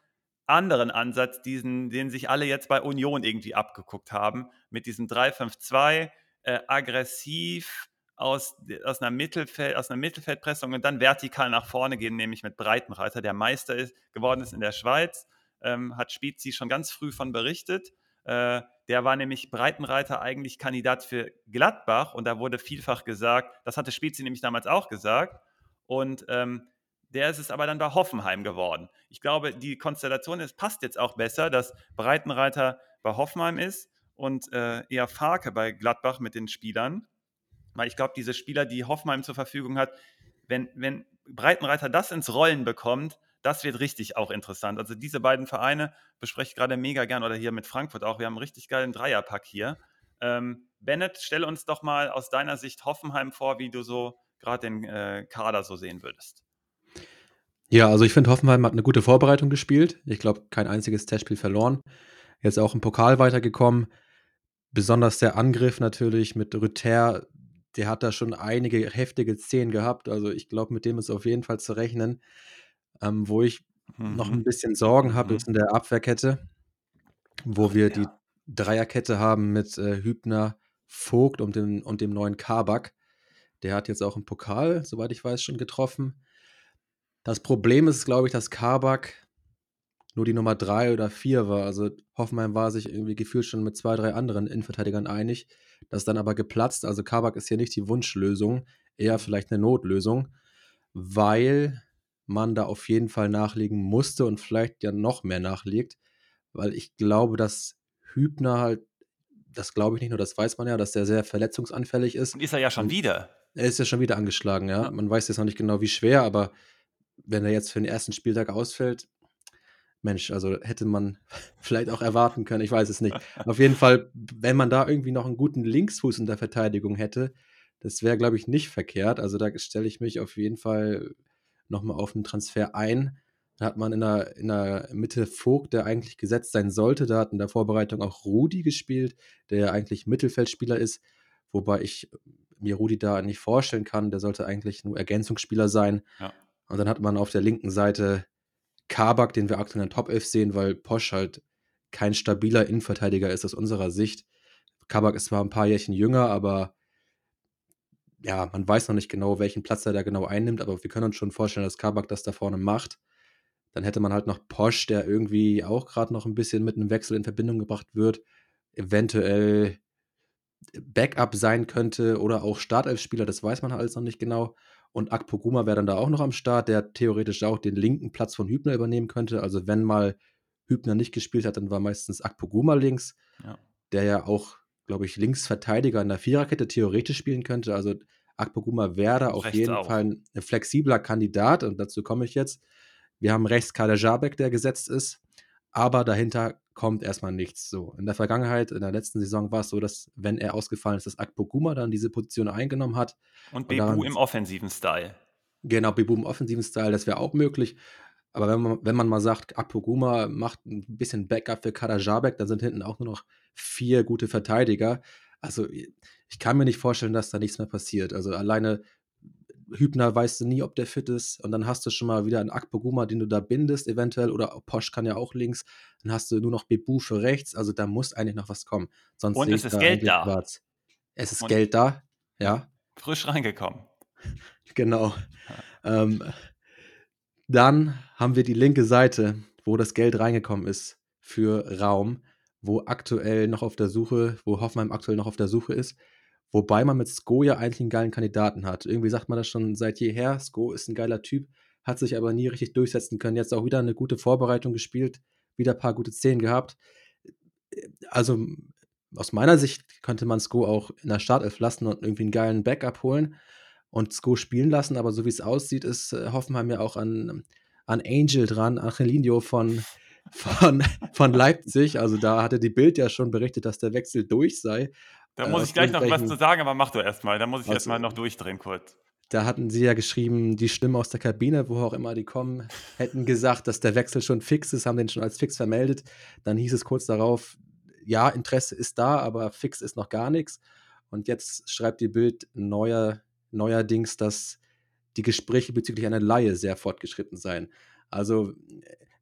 Speaker 1: anderen Ansatz, diesen, den sich alle jetzt bei Union irgendwie abgeguckt haben, mit diesem 3-5-2, äh, aggressiv aus, aus, einer Mittelfeld, aus einer Mittelfeldpressung und dann vertikal nach vorne gehen, nämlich mit Breitenreiter, der Meister ist, geworden ist in der Schweiz, ähm, hat Spezi schon ganz früh von berichtet. Äh, der war nämlich Breitenreiter eigentlich Kandidat für Gladbach und da wurde vielfach gesagt, das hatte Spezi nämlich damals auch gesagt. Und ähm, der ist es aber dann bei Hoffenheim geworden. Ich glaube, die Konstellation ist, passt jetzt auch besser, dass Breitenreiter bei Hoffenheim ist und äh, eher Farke bei Gladbach mit den Spielern. Weil ich glaube, diese Spieler, die Hoffenheim zur Verfügung hat, wenn, wenn Breitenreiter das ins Rollen bekommt, das wird richtig auch interessant. Also diese beiden Vereine bespreche ich gerade mega gern oder hier mit Frankfurt auch. Wir haben einen richtig geilen Dreierpack hier. Ähm, Bennett, stelle uns doch mal aus deiner Sicht Hoffenheim vor, wie du so gerade den äh, Kader so sehen würdest.
Speaker 2: Ja, also ich finde, Hoffenheim hat eine gute Vorbereitung gespielt. Ich glaube, kein einziges Testspiel verloren. Jetzt auch im Pokal weitergekommen. Besonders der Angriff natürlich mit Rüther, der hat da schon einige heftige Szenen gehabt. Also ich glaube, mit dem ist auf jeden Fall zu rechnen. Ähm, wo ich noch ein mhm. bisschen Sorgen habe, Mhm. ist in der Abwehrkette, wo wir die Dreierkette haben mit, äh, Hübner, Vogt und dem und dem neuen Kabak. Der hat jetzt auch im Pokal, soweit ich weiß, schon getroffen. Das Problem ist, glaube ich, dass Kabak nur die Nummer 3 oder 4 war. Also, Hoffenheim war sich irgendwie gefühlt schon mit zwei, drei anderen Innenverteidigern einig. Das ist dann aber geplatzt. Also, Kabak ist hier nicht die Wunschlösung, eher vielleicht eine Notlösung, weil man da auf jeden Fall nachlegen musste und vielleicht ja noch mehr nachlegt, weil ich glaube, dass Hübner halt, das glaube ich nicht nur, das weiß man ja, dass der sehr verletzungsanfällig ist.
Speaker 1: Und ist er ja schon wieder.
Speaker 2: Er ist ja schon wieder angeschlagen, ja. ja. Man weiß jetzt noch nicht genau, wie schwer, aber wenn er jetzt für den ersten Spieltag ausfällt, Mensch, also hätte man [LAUGHS] vielleicht auch erwarten können, ich weiß es nicht. Auf jeden Fall, wenn man da irgendwie noch einen guten Linksfuß in der Verteidigung hätte, das wäre, glaube ich, nicht verkehrt. Also da stelle ich mich auf jeden Fall nochmal auf einen Transfer ein. Da hat man in der, in der Mitte Vogt, der eigentlich gesetzt sein sollte. Da hat in der Vorbereitung auch Rudi gespielt, der eigentlich Mittelfeldspieler ist, wobei ich mir Rudi da nicht vorstellen kann. Der sollte eigentlich nur Ergänzungsspieler sein. Ja. Und dann hat man auf der linken Seite Kabak, den wir aktuell in der Top 11 sehen, weil Posch halt kein stabiler Innenverteidiger ist aus unserer Sicht. Kabak ist zwar ein paar Jährchen jünger, aber ja, man weiß noch nicht genau, welchen Platz er da genau einnimmt, aber wir können uns schon vorstellen, dass Kabak das da vorne macht. Dann hätte man halt noch Posch, der irgendwie auch gerade noch ein bisschen mit einem Wechsel in Verbindung gebracht wird. Eventuell Backup sein könnte oder auch Startelfspieler, das weiß man alles noch nicht genau. Und Akpoguma wäre dann da auch noch am Start, der theoretisch auch den linken Platz von Hübner übernehmen könnte. Also wenn mal Hübner nicht gespielt hat, dann war meistens Akpoguma links, ja. der ja auch, glaube ich, Linksverteidiger in der Viererkette theoretisch spielen könnte. Also Akpoguma wäre auf jeden auch. Fall ein flexibler Kandidat und dazu komme ich jetzt. Wir haben rechts Kader Jabek, der gesetzt ist, aber dahinter kommt erstmal nichts. So in der Vergangenheit, in der letzten Saison war es so, dass wenn er ausgefallen ist, dass Akpoguma dann diese Position eingenommen hat.
Speaker 1: Und Bebu im offensiven Style.
Speaker 2: Genau, Bebu im offensiven Style, das wäre auch möglich. Aber wenn man, wenn man mal sagt, Akpoguma macht ein bisschen Backup für Kader Jabek, dann sind hinten auch nur noch vier gute Verteidiger. Also ich kann mir nicht vorstellen, dass da nichts mehr passiert. Also alleine Hübner weißt du nie, ob der fit ist. Und dann hast du schon mal wieder einen Akpoguma, den du da bindest, eventuell. Oder Posch kann ja auch links. Dann hast du nur noch Bebu für rechts. Also da muss eigentlich noch was kommen. Sonst
Speaker 1: Und es ist Geld da.
Speaker 2: Schwarz. Es ist Und Geld da, ja.
Speaker 1: Frisch reingekommen. [LAUGHS]
Speaker 2: Genau. Ja. Ähm, dann haben wir die linke Seite, wo das Geld reingekommen ist für Raum, wo aktuell noch auf der Suche, wo Hoffenheim aktuell noch auf der Suche ist. Wobei man mit Sko ja eigentlich einen geilen Kandidaten hat. Irgendwie sagt man das schon seit jeher. Sko ist ein geiler Typ, hat sich aber nie richtig durchsetzen können. Jetzt auch wieder eine gute Vorbereitung gespielt, wieder ein paar gute Szenen gehabt. Also aus meiner Sicht könnte man Sko auch in der Startelf lassen und irgendwie einen geilen Backup holen und Sko spielen lassen. Aber so wie es aussieht, ist äh, Hoffenheim ja auch an, an Angel dran, Angelino von, von, von Leipzig. Also da hatte die Bild ja schon berichtet, dass der Wechsel durch sei.
Speaker 1: Da muss ich gleich noch was zu sagen, aber mach du erstmal. Da muss ich also, erstmal noch durchdrehen kurz.
Speaker 2: Da hatten sie ja geschrieben, die Stimmen aus der Kabine, wo auch immer die kommen, hätten gesagt, dass der Wechsel schon fix ist, haben den schon als fix vermeldet. Dann hieß es kurz darauf, ja, Interesse ist da, aber fix ist noch gar nichts. Und jetzt schreibt die Bild neuer, neuerdings, dass die Gespräche bezüglich einer Laie sehr fortgeschritten seien. Also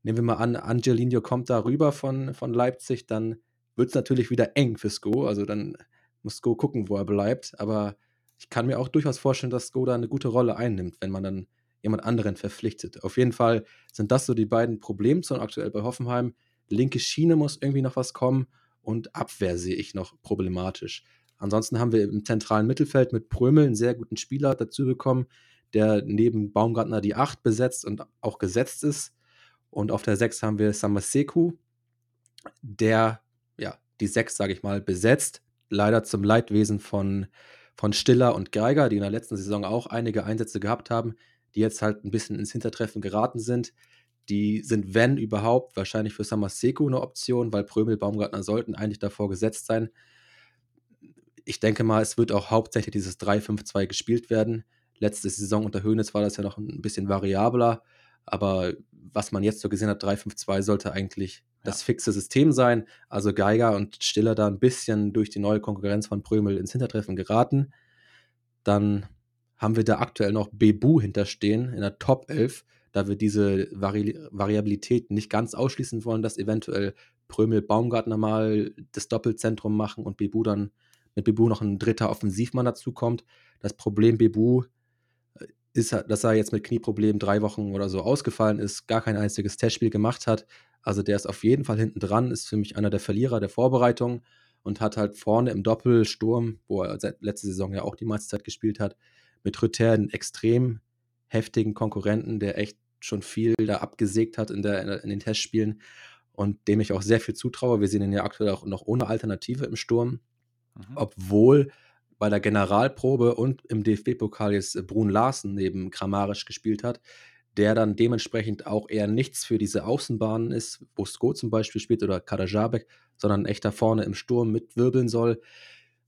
Speaker 2: nehmen wir mal an, Angelino kommt da rüber von, von Leipzig, dann wird es natürlich wieder eng für Sko. Also dann muss Go gucken, wo er bleibt. Aber ich kann mir auch durchaus vorstellen, dass Go da eine gute Rolle einnimmt, wenn man dann jemand anderen verpflichtet. Auf jeden Fall sind das so die beiden Problemzonen aktuell bei Hoffenheim. Linke Schiene muss irgendwie noch was kommen und Abwehr sehe ich noch problematisch. Ansonsten haben wir im zentralen Mittelfeld mit Prömel einen sehr guten Spieler dazu bekommen, der neben Baumgartner die 8 besetzt und auch gesetzt ist. Und auf der 6 haben wir Samaseku, der ja die 6, sage ich mal, besetzt leider zum Leidwesen von, von Stiller und Geiger, die in der letzten Saison auch einige Einsätze gehabt haben, die jetzt halt ein bisschen ins Hintertreffen geraten sind. Die sind, wenn überhaupt, wahrscheinlich für Samaseko eine Option, weil Prömel, Baumgartner sollten eigentlich davor gesetzt sein. Ich denke mal, es wird auch hauptsächlich dieses 3-5-2 gespielt werden. Letzte Saison unter Höhnes war das ja noch ein bisschen variabler, aber was man jetzt so gesehen hat, 3-5-2 sollte eigentlich das fixe System sein. Also Geiger und Stiller da ein bisschen durch die neue Konkurrenz von Prömel ins Hintertreffen geraten. Dann haben wir da aktuell noch Bebu hinterstehen in der Top 11, da wir diese Vari Variabilität nicht ganz ausschließen wollen, dass eventuell Prömel Baumgartner mal das Doppelzentrum machen und Bebu dann mit Bebu noch ein dritter Offensivmann dazukommt. Das Problem Bebu äh, ist, dass er jetzt mit Knieproblemen drei Wochen oder so ausgefallen ist, gar kein einziges Testspiel gemacht hat. Also der ist auf jeden Fall hinten dran, ist für mich einer der Verlierer der Vorbereitung und hat halt vorne im Doppelsturm, wo er seit letzter Saison ja auch die meiste Zeit gespielt hat, mit Rüther einen extrem heftigen Konkurrenten, der echt schon viel da abgesägt hat in, der, in den Testspielen und dem ich auch sehr viel zutraue. Wir sehen ihn ja aktuell auch noch ohne Alternative im Sturm, mhm. obwohl bei der Generalprobe und im DFB-Pokal jetzt Brun Larsen neben Kramarisch gespielt hat, der dann dementsprechend auch eher nichts für diese Außenbahnen ist, wo Sko zum Beispiel spielt oder Kadajabek, sondern echt da vorne im Sturm mitwirbeln soll.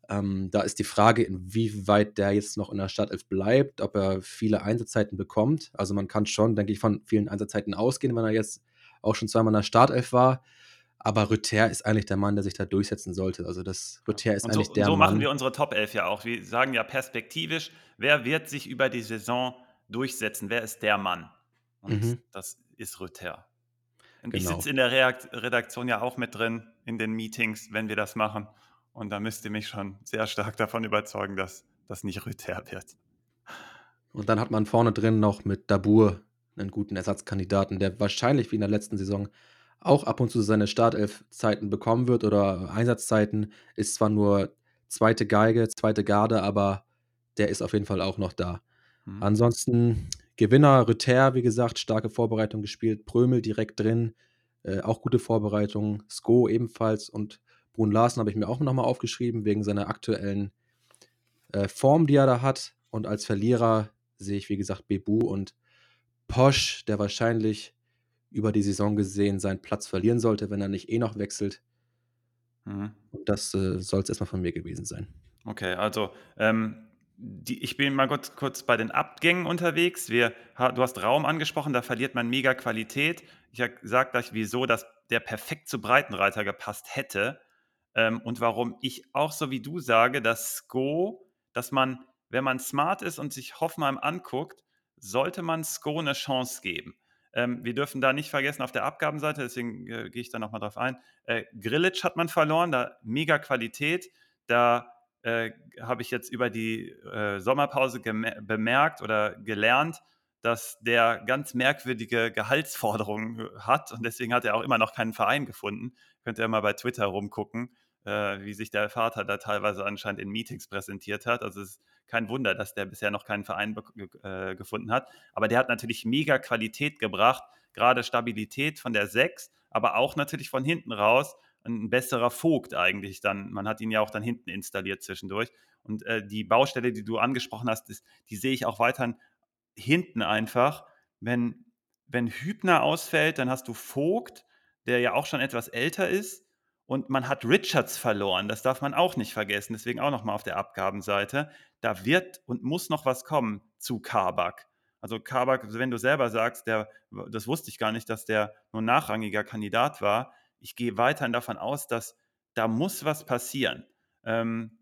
Speaker 2: Ähm, da ist die Frage, inwieweit der jetzt noch in der Startelf bleibt, ob er viele Einsatzzeiten bekommt. Also man kann schon, denke ich, von vielen Einsatzzeiten ausgehen, wenn er jetzt auch schon zweimal in der Startelf war. Aber Rüther ist eigentlich der Mann, der sich da durchsetzen sollte. Also das Rüther ist
Speaker 1: und
Speaker 2: eigentlich
Speaker 1: so,
Speaker 2: der
Speaker 1: so
Speaker 2: Mann.
Speaker 1: So machen wir unsere Top 11 ja auch. Wir sagen ja perspektivisch, wer wird sich über die Saison durchsetzen? Wer ist der Mann? Und mhm. das ist Rüther. Und genau. ich sitze in der Redaktion ja auch mit drin in den Meetings, wenn wir das machen. Und da müsst ihr mich schon sehr stark davon überzeugen, dass das nicht Rüther wird.
Speaker 2: Und dann hat man vorne drin noch mit Dabur einen guten Ersatzkandidaten, der wahrscheinlich wie in der letzten Saison auch ab und zu seine Startelf-Zeiten bekommen wird oder Einsatzzeiten. Ist zwar nur zweite Geige, zweite Garde, aber der ist auf jeden Fall auch noch da. Mhm. Ansonsten Gewinner Rüther, wie gesagt, starke Vorbereitung gespielt. Prömel direkt drin, äh, auch gute Vorbereitung. Sko ebenfalls und Brun Larsen habe ich mir auch nochmal aufgeschrieben, wegen seiner aktuellen äh, Form, die er da hat. Und als Verlierer sehe ich, wie gesagt, Bebu und Posch, der wahrscheinlich über die Saison gesehen seinen Platz verlieren sollte, wenn er nicht eh noch wechselt. Mhm. Das äh, soll es erstmal von mir gewesen sein.
Speaker 1: Okay, also ähm, die, ich bin mal kurz, kurz, bei den Abgängen unterwegs. Wir, du hast Raum angesprochen, da verliert man mega Qualität. Ich sage gleich, wieso dass der perfekt zu Breitenreiter gepasst hätte ähm, und warum ich auch so wie du sage, dass Sko, dass man, wenn man smart ist und sich Hoffenheim anguckt, sollte man Sko eine Chance geben. Ähm, wir dürfen da nicht vergessen auf der Abgabenseite, deswegen äh, gehe ich da nochmal drauf ein. Äh, Grillitsch hat man verloren, da mega Qualität. Da äh, habe ich jetzt über die äh, Sommerpause bemerkt oder gelernt, dass der ganz merkwürdige Gehaltsforderungen hat und deswegen hat er auch immer noch keinen Verein gefunden. Könnt ihr mal bei Twitter rumgucken, äh, wie sich der Vater da teilweise anscheinend in Meetings präsentiert hat. Also es ist kein Wunder, dass der bisher noch keinen Verein äh, gefunden hat. Aber der hat natürlich mega Qualität gebracht, gerade Stabilität von der 6, aber auch natürlich von hinten raus ein besserer Vogt eigentlich dann. Man hat ihn ja auch dann hinten installiert zwischendurch. Und äh, die Baustelle, die du angesprochen hast, ist, die sehe ich auch weiterhin hinten einfach. Wenn, wenn Hübner ausfällt, dann hast du Vogt, der ja auch schon etwas älter ist und man hat Richards verloren, das darf man auch nicht vergessen, deswegen auch nochmal auf der Abgabenseite. Da wird und muss noch was kommen zu Kabak. Also Kabak, wenn du selber sagst, der, das wusste ich gar nicht, dass der nur nachrangiger Kandidat war. Ich gehe weiterhin davon aus, dass da muss was passieren. Ähm,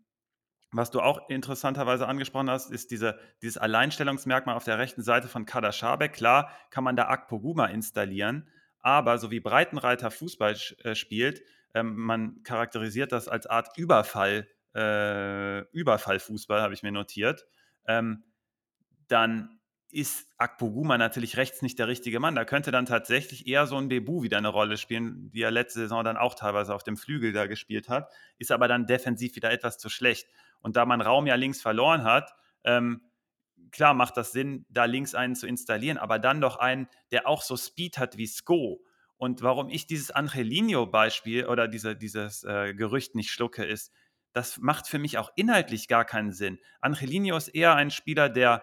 Speaker 1: was du auch interessanterweise angesprochen hast, ist diese, dieses Alleinstellungsmerkmal auf der rechten Seite von Kader Schabek. Klar kann man da Akpoguma installieren, aber so wie Breitenreiter Fußball äh, spielt, ähm, man charakterisiert das als Art Überfall, äh, Überfallfußball, habe ich mir notiert, ähm, dann ist Akpoguma natürlich rechts nicht der richtige Mann. Da könnte dann tatsächlich eher so ein Debu wieder eine Rolle spielen, die er letzte Saison dann auch teilweise auf dem Flügel da gespielt hat, ist aber dann defensiv wieder etwas zu schlecht. Und da man Raum ja links verloren hat, ähm, klar macht das Sinn, da links einen zu installieren, aber dann doch einen, der auch so Speed hat wie Sko und warum ich dieses Angelino-Beispiel oder diese, dieses äh, Gerücht nicht schlucke, ist, das macht für mich auch inhaltlich gar keinen Sinn. Angelino ist eher ein Spieler, der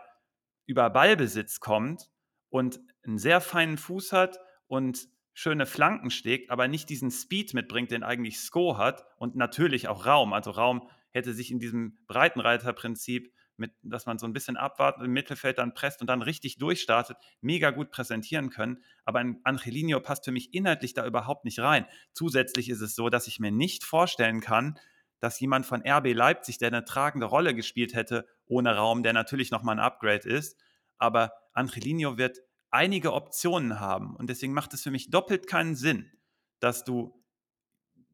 Speaker 1: über Ballbesitz kommt und einen sehr feinen Fuß hat und schöne Flanken steckt, aber nicht diesen Speed mitbringt, den eigentlich Sko hat und natürlich auch Raum. Also Raum hätte sich in diesem Breitenreiterprinzip mit, dass man so ein bisschen abwartet, im Mittelfeld dann presst und dann richtig durchstartet, mega gut präsentieren können. Aber ein Angelino passt für mich inhaltlich da überhaupt nicht rein. Zusätzlich ist es so, dass ich mir nicht vorstellen kann, dass jemand von RB Leipzig, der eine tragende Rolle gespielt hätte, ohne Raum, der natürlich nochmal ein Upgrade ist. Aber Angelino wird einige Optionen haben. Und deswegen macht es für mich doppelt keinen Sinn, dass du,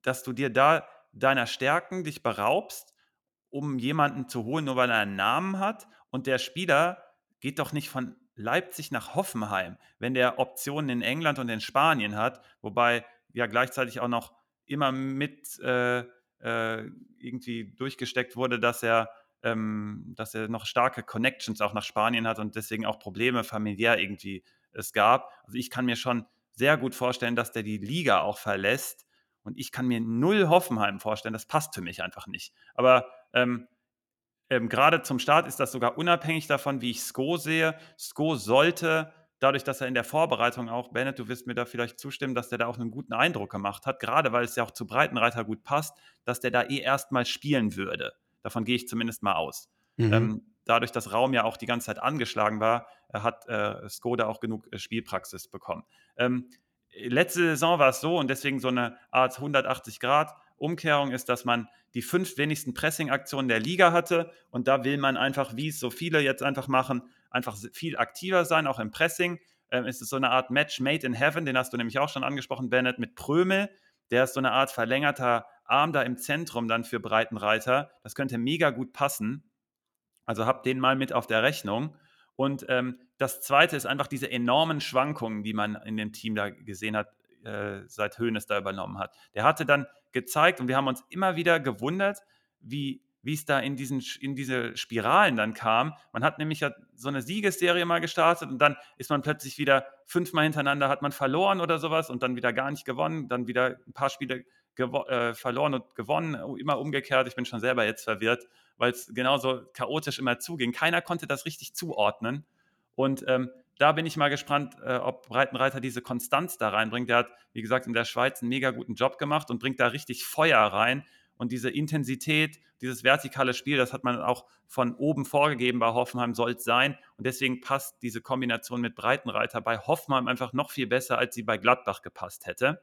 Speaker 1: dass du dir da deiner Stärken dich beraubst um jemanden zu holen, nur weil er einen Namen hat. Und der Spieler geht doch nicht von Leipzig nach Hoffenheim, wenn der Optionen in England und in Spanien hat, wobei ja gleichzeitig auch noch immer mit äh, äh, irgendwie durchgesteckt wurde, dass er, ähm, dass er noch starke Connections auch nach Spanien hat und deswegen auch Probleme familiär irgendwie es gab. Also ich kann mir schon sehr gut vorstellen, dass der die Liga auch verlässt und ich kann mir null Hoffenheim vorstellen. Das passt für mich einfach nicht. Aber ähm, ähm, gerade zum Start ist das sogar unabhängig davon, wie ich Sko sehe. Sko sollte, dadurch, dass er in der Vorbereitung auch, Bennett, du wirst mir da vielleicht zustimmen, dass der da auch einen guten Eindruck gemacht hat, gerade weil es ja auch zu Breitenreiter gut passt, dass der da eh erstmal spielen würde. Davon gehe ich zumindest mal aus. Mhm. Ähm, dadurch, dass Raum ja auch die ganze Zeit angeschlagen war, hat äh, Skoda auch genug äh, Spielpraxis bekommen. Ähm, letzte Saison war es so und deswegen so eine Art 180 Grad Umkehrung ist, dass man die fünf wenigsten Pressing-Aktionen der Liga hatte. Und da will man einfach, wie es so viele jetzt einfach machen, einfach viel aktiver sein, auch im Pressing. ähm, ist es so eine Art Match made in heaven, den hast du nämlich auch schon angesprochen, Bennett, mit Prömel. Der ist so eine Art verlängerter Arm da im Zentrum dann für Breitenreiter. Das könnte mega gut passen. Also habt den mal mit auf der Rechnung. Und ähm, das Zweite ist einfach diese enormen Schwankungen, die man in dem Team da gesehen hat, äh, seit Hoeneß da übernommen hat. Der hatte dann gezeigt und wir haben uns immer wieder gewundert, wie wie es da in, diesen, in diese Spiralen dann kam. Man hat nämlich so eine Siegesserie mal gestartet und dann ist man plötzlich wieder fünfmal hintereinander hat man verloren oder sowas und dann wieder gar nicht gewonnen, dann wieder ein paar Spiele äh, verloren und gewonnen, immer umgekehrt. Ich bin schon selber jetzt verwirrt, weil es genauso chaotisch immer zuging. Keiner konnte das richtig zuordnen. Und ähm, da bin ich mal gespannt, äh, ob Breitenreiter diese Konstanz da reinbringt. Der hat, wie gesagt, in der Schweiz einen mega guten Job gemacht und bringt da richtig Feuer rein. Und diese Intensität, dieses vertikale Spiel, das hat man auch von oben vorgegeben bei Hoffenheim, soll es sein. Und deswegen passt diese Kombination mit Breitenreiter bei Hoffenheim einfach noch viel besser, als sie bei Gladbach gepasst hätte.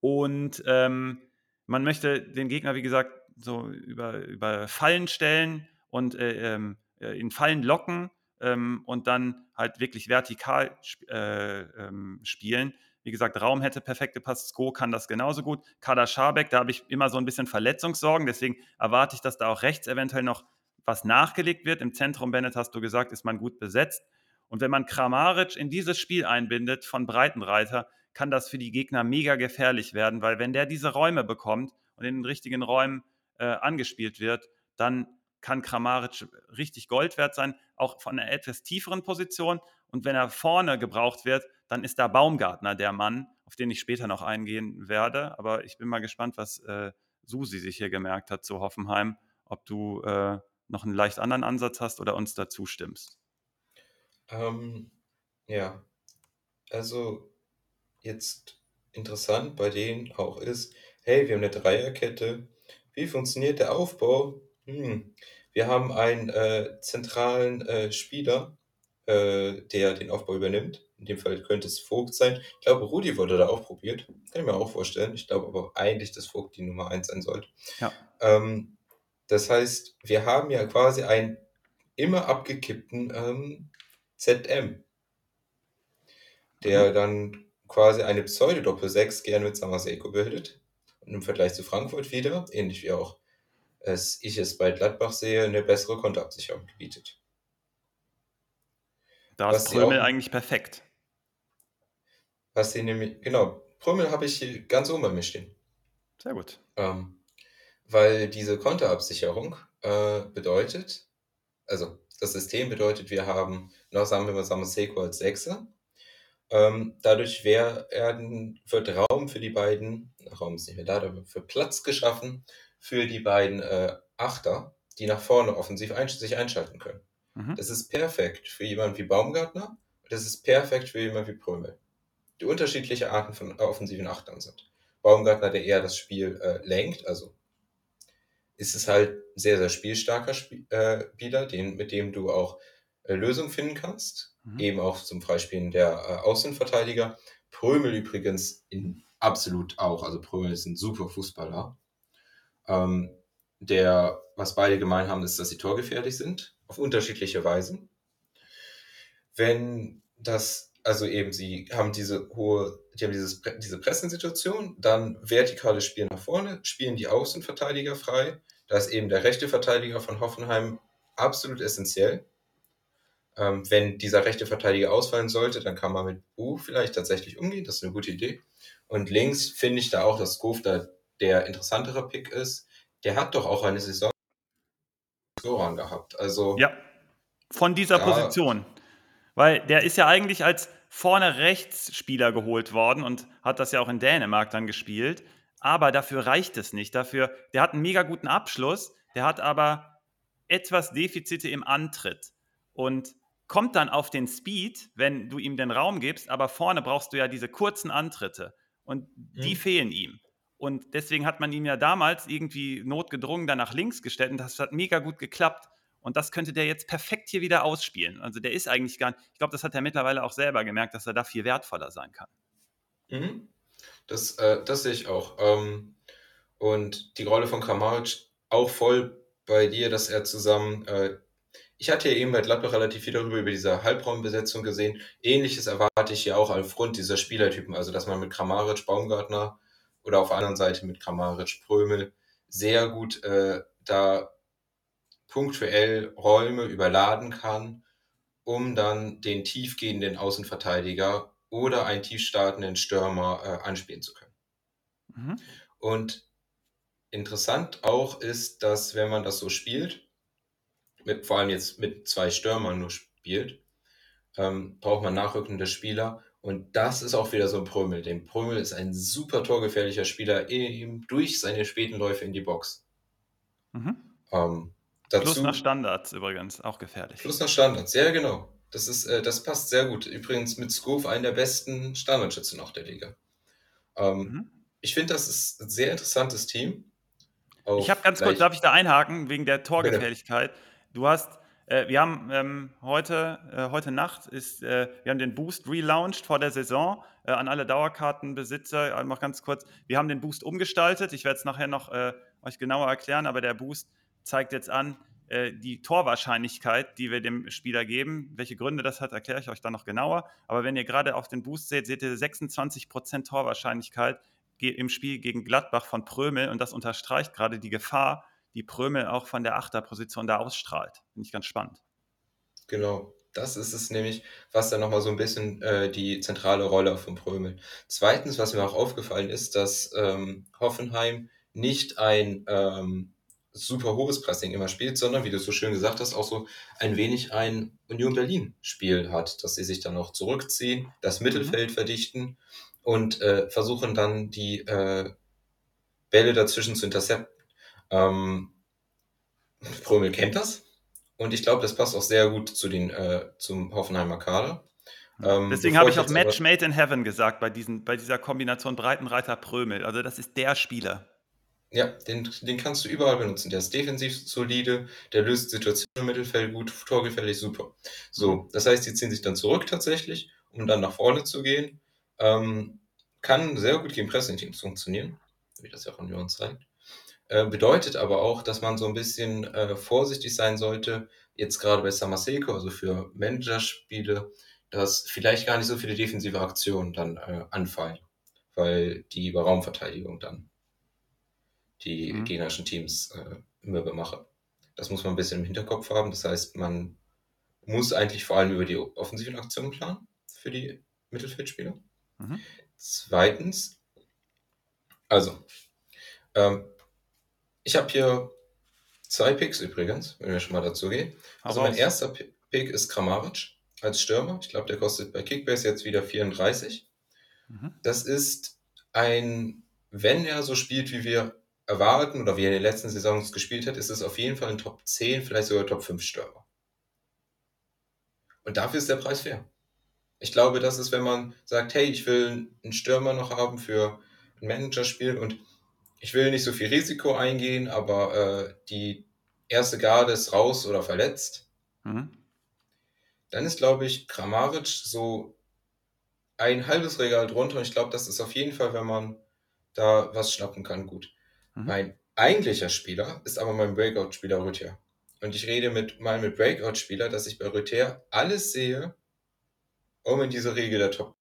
Speaker 1: Und ähm, man möchte den Gegner, wie gesagt, so über, über Fallen stellen und äh, ähm, äh, in Fallen locken ähm, und dann halt wirklich vertikal sp äh, ähm, spielen. Wie gesagt, Raum hätte perfekt gepasst. Sko kann das genauso gut. Kader Schabek, da habe ich immer so ein bisschen Verletzungssorgen. Deswegen erwarte ich, dass da auch rechts eventuell noch was nachgelegt wird. Im Zentrum, Bennett, hast du gesagt, ist man gut besetzt. Und wenn man Kramaric in dieses Spiel einbindet von Breitenreiter, kann das für die Gegner mega gefährlich werden, weil wenn der diese Räume bekommt und in den richtigen Räumen äh, angespielt wird, dann kann Kramaric richtig Gold wert sein, auch von einer etwas tieferen Position. Und wenn er vorne gebraucht wird, dann ist da Baumgartner der Mann, auf den ich später noch eingehen werde. Aber ich bin mal gespannt, was äh, Susi sich hier gemerkt hat zu Hoffenheim, ob du äh, noch einen leicht anderen Ansatz hast oder uns dazu stimmst.
Speaker 3: Ähm, ja, also jetzt interessant bei denen auch ist, hey, wir haben eine Dreierkette. Wie funktioniert der Aufbau? Hm. Wir haben einen äh, zentralen äh, Spieler, äh, der den Aufbau übernimmt. In dem Fall könnte es Vogt sein. Ich glaube, Rudi wurde da auch probiert. Kann ich mir auch vorstellen. Ich glaube aber eigentlich, dass Vogt die Nummer 1 sein sollte. Ja. Ähm, das heißt, wir haben ja quasi einen immer abgekippten ähm, ZM, der mhm. dann quasi eine Pseudo-Doppel-6 gerne mit Samaseko bildet. Und im Vergleich zu Frankfurt wieder, ähnlich wie auch es, ich es bei Gladbach sehe, eine bessere Kontoabsicherung bietet.
Speaker 1: Da ist Prömel eigentlich perfekt.
Speaker 3: Was sie nämlich, genau, Prömel habe ich hier ganz oben bei mir stehen.
Speaker 1: Sehr gut.
Speaker 3: Ähm, weil diese Kontoabsicherung äh, bedeutet, also das System bedeutet, wir haben noch, sagen wir mal, Samaseko als Sechser. Ähm, dadurch werden, wird Raum für die beiden, Raum ist nicht mehr da, da wird Platz geschaffen für die beiden äh, Achter, die nach vorne offensiv ein, sich einschalten können. Mhm. Das ist perfekt für jemanden wie Baumgartner. Das ist perfekt für jemanden wie Prömel. Die unterschiedliche Arten von offensiven Achtern sind. Baumgartner, der eher das Spiel äh, lenkt, also ist es halt sehr, sehr spielstarker Spiel, äh, Spieler, den, mit dem du auch äh, Lösungen finden kannst. Mhm. Eben auch zum Freispielen der äh, Außenverteidiger. Prömel übrigens in, absolut auch. Also Prömel ist ein super Fußballer. Ähm, der, was beide gemein haben, ist, dass sie torgefährlich sind auf unterschiedliche Weisen. Wenn das, also eben, sie haben diese hohe, die haben dieses, diese Pressensituation, dann vertikales Spiel nach vorne, spielen die Außenverteidiger frei. Da ist eben der rechte Verteidiger von Hoffenheim absolut essentiell. Ähm, wenn dieser rechte Verteidiger ausfallen sollte, dann kann man mit U vielleicht tatsächlich umgehen. Das ist eine gute Idee. Und links finde ich da auch, dass Skov da der interessantere Pick ist. Der hat doch auch eine Saison Goran gehabt. Also
Speaker 1: ja, von dieser Position. Weil der ist ja eigentlich als vorne Rechtsspieler geholt worden und hat das ja auch in Dänemark dann gespielt. Aber dafür reicht es nicht. Dafür, der hat einen mega guten Abschluss, der hat aber etwas Defizite im Antritt und kommt dann auf den Speed, wenn du ihm den Raum gibst, aber vorne brauchst du ja diese kurzen Antritte und die mhm. fehlen ihm. Und deswegen hat man ihn ja damals irgendwie notgedrungen dann nach links gestellt und das hat mega gut geklappt. Und das könnte der jetzt perfekt hier wieder ausspielen. Also der ist eigentlich gar nicht, ich glaube, das hat er mittlerweile auch selber gemerkt, dass er da viel wertvoller sein kann.
Speaker 3: Mhm. Das, äh, das sehe ich auch. Ähm, und die Rolle von Kramaric auch voll bei dir, dass er zusammen, äh, Ich hatte ja eben bei Gladbach relativ viel darüber über diese Halbraumbesetzung gesehen. Ähnliches erwarte ich ja auch aufgrund dieser Spielertypen, also dass man mit Kramaric, Baumgartner oder auf der anderen Seite mit Kramaric, Prömel sehr gut äh, da punktuell Räume überladen kann, um dann den tiefgehenden Außenverteidiger oder einen tiefstartenden Stürmer äh, anspielen zu können. Mhm. Und interessant auch ist, dass wenn man das so spielt, mit, vor allem jetzt mit zwei Stürmern nur spielt, ähm, braucht man nachrückende Spieler. Und das ist auch wieder so ein Prömel. Denn Prömel ist ein super torgefährlicher Spieler eben durch seine späten Läufe in die Box.
Speaker 1: Mhm. Ähm, dazu, Plus nach Standards übrigens, auch gefährlich.
Speaker 3: Plus nach Standards, ja genau. Das, ist, äh, das passt sehr gut. Übrigens mit Skov einer der besten Standardschützen auch der Liga. Ähm, mhm. Ich finde, das ist ein sehr interessantes Team.
Speaker 1: Ich habe ganz kurz, darf ich da einhaken, wegen der Torgefährlichkeit? Bitte. Du hast, äh, wir haben ähm, heute, äh, heute Nacht ist, äh, wir haben den Boost relaunched vor der Saison äh, an alle Dauerkartenbesitzer. Noch ganz kurz, wir haben den Boost umgestaltet. Ich werde es nachher noch äh, euch genauer erklären, aber der Boost zeigt jetzt an, äh, die Torwahrscheinlichkeit, die wir dem Spieler geben. Welche Gründe das hat, erkläre ich euch dann noch genauer. Aber wenn ihr gerade auf den Boost seht, seht ihr 26% Torwahrscheinlichkeit im Spiel gegen Gladbach von Prömel und das unterstreicht gerade die Gefahr, die Prömel auch von der Achterposition da ausstrahlt. Finde ich ganz spannend.
Speaker 3: Genau, das ist es nämlich, was dann nochmal so ein bisschen äh, die zentrale Rolle von Prömel. Zweitens, was mir auch aufgefallen ist, dass ähm, Hoffenheim nicht ein ähm, super hohes Pressing immer spielt, sondern, wie du so schön gesagt hast, auch so ein wenig ein Union Berlin-Spiel hat, dass sie sich dann auch zurückziehen, das mhm. Mittelfeld mhm. verdichten und äh, versuchen dann die äh, Bälle dazwischen zu intercepten. Ähm, Prömel kennt das und ich glaube, das passt auch sehr gut zu den, äh, zum Hoffenheimer Kader.
Speaker 1: Ähm, Deswegen habe ich auch Match Made in Heaven gesagt bei, diesen, bei dieser Kombination Breitenreiter Prömel. Also das ist der Spieler.
Speaker 3: Ja, den, den kannst du überall benutzen. Der ist defensiv solide, der löst Situationen im Mittelfeld gut, torgefährlich super. So, das heißt, die ziehen sich dann zurück tatsächlich, um dann nach vorne zu gehen. Ähm, kann sehr gut gegen Pressing-Teams funktionieren, wie das ja auch Union zeigt. Äh, bedeutet aber auch, dass man so ein bisschen äh, vorsichtig sein sollte, jetzt gerade bei Samaseko, also für Managerspiele, dass vielleicht gar nicht so viele defensive Aktionen dann äh, anfallen, weil die über Raumverteidigung dann die mhm. gegnerischen Teams äh, immer bemachen. Das muss man ein bisschen im Hinterkopf haben. Das heißt, man muss eigentlich vor allem über die offensiven Aktionen planen für die Mittelfeldspieler. Mhm. Zweitens, also, ähm, ich habe hier zwei Picks übrigens, wenn wir schon mal dazu gehen. Also mein erster Pick ist Kramaric als Stürmer. Ich glaube, der kostet bei Kickbase jetzt wieder 34. Mhm. Das ist ein, wenn er so spielt, wie wir erwarten oder wie er in den letzten Saisons gespielt hat, ist es auf jeden Fall ein Top 10, vielleicht sogar Top 5 Stürmer. Und dafür ist der Preis fair. Ich glaube, das ist, wenn man sagt, hey, ich will einen Stürmer noch haben für ein Managerspiel und ich will nicht so viel Risiko eingehen, aber äh, die erste Garde ist raus oder verletzt. Mhm. Dann ist, glaube ich, Kramaric so ein halbes Regal drunter und ich glaube, das ist auf jeden Fall, wenn man da was schnappen kann, gut. Mhm. Mein eigentlicher Spieler ist aber mein Breakout-Spieler Rüther. Und ich rede mit mal mit Breakout-Spieler, dass ich bei Rüther alles sehe, um in diese Regel der Top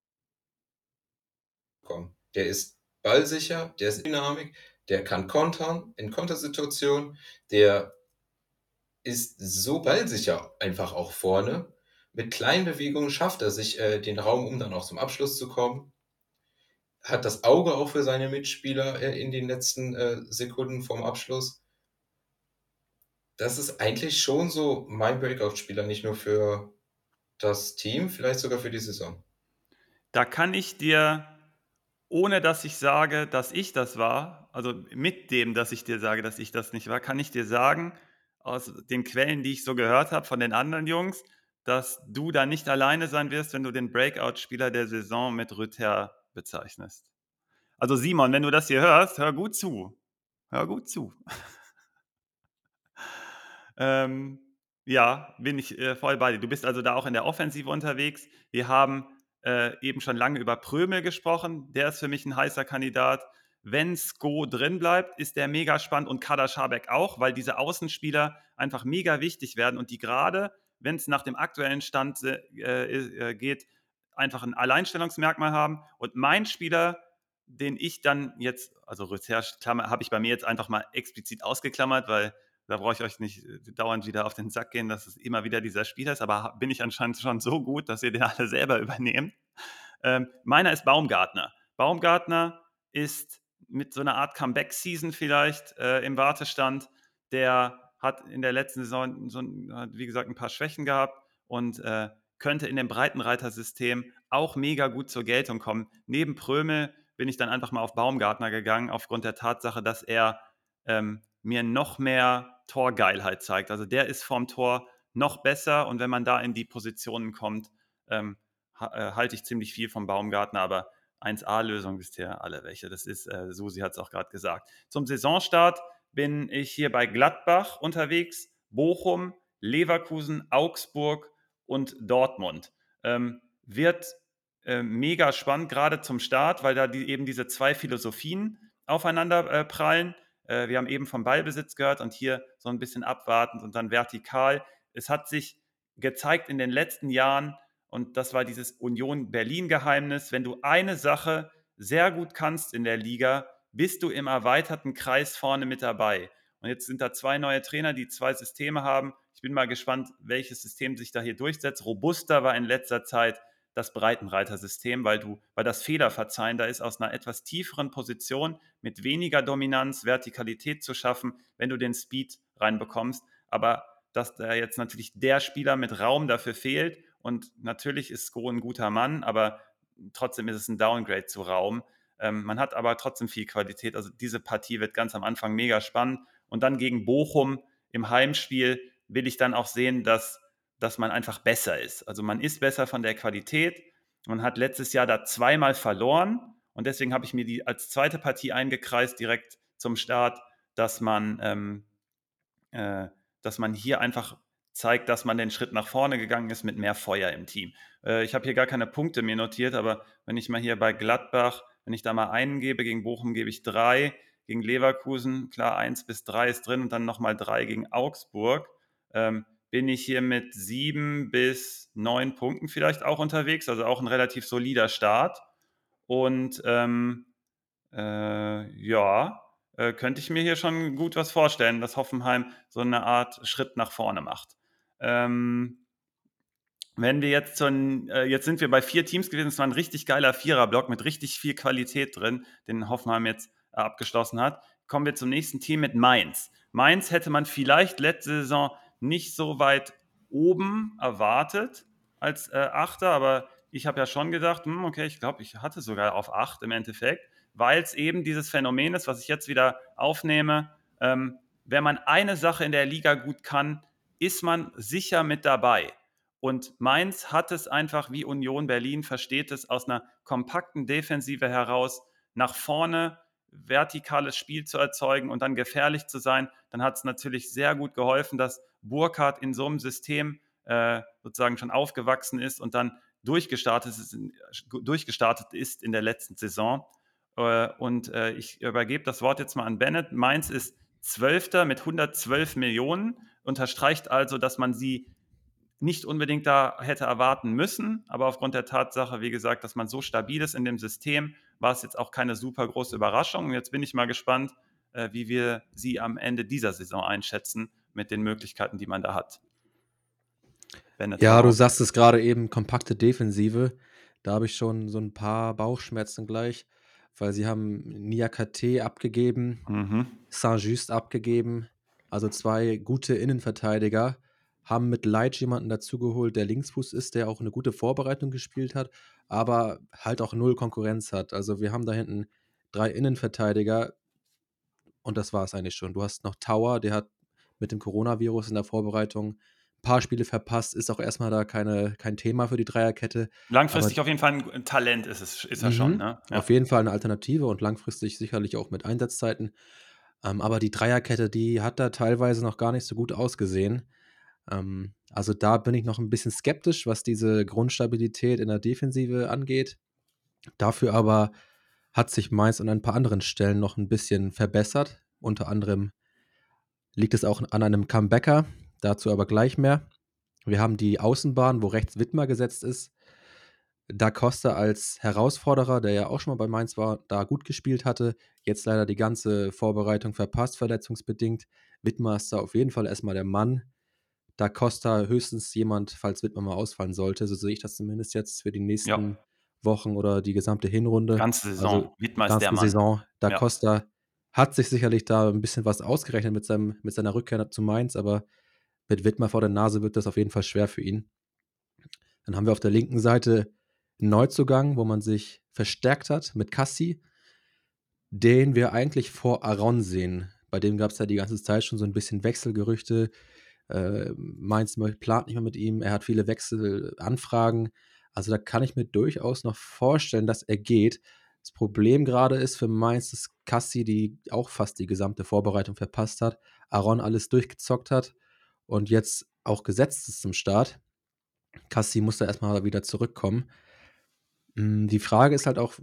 Speaker 3: kommen. Der ist ballsicher, der ist Dynamik, der kann kontern in Kontersituationen, der ist so ballsicher einfach auch vorne. Mit kleinen Bewegungen schafft er sich äh, den Raum, um dann auch zum Abschluss zu kommen. Hat das Auge auch für seine Mitspieler äh, in den letzten äh, Sekunden vorm Abschluss. Das ist eigentlich schon so mein Breakout-Spieler, nicht nur für das Team, vielleicht sogar für die Saison.
Speaker 1: Da kann ich dir ohne dass ich sage, dass ich das war, also mit dem, dass ich dir sage, dass ich das nicht war, kann ich dir sagen, aus den Quellen, die ich so gehört habe von den anderen Jungs, dass du da nicht alleine sein wirst, wenn du den Breakout-Spieler der Saison mit Rüther bezeichnest. Also Simon, wenn du das hier hörst, hör gut zu. Hör gut zu. [LAUGHS] ähm, ja, bin ich äh, voll bei dir. Du bist also da auch in der Offensive unterwegs. Wir haben äh, eben schon lange über Prömel gesprochen. Der ist für mich ein heißer Kandidat. wenn Sko drin bleibt, ist der mega spannend und Kader Schabek auch, weil diese Außenspieler einfach mega wichtig werden und die gerade, wenn es nach dem aktuellen Stand äh, äh, geht, einfach ein Alleinstellungsmerkmal haben. Und mein Spieler, den ich dann jetzt, also Recherche habe ich bei mir jetzt einfach mal explizit ausgeklammert, weil da brauche ich euch nicht äh, dauernd wieder auf den Sack gehen, dass es immer wieder dieser Spieler ist, aber bin ich anscheinend schon so gut, dass ihr den [LAUGHS] alle selber übernehmt. Ähm, meiner ist Baumgartner. Baumgartner ist mit so einer Art Comeback-Season vielleicht äh, im Wartestand. Der hat in der letzten Saison, so, wie gesagt, ein paar Schwächen gehabt und äh, könnte in dem Breitenreiter-System auch mega gut zur Geltung kommen. Neben Prömel bin ich dann einfach mal auf Baumgartner gegangen, aufgrund der Tatsache, dass er ähm, mir noch mehr Torgeilheit zeigt. Also der ist vorm Tor noch besser und wenn man da in die Positionen kommt, ähm, äh, halte ich ziemlich viel vom Baumgartner, aber 1A-Lösung wisst ihr alle welche. Das ist, äh, Susi hat es auch gerade gesagt. Zum Saisonstart bin ich hier bei Gladbach unterwegs, Bochum, Leverkusen, Augsburg und Dortmund. Ähm, wird äh, mega spannend, gerade zum Start, weil da die, eben diese zwei Philosophien aufeinander äh, prallen. Äh, wir haben eben vom Ballbesitz gehört und hier so ein bisschen abwartend und dann vertikal. Es hat sich gezeigt in den letzten Jahren, und das war dieses Union Berlin-Geheimnis. Wenn du eine Sache sehr gut kannst in der Liga, bist du im erweiterten Kreis vorne mit dabei. Und jetzt sind da zwei neue Trainer, die zwei Systeme haben. Ich bin mal gespannt, welches System sich da hier durchsetzt. Robuster war in letzter Zeit das Breitenreiter-System, weil du, weil das Fehlerverzeihen da ist, aus einer etwas tieferen Position mit weniger Dominanz, Vertikalität zu schaffen, wenn du den Speed reinbekommst. Aber dass da jetzt natürlich der Spieler mit Raum dafür fehlt und natürlich ist Sko ein guter Mann, aber trotzdem ist es ein Downgrade zu Raum. Ähm, man hat aber trotzdem viel Qualität. Also diese Partie wird ganz am Anfang mega spannend. Und dann gegen Bochum im Heimspiel will ich dann auch sehen, dass, dass man einfach besser ist. Also man ist besser von der Qualität. Man hat letztes Jahr da zweimal verloren. Und deswegen habe ich mir die als zweite Partie eingekreist, direkt zum Start, dass man, ähm, äh, dass man hier einfach zeigt, dass man den Schritt nach vorne gegangen ist mit mehr Feuer im Team. Äh, ich habe hier gar keine Punkte mir notiert, aber wenn ich mal hier bei Gladbach, wenn ich da mal einen gebe, gegen Bochum gebe ich drei, gegen Leverkusen, klar, eins bis drei ist drin und dann nochmal drei gegen Augsburg, ähm, bin ich hier mit sieben bis neun Punkten vielleicht auch unterwegs, also auch ein relativ solider Start. Und ähm, äh, ja, äh, könnte ich mir hier schon gut was vorstellen, dass Hoffenheim so eine Art Schritt nach vorne macht. Ähm, wenn wir jetzt ein, äh, jetzt sind wir bei vier Teams gewesen, es war ein richtig geiler Viererblock mit richtig viel Qualität drin, den Hoffenheim jetzt äh, abgeschlossen hat. Kommen wir zum nächsten Team mit Mainz. Mainz hätte man vielleicht letzte Saison nicht so weit oben erwartet als äh, Achter, aber ich habe ja schon gedacht, hm, okay, ich glaube, ich hatte sogar auf acht im Endeffekt, weil es eben dieses Phänomen ist, was ich jetzt wieder aufnehme. Ähm, wenn man eine Sache in der Liga gut kann, ist man sicher mit dabei. Und Mainz hat es einfach, wie Union Berlin versteht es, aus einer kompakten Defensive heraus nach vorne vertikales Spiel zu erzeugen und dann gefährlich zu sein. Dann hat es natürlich sehr gut geholfen, dass Burkhardt in so einem System äh, sozusagen schon aufgewachsen ist und dann durchgestartet ist, durchgestartet ist in der letzten Saison. Äh, und äh, ich übergebe das Wort jetzt mal an Bennett. Mainz ist Zwölfter mit 112 Millionen unterstreicht also, dass man sie nicht unbedingt da hätte erwarten müssen, aber aufgrund der Tatsache, wie gesagt, dass man so stabil ist in dem System, war es jetzt auch keine super große Überraschung. Jetzt bin ich mal gespannt, äh, wie wir sie am Ende dieser Saison einschätzen mit den Möglichkeiten, die man da hat.
Speaker 2: Ja, du sagst es gerade eben, kompakte Defensive. Da habe ich schon so ein paar Bauchschmerzen gleich, weil sie haben Niakate abgegeben, mhm. Saint-Just abgegeben, also zwei gute Innenverteidiger, haben mit Leitsch jemanden dazugeholt, der Linksfuß ist, der auch eine gute Vorbereitung gespielt hat, aber halt auch null Konkurrenz hat. Also wir haben da hinten drei Innenverteidiger und das war es eigentlich schon. Du hast noch Tower, der hat mit dem Coronavirus in der Vorbereitung ein paar Spiele verpasst, ist auch erstmal da keine, kein Thema für die Dreierkette.
Speaker 1: Langfristig aber, auf jeden Fall ein Talent ist, es, ist er schon. Mhm. Ne?
Speaker 2: Ja. Auf jeden Fall eine Alternative und langfristig sicherlich auch mit Einsatzzeiten. Ähm, aber die Dreierkette, die hat da teilweise noch gar nicht so gut ausgesehen. Ähm, also da bin ich noch ein bisschen skeptisch, was diese Grundstabilität in der Defensive angeht. Dafür aber hat sich Mainz an ein paar anderen Stellen noch ein bisschen verbessert. Unter anderem liegt es auch an einem Comebacker, dazu aber gleich mehr. Wir haben die Außenbahn, wo rechts Wittmer gesetzt ist. Da Costa als Herausforderer, der ja auch schon mal bei Mainz war, da gut gespielt hatte. Jetzt leider die ganze Vorbereitung verpasst, verletzungsbedingt. Wittmer ist da auf jeden Fall erstmal der Mann. Da Costa höchstens jemand, falls Wittmer mal ausfallen sollte. So sehe ich das zumindest jetzt für die nächsten ja. Wochen oder die gesamte Hinrunde.
Speaker 1: Ganze Saison. Also,
Speaker 2: Wittmer ist der Mann. Saison. Da ja. Costa hat sich sicherlich da ein bisschen was ausgerechnet mit, seinem, mit seiner Rückkehr zu Mainz, aber mit Wittmer vor der Nase wird das auf jeden Fall schwer für ihn. Dann haben wir auf der linken Seite einen Neuzugang, wo man sich verstärkt hat mit Cassi, den wir eigentlich vor Aron sehen. Bei dem gab es ja die ganze Zeit schon so ein bisschen Wechselgerüchte. Äh, Mainz plant nicht mehr mit ihm, er hat viele Wechselanfragen. Also da kann ich mir durchaus noch vorstellen, dass er geht. Das Problem gerade ist für Mainz, dass Cassi, die auch fast die gesamte Vorbereitung verpasst hat, Aaron alles durchgezockt hat und jetzt auch gesetzt ist zum Start. Cassi muss da erstmal wieder zurückkommen. Hm, die Frage ist halt auch,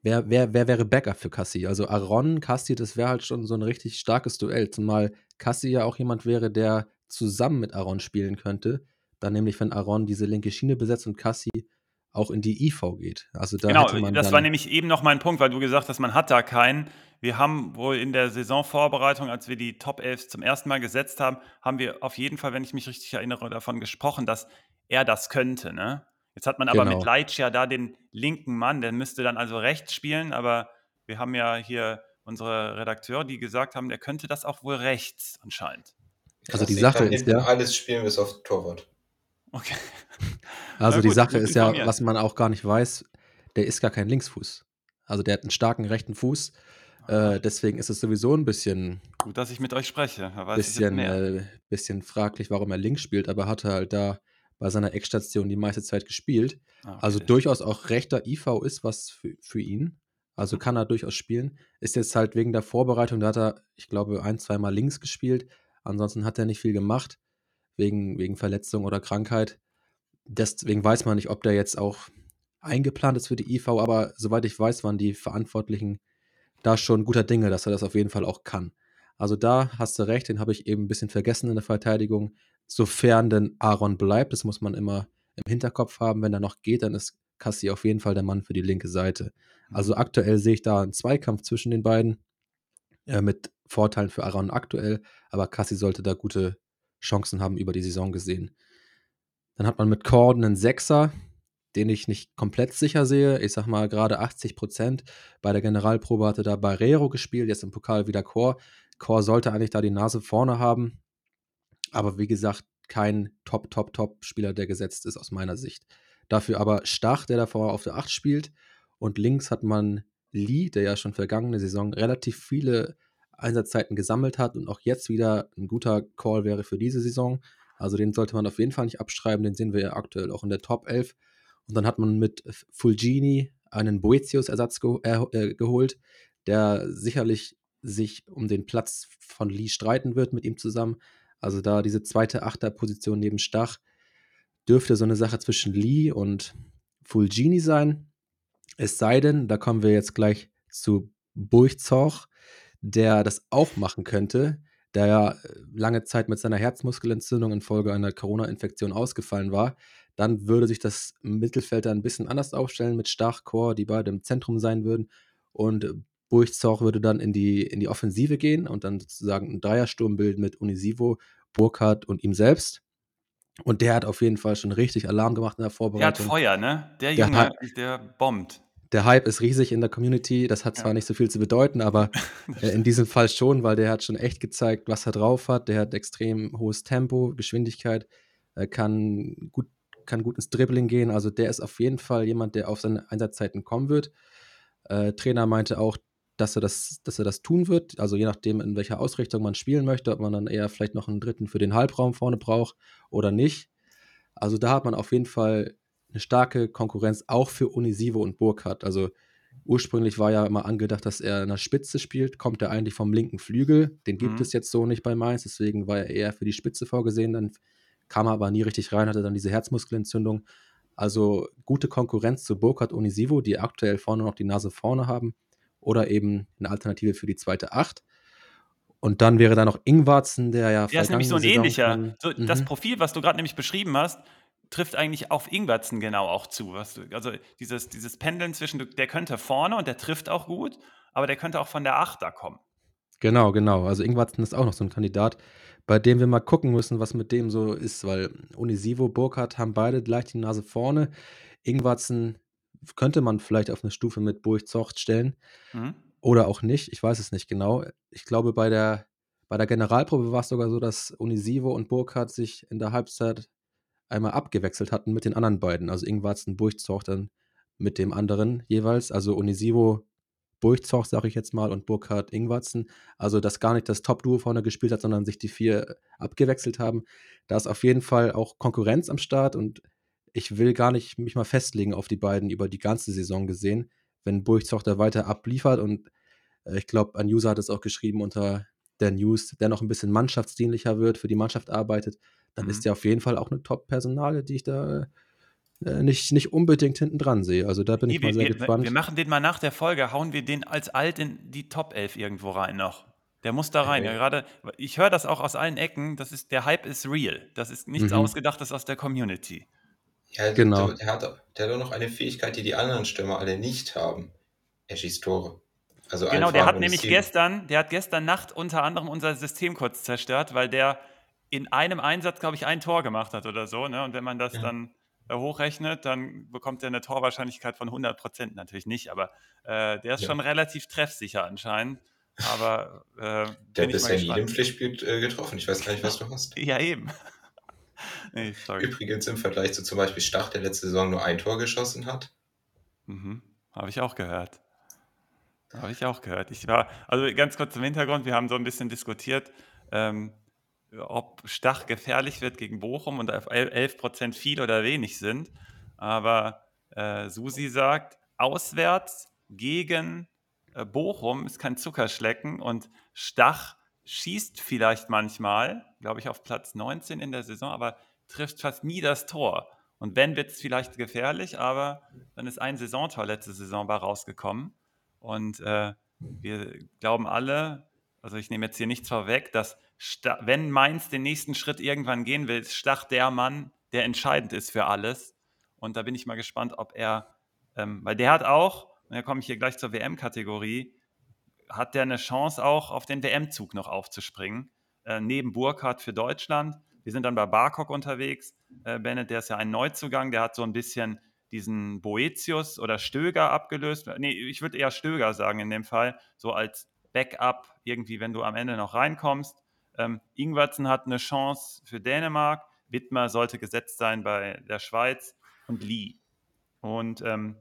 Speaker 2: wer, wer, wer wäre Backup für Cassi? Also Aaron, Cassi, das wäre halt schon so ein richtig starkes Duell, zumal Cassi ja auch jemand wäre, der zusammen mit Aaron spielen könnte. Dann nämlich, wenn Aaron diese linke Schiene besetzt und Cassi auch in die IV geht. Also da
Speaker 1: genau, das war nämlich eben noch mein Punkt, weil du gesagt hast, man hat da keinen. Wir haben wohl in der Saisonvorbereitung, als wir die Top 11 zum ersten Mal gesetzt haben, haben wir auf jeden Fall, wenn ich mich richtig erinnere, davon gesprochen, dass er das könnte. Ne? Jetzt hat man aber genau. mit Leitsch ja da den linken Mann, der müsste dann also rechts spielen, aber wir haben ja hier unsere Redakteure, die gesagt haben, der könnte das auch wohl rechts anscheinend.
Speaker 3: Also die Sache ist ja alles spielen bis auf Torwart.
Speaker 2: Okay. [LAUGHS] Also gut, die Sache ist ja, was man auch gar nicht weiß, der ist gar kein Linksfuß. Also der hat einen starken rechten Fuß. Äh, deswegen ist es sowieso ein bisschen.
Speaker 1: Gut, dass ich mit euch spreche.
Speaker 2: bisschen, äh, bisschen fraglich, warum er links spielt, aber hatte halt da bei seiner Eckstation die meiste Zeit gespielt. Ah, okay. Also durchaus auch rechter IV ist was für, für ihn. Also kann er durchaus spielen. Ist jetzt halt wegen der Vorbereitung, da hat er, ich glaube, ein, zweimal links gespielt. Ansonsten hat er nicht viel gemacht, wegen, wegen Verletzung oder Krankheit. Deswegen weiß man nicht, ob der jetzt auch eingeplant ist für die IV, aber soweit ich weiß, waren die Verantwortlichen da schon guter Dinge, dass er das auf jeden Fall auch kann. Also da hast du recht, den habe ich eben ein bisschen vergessen in der Verteidigung. Sofern denn Aaron bleibt, das muss man immer im Hinterkopf haben. Wenn er noch geht, dann ist Cassi auf jeden Fall der Mann für die linke Seite. Also mhm. aktuell sehe ich da einen Zweikampf zwischen den beiden äh, mit Vorteilen für Aaron aktuell, aber Cassi sollte da gute Chancen haben über die Saison gesehen. Dann hat man mit Corden einen Sechser, den ich nicht komplett sicher sehe. Ich sag mal gerade 80 Prozent. Bei der Generalprobe hatte da Barrero gespielt, jetzt im Pokal wieder Chor. Chor sollte eigentlich da die Nase vorne haben. Aber wie gesagt, kein Top, Top, Top-Spieler, der gesetzt ist aus meiner Sicht. Dafür aber Stach, der davor auf der 8 spielt. Und links hat man Lee, der ja schon vergangene Saison relativ viele Einsatzzeiten gesammelt hat und auch jetzt wieder ein guter Call wäre für diese Saison. Also den sollte man auf jeden Fall nicht abschreiben, den sehen wir ja aktuell auch in der Top 11. Und dann hat man mit Fulgini einen Boetius-Ersatz ge äh, äh, geholt, der sicherlich sich um den Platz von Lee streiten wird mit ihm zusammen. Also da diese zweite Achterposition neben Stach dürfte so eine Sache zwischen Lee und Fulgini sein. Es sei denn, da kommen wir jetzt gleich zu Burgzoch, der das auch machen könnte, der ja äh, lange Zeit mit seiner Herzmuskelentzündung infolge einer Corona-Infektion ausgefallen war, dann würde sich das Mittelfeld da ein bisschen anders aufstellen mit Stachchor, die beide im Zentrum sein würden. Und Burgzoch würde dann in die, in die Offensive gehen und dann sozusagen einen Dreiersturm bilden mit Unisivo, Burkhardt und ihm selbst. Und der hat auf jeden Fall schon richtig Alarm gemacht in der Vorbereitung.
Speaker 1: Der hat Feuer, ne? Der Junge, der, hat, der bombt
Speaker 2: der Hype ist riesig in der Community. Das hat zwar ja. nicht so viel zu bedeuten, aber [LAUGHS] äh, in diesem Fall schon, weil der hat schon echt gezeigt, was er drauf hat. Der hat extrem hohes Tempo, Geschwindigkeit, äh, kann, gut, kann gut ins Dribbling gehen. Also der ist auf jeden Fall jemand, der auf seine Einsatzzeiten kommen wird. Äh, Trainer meinte auch, dass er, das, dass er das tun wird. Also je nachdem, in welcher Ausrichtung man spielen möchte, ob man dann eher vielleicht noch einen dritten für den Halbraum vorne braucht oder nicht. Also da hat man auf jeden Fall eine starke Konkurrenz auch für Unisivo und Burkhardt. Also ursprünglich war ja immer angedacht, dass er in der Spitze spielt, kommt er eigentlich vom linken Flügel. Den gibt mhm. es jetzt so nicht bei Mainz, deswegen war er eher für die Spitze vorgesehen. Dann kam er aber nie richtig rein, hatte dann diese Herzmuskelentzündung. Also gute Konkurrenz zu Burkhardt Unisivo, die aktuell vorne noch die Nase vorne haben. oder eben eine Alternative für die zweite Acht. Und dann wäre da noch Ingwarzen, der ja
Speaker 1: Der ist nämlich so ein ähnlicher. So, mhm. Das Profil, was du gerade nämlich beschrieben hast, trifft eigentlich auf Ingwertsen genau auch zu. Du, also dieses, dieses Pendeln zwischen, der könnte vorne und der trifft auch gut, aber der könnte auch von der Achter kommen.
Speaker 2: Genau, genau. Also Ingwertsen ist auch noch so ein Kandidat, bei dem wir mal gucken müssen, was mit dem so ist, weil Unisivo, Burkhardt haben beide gleich die Nase vorne. Ingwertsen könnte man vielleicht auf eine Stufe mit Burg Zocht stellen. Mhm. Oder auch nicht, ich weiß es nicht genau. Ich glaube, bei der, bei der Generalprobe war es sogar so, dass Unisivo und Burkhardt sich in der Halbzeit einmal abgewechselt hatten mit den anderen beiden. Also Ingwarzen, Burgzoch dann mit dem anderen jeweils. Also Unisivo, Burgzoch, sage ich jetzt mal, und Burkhardt, Ingwarzen. Also, dass gar nicht das Top-Duo vorne gespielt hat, sondern sich die vier abgewechselt haben. Da ist auf jeden Fall auch Konkurrenz am Start und ich will gar nicht mich mal festlegen auf die beiden über die ganze Saison gesehen. Wenn Burgzoch da weiter abliefert und äh, ich glaube, ein User hat es auch geschrieben unter der News, der noch ein bisschen mannschaftsdienlicher wird, für die Mannschaft arbeitet, dann mhm. ist der auf jeden Fall auch eine Top-Personale, die ich da äh, nicht, nicht unbedingt hinten dran sehe. Also da bin nee, ich mal
Speaker 1: wir,
Speaker 2: sehr wir, gespannt.
Speaker 1: Wir machen den mal nach der Folge, hauen wir den als alt in die Top 11 irgendwo rein noch. Der muss da rein. Okay. Ja, gerade, ich höre das auch aus allen Ecken. Das ist, der Hype ist real. Das ist nichts mhm. Ausgedachtes aus der Community.
Speaker 3: Ja, genau. Der, der, hat, der hat auch noch eine Fähigkeit, die die anderen Stürmer alle nicht haben. Er schießt Tore.
Speaker 1: Also genau, der hat nämlich gestern, der hat gestern Nacht unter anderem unser System kurz zerstört, weil der in einem Einsatz, glaube ich, ein Tor gemacht hat oder so. Ne? Und wenn man das ja. dann äh, hochrechnet, dann bekommt er eine Torwahrscheinlichkeit von 100 Prozent. Natürlich nicht, aber äh, der ist ja. schon relativ treffsicher anscheinend. Aber
Speaker 3: äh, der hat bisher nie im Pflichtspiel äh, getroffen. Ich weiß gar nicht, was du hast. [LAUGHS]
Speaker 1: Ja, eben. [LAUGHS]
Speaker 3: nee, Übrigens im Vergleich zu zum Beispiel Stach, der letzte Saison nur ein Tor geschossen hat.
Speaker 1: Mhm. Habe ich auch gehört. Habe ich auch gehört. Ich war, also ganz kurz zum Hintergrund, wir haben so ein bisschen diskutiert, ähm, ob Stach gefährlich wird gegen Bochum und 11 Prozent viel oder wenig sind. Aber äh, Susi sagt, auswärts gegen äh, Bochum ist kein Zuckerschlecken und Stach schießt vielleicht manchmal, glaube ich, auf Platz 19 in der Saison, aber trifft fast nie das Tor. Und wenn, wird es vielleicht gefährlich, aber dann ist ein Saisontor letzte Saison bei rausgekommen. Und äh, wir glauben alle, also ich nehme jetzt hier nichts vorweg, dass wenn Mainz den nächsten Schritt irgendwann gehen will, ist Stach der Mann, der entscheidend ist für alles. Und da bin ich mal gespannt, ob er, ähm, weil der hat auch, und da komme ich hier gleich zur WM-Kategorie, hat der eine Chance auch auf den WM-Zug noch aufzuspringen, äh, neben Burkhardt für Deutschland. Wir sind dann bei Barkok unterwegs. Äh, Bennett, der ist ja ein Neuzugang, der hat so ein bisschen diesen Boetius oder Stöger abgelöst. Nee, ich würde eher Stöger sagen in dem Fall, so als Backup irgendwie, wenn du am Ende noch reinkommst. Ähm, Ingwertsen hat eine Chance für Dänemark, Wittmer sollte gesetzt sein bei der Schweiz und Lee. Und ähm,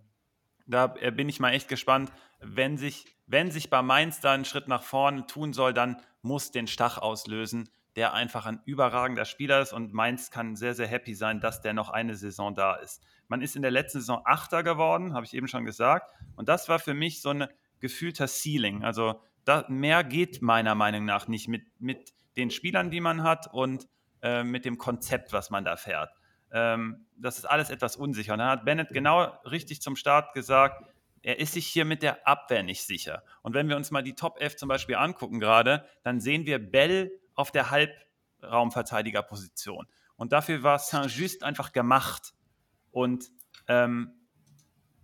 Speaker 1: da bin ich mal echt gespannt, wenn sich, wenn sich bei Mainz da einen Schritt nach vorne tun soll, dann muss den Stach auslösen, der einfach ein überragender Spieler ist und Mainz kann sehr, sehr happy sein, dass der noch eine Saison da ist. Man ist in der letzten Saison Achter geworden, habe ich eben schon gesagt. Und das war für mich so ein gefühlter Ceiling. Also da, mehr geht meiner Meinung nach nicht mit, mit den Spielern, die man hat und äh, mit dem Konzept, was man da fährt. Ähm, das ist alles etwas unsicher. Und dann hat Bennett genau richtig zum Start gesagt, er ist sich hier mit der Abwehr nicht sicher. Und wenn wir uns mal die Top 11 zum Beispiel angucken gerade, dann sehen wir Bell auf der Halbraumverteidigerposition. Und dafür war Saint-Just einfach gemacht. Und ähm,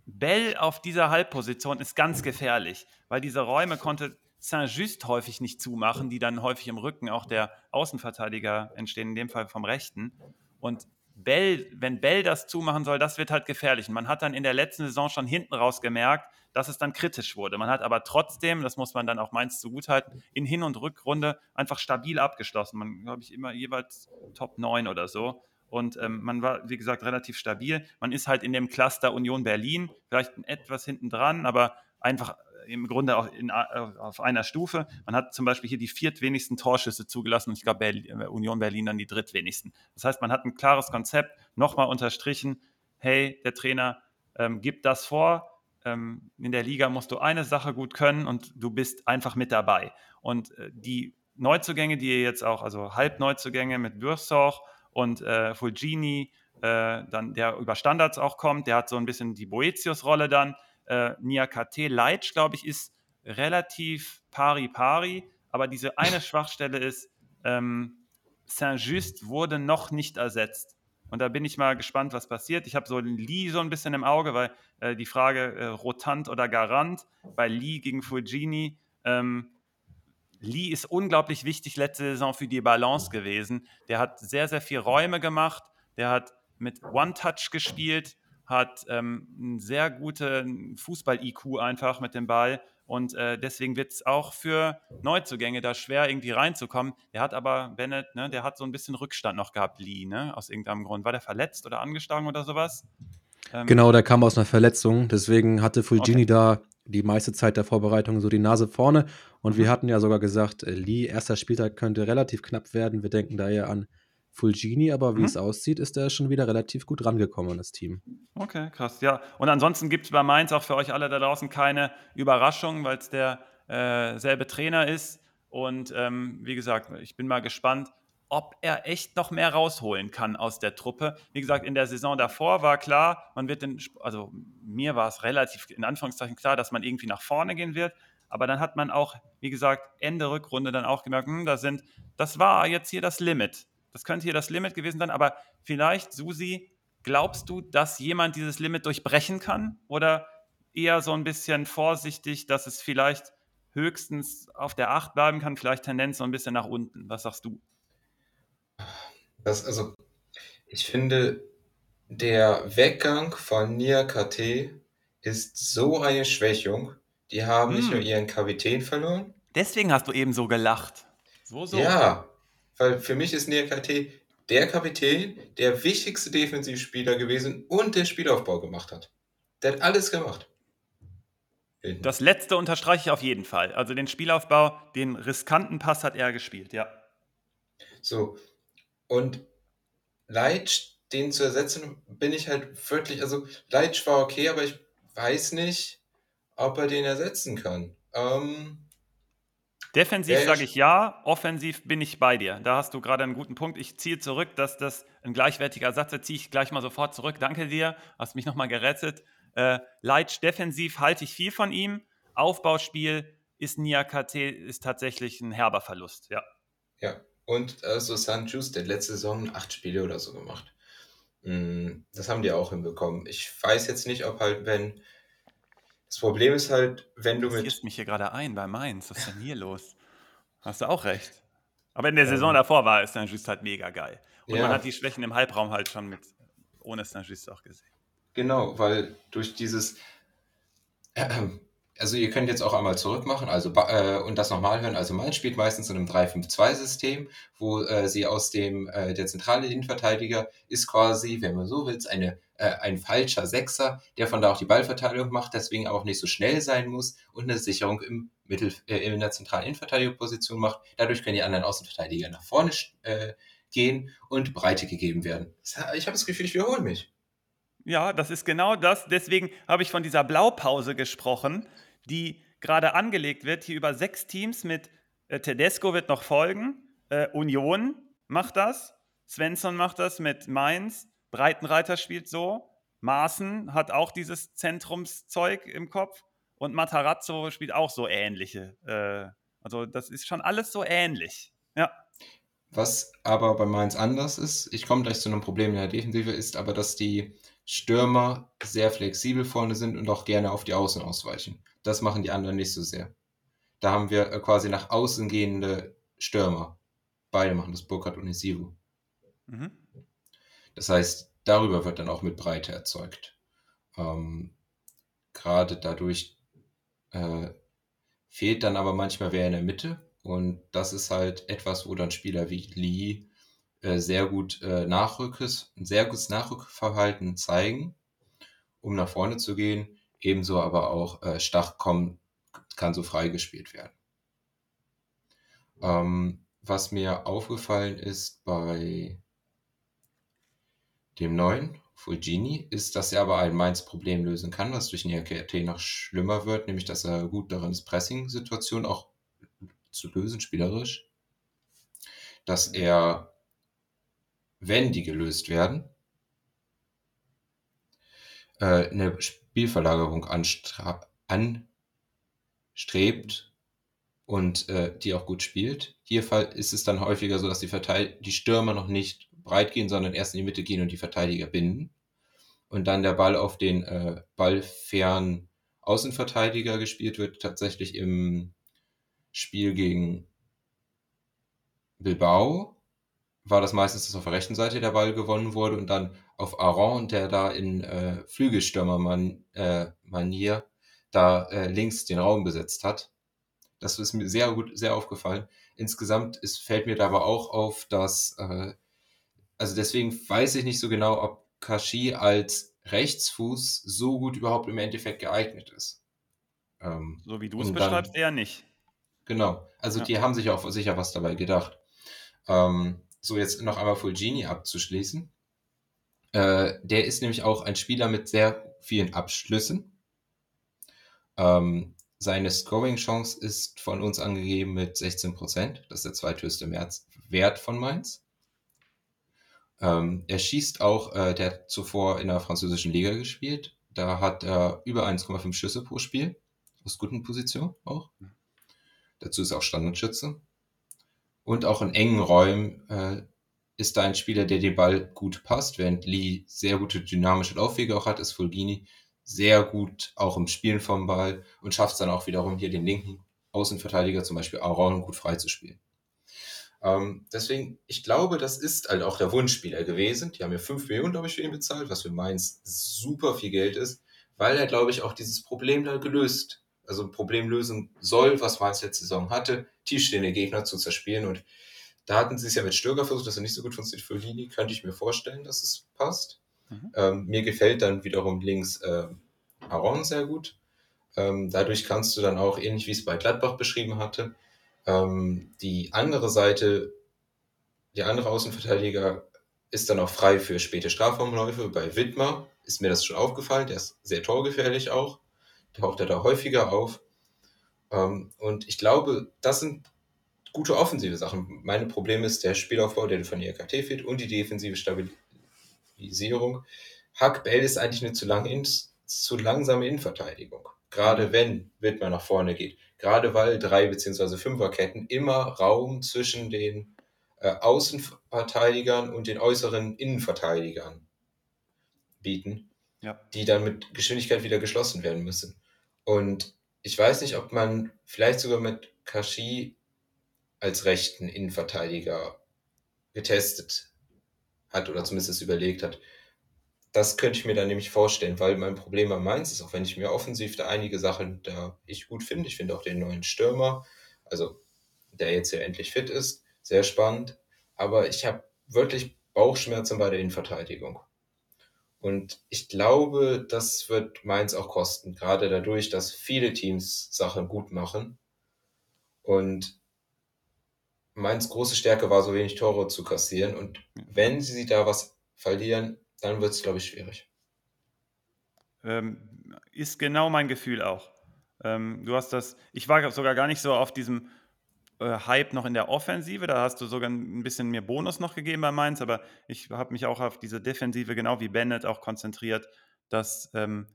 Speaker 1: Bell auf dieser Halbposition ist ganz gefährlich, weil diese Räume konnte Saint-Just häufig nicht zumachen, die dann häufig im Rücken auch der Außenverteidiger entstehen, in dem Fall vom Rechten. Und Bell, wenn Bell das zumachen soll, das wird halt gefährlich. Und man hat dann in der letzten Saison schon hinten raus gemerkt, dass es dann kritisch wurde. Man hat aber trotzdem, das muss man dann auch Mainz zugutehalten, in Hin- und Rückrunde einfach stabil abgeschlossen. Man, glaube ich, immer jeweils Top 9 oder so. Und ähm, man war, wie gesagt, relativ stabil. Man ist halt in dem Cluster Union Berlin, vielleicht etwas hinten dran, aber einfach im Grunde auch in, auf einer Stufe. Man hat zum Beispiel hier die viertwenigsten Torschüsse zugelassen und ich glaube äh, Union Berlin dann die drittwenigsten. Das heißt, man hat ein klares Konzept, nochmal unterstrichen, hey, der Trainer ähm, gibt das vor, ähm, in der Liga musst du eine Sache gut können und du bist einfach mit dabei. Und äh, die Neuzugänge, die ihr jetzt auch, also Halbneuzugänge mit Bürsoch und äh, Fulgini, äh, dann der über Standards auch kommt, der hat so ein bisschen die Boetius-Rolle dann, äh, Niakate Leitsch, glaube ich, ist relativ pari-pari, aber diese eine [LAUGHS] Schwachstelle ist, ähm, Saint-Just wurde noch nicht ersetzt. Und da bin ich mal gespannt, was passiert. Ich habe so Lee so ein bisschen im Auge, weil äh, die Frage äh, Rotant oder Garant bei Lee gegen Fulgini. Ähm, Lee ist unglaublich wichtig letzte Saison für die Balance gewesen. Der hat sehr, sehr viel Räume gemacht. Der hat mit One-Touch gespielt, hat ähm, einen sehr guten Fußball-IQ einfach mit dem Ball und äh, deswegen wird es auch für Neuzugänge da schwer, irgendwie reinzukommen. Der hat aber, Bennett, ne, der hat so ein bisschen Rückstand noch gehabt, Lee, ne, aus irgendeinem Grund. War der verletzt oder angeschlagen oder sowas?
Speaker 2: Ähm, genau, der kam aus einer Verletzung. Deswegen hatte Fulgini okay. da die meiste Zeit der Vorbereitung so die Nase vorne. Und mhm. wir hatten ja sogar gesagt, äh, Lee, erster Spieltag könnte relativ knapp werden. Wir denken da ja an Fulgini, aber wie mhm. es aussieht, ist er schon wieder relativ gut rangekommen an das Team.
Speaker 1: Okay, krass. Ja, und ansonsten gibt es bei Mainz auch für euch alle da draußen keine Überraschung, weil es derselbe äh, Trainer ist. Und ähm, wie gesagt, ich bin mal gespannt, ob er echt noch mehr rausholen kann aus der Truppe. Wie gesagt, in der Saison davor war klar, man wird den, also mir war es relativ in Anführungszeichen klar, dass man irgendwie nach vorne gehen wird. Aber dann hat man auch, wie gesagt, Ende Rückrunde dann auch gemerkt, hm, da sind, das war jetzt hier das Limit. Das könnte hier das Limit gewesen sein, aber vielleicht, Susi, glaubst du, dass jemand dieses Limit durchbrechen kann? Oder eher so ein bisschen vorsichtig, dass es vielleicht höchstens auf der 8 bleiben kann, vielleicht Tendenz so ein bisschen nach unten? Was sagst du?
Speaker 3: Das, also, ich finde, der Weggang von Nia KT ist so eine Schwächung. Die haben hm. nicht nur ihren Kapitän verloren.
Speaker 1: Deswegen hast du eben so gelacht.
Speaker 3: So, so. Ja, weil für mich ist KT der Kapitän, der wichtigste Defensivspieler gewesen und der Spielaufbau gemacht hat. Der hat alles gemacht.
Speaker 1: Das letzte unterstreiche ich auf jeden Fall. Also den Spielaufbau, den riskanten Pass hat er gespielt, ja.
Speaker 3: So. Und Leitsch, den zu ersetzen, bin ich halt wirklich, also Leitsch war okay, aber ich weiß nicht, ob er den ersetzen kann. Ähm,
Speaker 1: Defensiv ja, sage ich ja, offensiv bin ich bei dir. Da hast du gerade einen guten Punkt. Ich ziehe zurück, dass das ein gleichwertiger Ersatz ist. Ziehe ich gleich mal sofort zurück. Danke dir, hast mich nochmal gerettet. Äh, Leitsch defensiv halte ich viel von ihm. Aufbauspiel ist Niakate ist tatsächlich ein herber Verlust, ja.
Speaker 3: Ja, und also Sanjus, der letzte Saison acht Spiele oder so gemacht. Mm, das haben die auch hinbekommen. Ich weiß jetzt nicht, ob halt, wenn das Problem ist halt, wenn du
Speaker 1: mit. mich hier gerade ein bei Mainz. Was ist denn hier los? Hast du auch recht. Aber in der ähm, Saison davor war Saint-Just halt mega geil. Und ja. man hat die Schwächen im Halbraum halt schon mit ohne Saint-Just auch gesehen.
Speaker 3: Genau, weil durch dieses. Äh, [CLEARS THROAT] also ihr könnt jetzt auch einmal zurück machen also, äh, und das nochmal hören. Also Mainz spielt meistens in einem 3-5-2-System, wo äh, sie aus dem, äh, der zentrale Innenverteidiger ist quasi, wenn man so will, eine, äh, ein falscher Sechser, der von da auch die Ballverteilung macht, deswegen auch nicht so schnell sein muss und eine Sicherung im Mittel, äh, in der zentralen Innenverteidigungsposition macht. Dadurch können die anderen Außenverteidiger nach vorne äh, gehen und Breite gegeben werden. Ich habe das Gefühl, ich wiederhole mich.
Speaker 1: Ja, das ist genau das. Deswegen habe ich von dieser Blaupause gesprochen die gerade angelegt wird, hier über sechs Teams mit äh, Tedesco wird noch folgen, äh, Union macht das, Svensson macht das mit Mainz, Breitenreiter spielt so, Maaßen hat auch dieses Zentrumszeug im Kopf und Matarazzo spielt auch so ähnliche. Äh, also das ist schon alles so ähnlich. Ja.
Speaker 3: Was aber bei Mainz anders ist, ich komme gleich zu einem Problem in der Defensive, ist aber, dass die Stürmer sehr flexibel vorne sind und auch gerne auf die Außen ausweichen. Das machen die anderen nicht so sehr. Da haben wir äh, quasi nach außen gehende Stürmer. Beide machen das, Burkhardt und Isivu. Mhm. Das heißt, darüber wird dann auch mit Breite erzeugt. Ähm, Gerade dadurch äh, fehlt dann aber manchmal wer in der Mitte. Und das ist halt etwas, wo dann Spieler wie Lee äh, sehr gut äh, Nachrückes, ein sehr gutes Nachrückverhalten zeigen, um nach vorne zu gehen. Ebenso aber auch äh, Stach kommen, kann so freigespielt werden. Ähm, was mir aufgefallen ist bei dem neuen Fulgini, ist, dass er aber ein Mainz-Problem lösen kann, was durch RKT noch schlimmer wird, nämlich dass er gut darin ist, Pressing-Situationen auch zu lösen, spielerisch. Dass er, wenn die gelöst werden, äh, eine Spielverlagerung anstrebt strebt und äh, die auch gut spielt. Hier ist es dann häufiger so, dass die, Verteid die Stürmer noch nicht breit gehen, sondern erst in die Mitte gehen und die Verteidiger binden. Und dann der Ball auf den äh, ballfernen Außenverteidiger gespielt wird, tatsächlich im Spiel gegen Bilbao war das meistens, dass auf der rechten Seite der Ball gewonnen wurde und dann auf Aron, der da in äh, Flügelstürmer-Manier äh, da äh, links den Raum besetzt hat. Das ist mir sehr gut, sehr aufgefallen. Insgesamt ist, fällt mir dabei auch auf, dass, äh, also deswegen weiß ich nicht so genau, ob Kashi als Rechtsfuß so gut überhaupt im Endeffekt geeignet ist.
Speaker 1: Ähm, so wie du es beschreibst, eher nicht.
Speaker 3: Genau. Also ja. die haben sich auch sicher was dabei gedacht. Ähm, so jetzt noch einmal Fulgini abzuschließen. Äh, der ist nämlich auch ein Spieler mit sehr vielen Abschlüssen. Ähm, seine Scoring-Chance ist von uns angegeben mit 16%. Das ist der zweithöchste Wert von Mainz. Ähm, er schießt auch, äh, der hat zuvor in der französischen Liga gespielt. Da hat er über 1,5 Schüsse pro Spiel. Aus guten Positionen auch. Dazu ist er auch Standardschütze. Und auch in engen Räumen äh, ist da ein Spieler, der den Ball gut passt. Während Lee sehr gute dynamische Laufwege auch hat, ist Fulgini sehr gut auch im Spielen vom Ball und schafft es dann auch wiederum hier den linken Außenverteidiger, zum Beispiel Aaron, gut freizuspielen. Ähm, deswegen, ich glaube, das ist halt auch der Wunschspieler gewesen. Die haben ja 5 Millionen, glaube ich, für ihn bezahlt, was für Mainz super viel Geld ist, weil er, glaube ich, auch dieses Problem da gelöst, also ein Problem lösen soll, was Mainz letzte Saison hatte, tiefstehende Gegner zu zerspielen. Und da hatten sie es ja mit Stöger versucht, dass er nicht so gut funktioniert für Lini, könnte ich mir vorstellen, dass es passt. Mhm. Ähm, mir gefällt dann wiederum links äh, Aaron sehr gut. Ähm, dadurch kannst du dann auch, ähnlich wie es bei Gladbach beschrieben hatte, ähm, die andere Seite, der andere Außenverteidiger ist dann auch frei für späte Strafraumläufe. Bei Wittmer ist mir das schon aufgefallen, der ist sehr torgefährlich auch, taucht er da häufiger auf. Ähm, und ich glaube, das sind gute offensive Sachen. Mein Problem ist der Spielaufbau, der von IRKT fehlt und die defensive Stabilisierung. Hack Bell ist eigentlich eine zu, lang in, zu langsame Innenverteidigung. Gerade wenn Wittmer nach vorne geht. Gerade weil drei bzw. Fünferketten immer Raum zwischen den äh, Außenverteidigern und den äußeren Innenverteidigern bieten, ja. die dann mit Geschwindigkeit wieder geschlossen werden müssen. Und ich weiß nicht, ob man vielleicht sogar mit Kashi als rechten Innenverteidiger getestet hat oder zumindest es überlegt hat. Das könnte ich mir dann nämlich vorstellen, weil mein Problem bei Mainz ist, auch wenn ich mir offensiv da einige Sachen da ich gut finde, ich finde auch den neuen Stürmer, also der jetzt ja endlich fit ist, sehr spannend, aber ich habe wirklich Bauchschmerzen bei der Innenverteidigung. Und ich glaube, das wird Mainz auch kosten, gerade dadurch, dass viele Teams Sachen gut machen. Und Mainz große Stärke war, so wenig Tore zu kassieren. Und wenn sie da was verlieren, dann wird es, glaube ich, schwierig.
Speaker 1: Ähm, ist genau mein Gefühl auch. Ähm, du hast das, ich war sogar gar nicht so auf diesem äh, Hype noch in der Offensive, da hast du sogar ein bisschen mehr Bonus noch gegeben bei Mainz, aber ich habe mich auch auf diese Defensive, genau wie Bennett, auch konzentriert, dass ähm,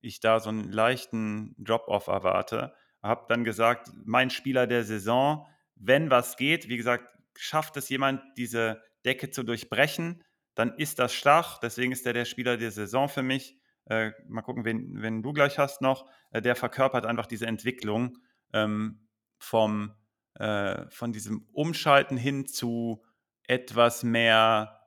Speaker 1: ich da so einen leichten Drop-off erwarte. Habe dann gesagt, mein Spieler der Saison wenn was geht, wie gesagt, schafft es jemand, diese Decke zu durchbrechen, dann ist das Stach. Deswegen ist er der Spieler der Saison für mich. Äh, mal gucken, wen, wen, du gleich hast noch. Äh, der verkörpert einfach diese Entwicklung ähm, vom, äh, von diesem Umschalten hin zu etwas mehr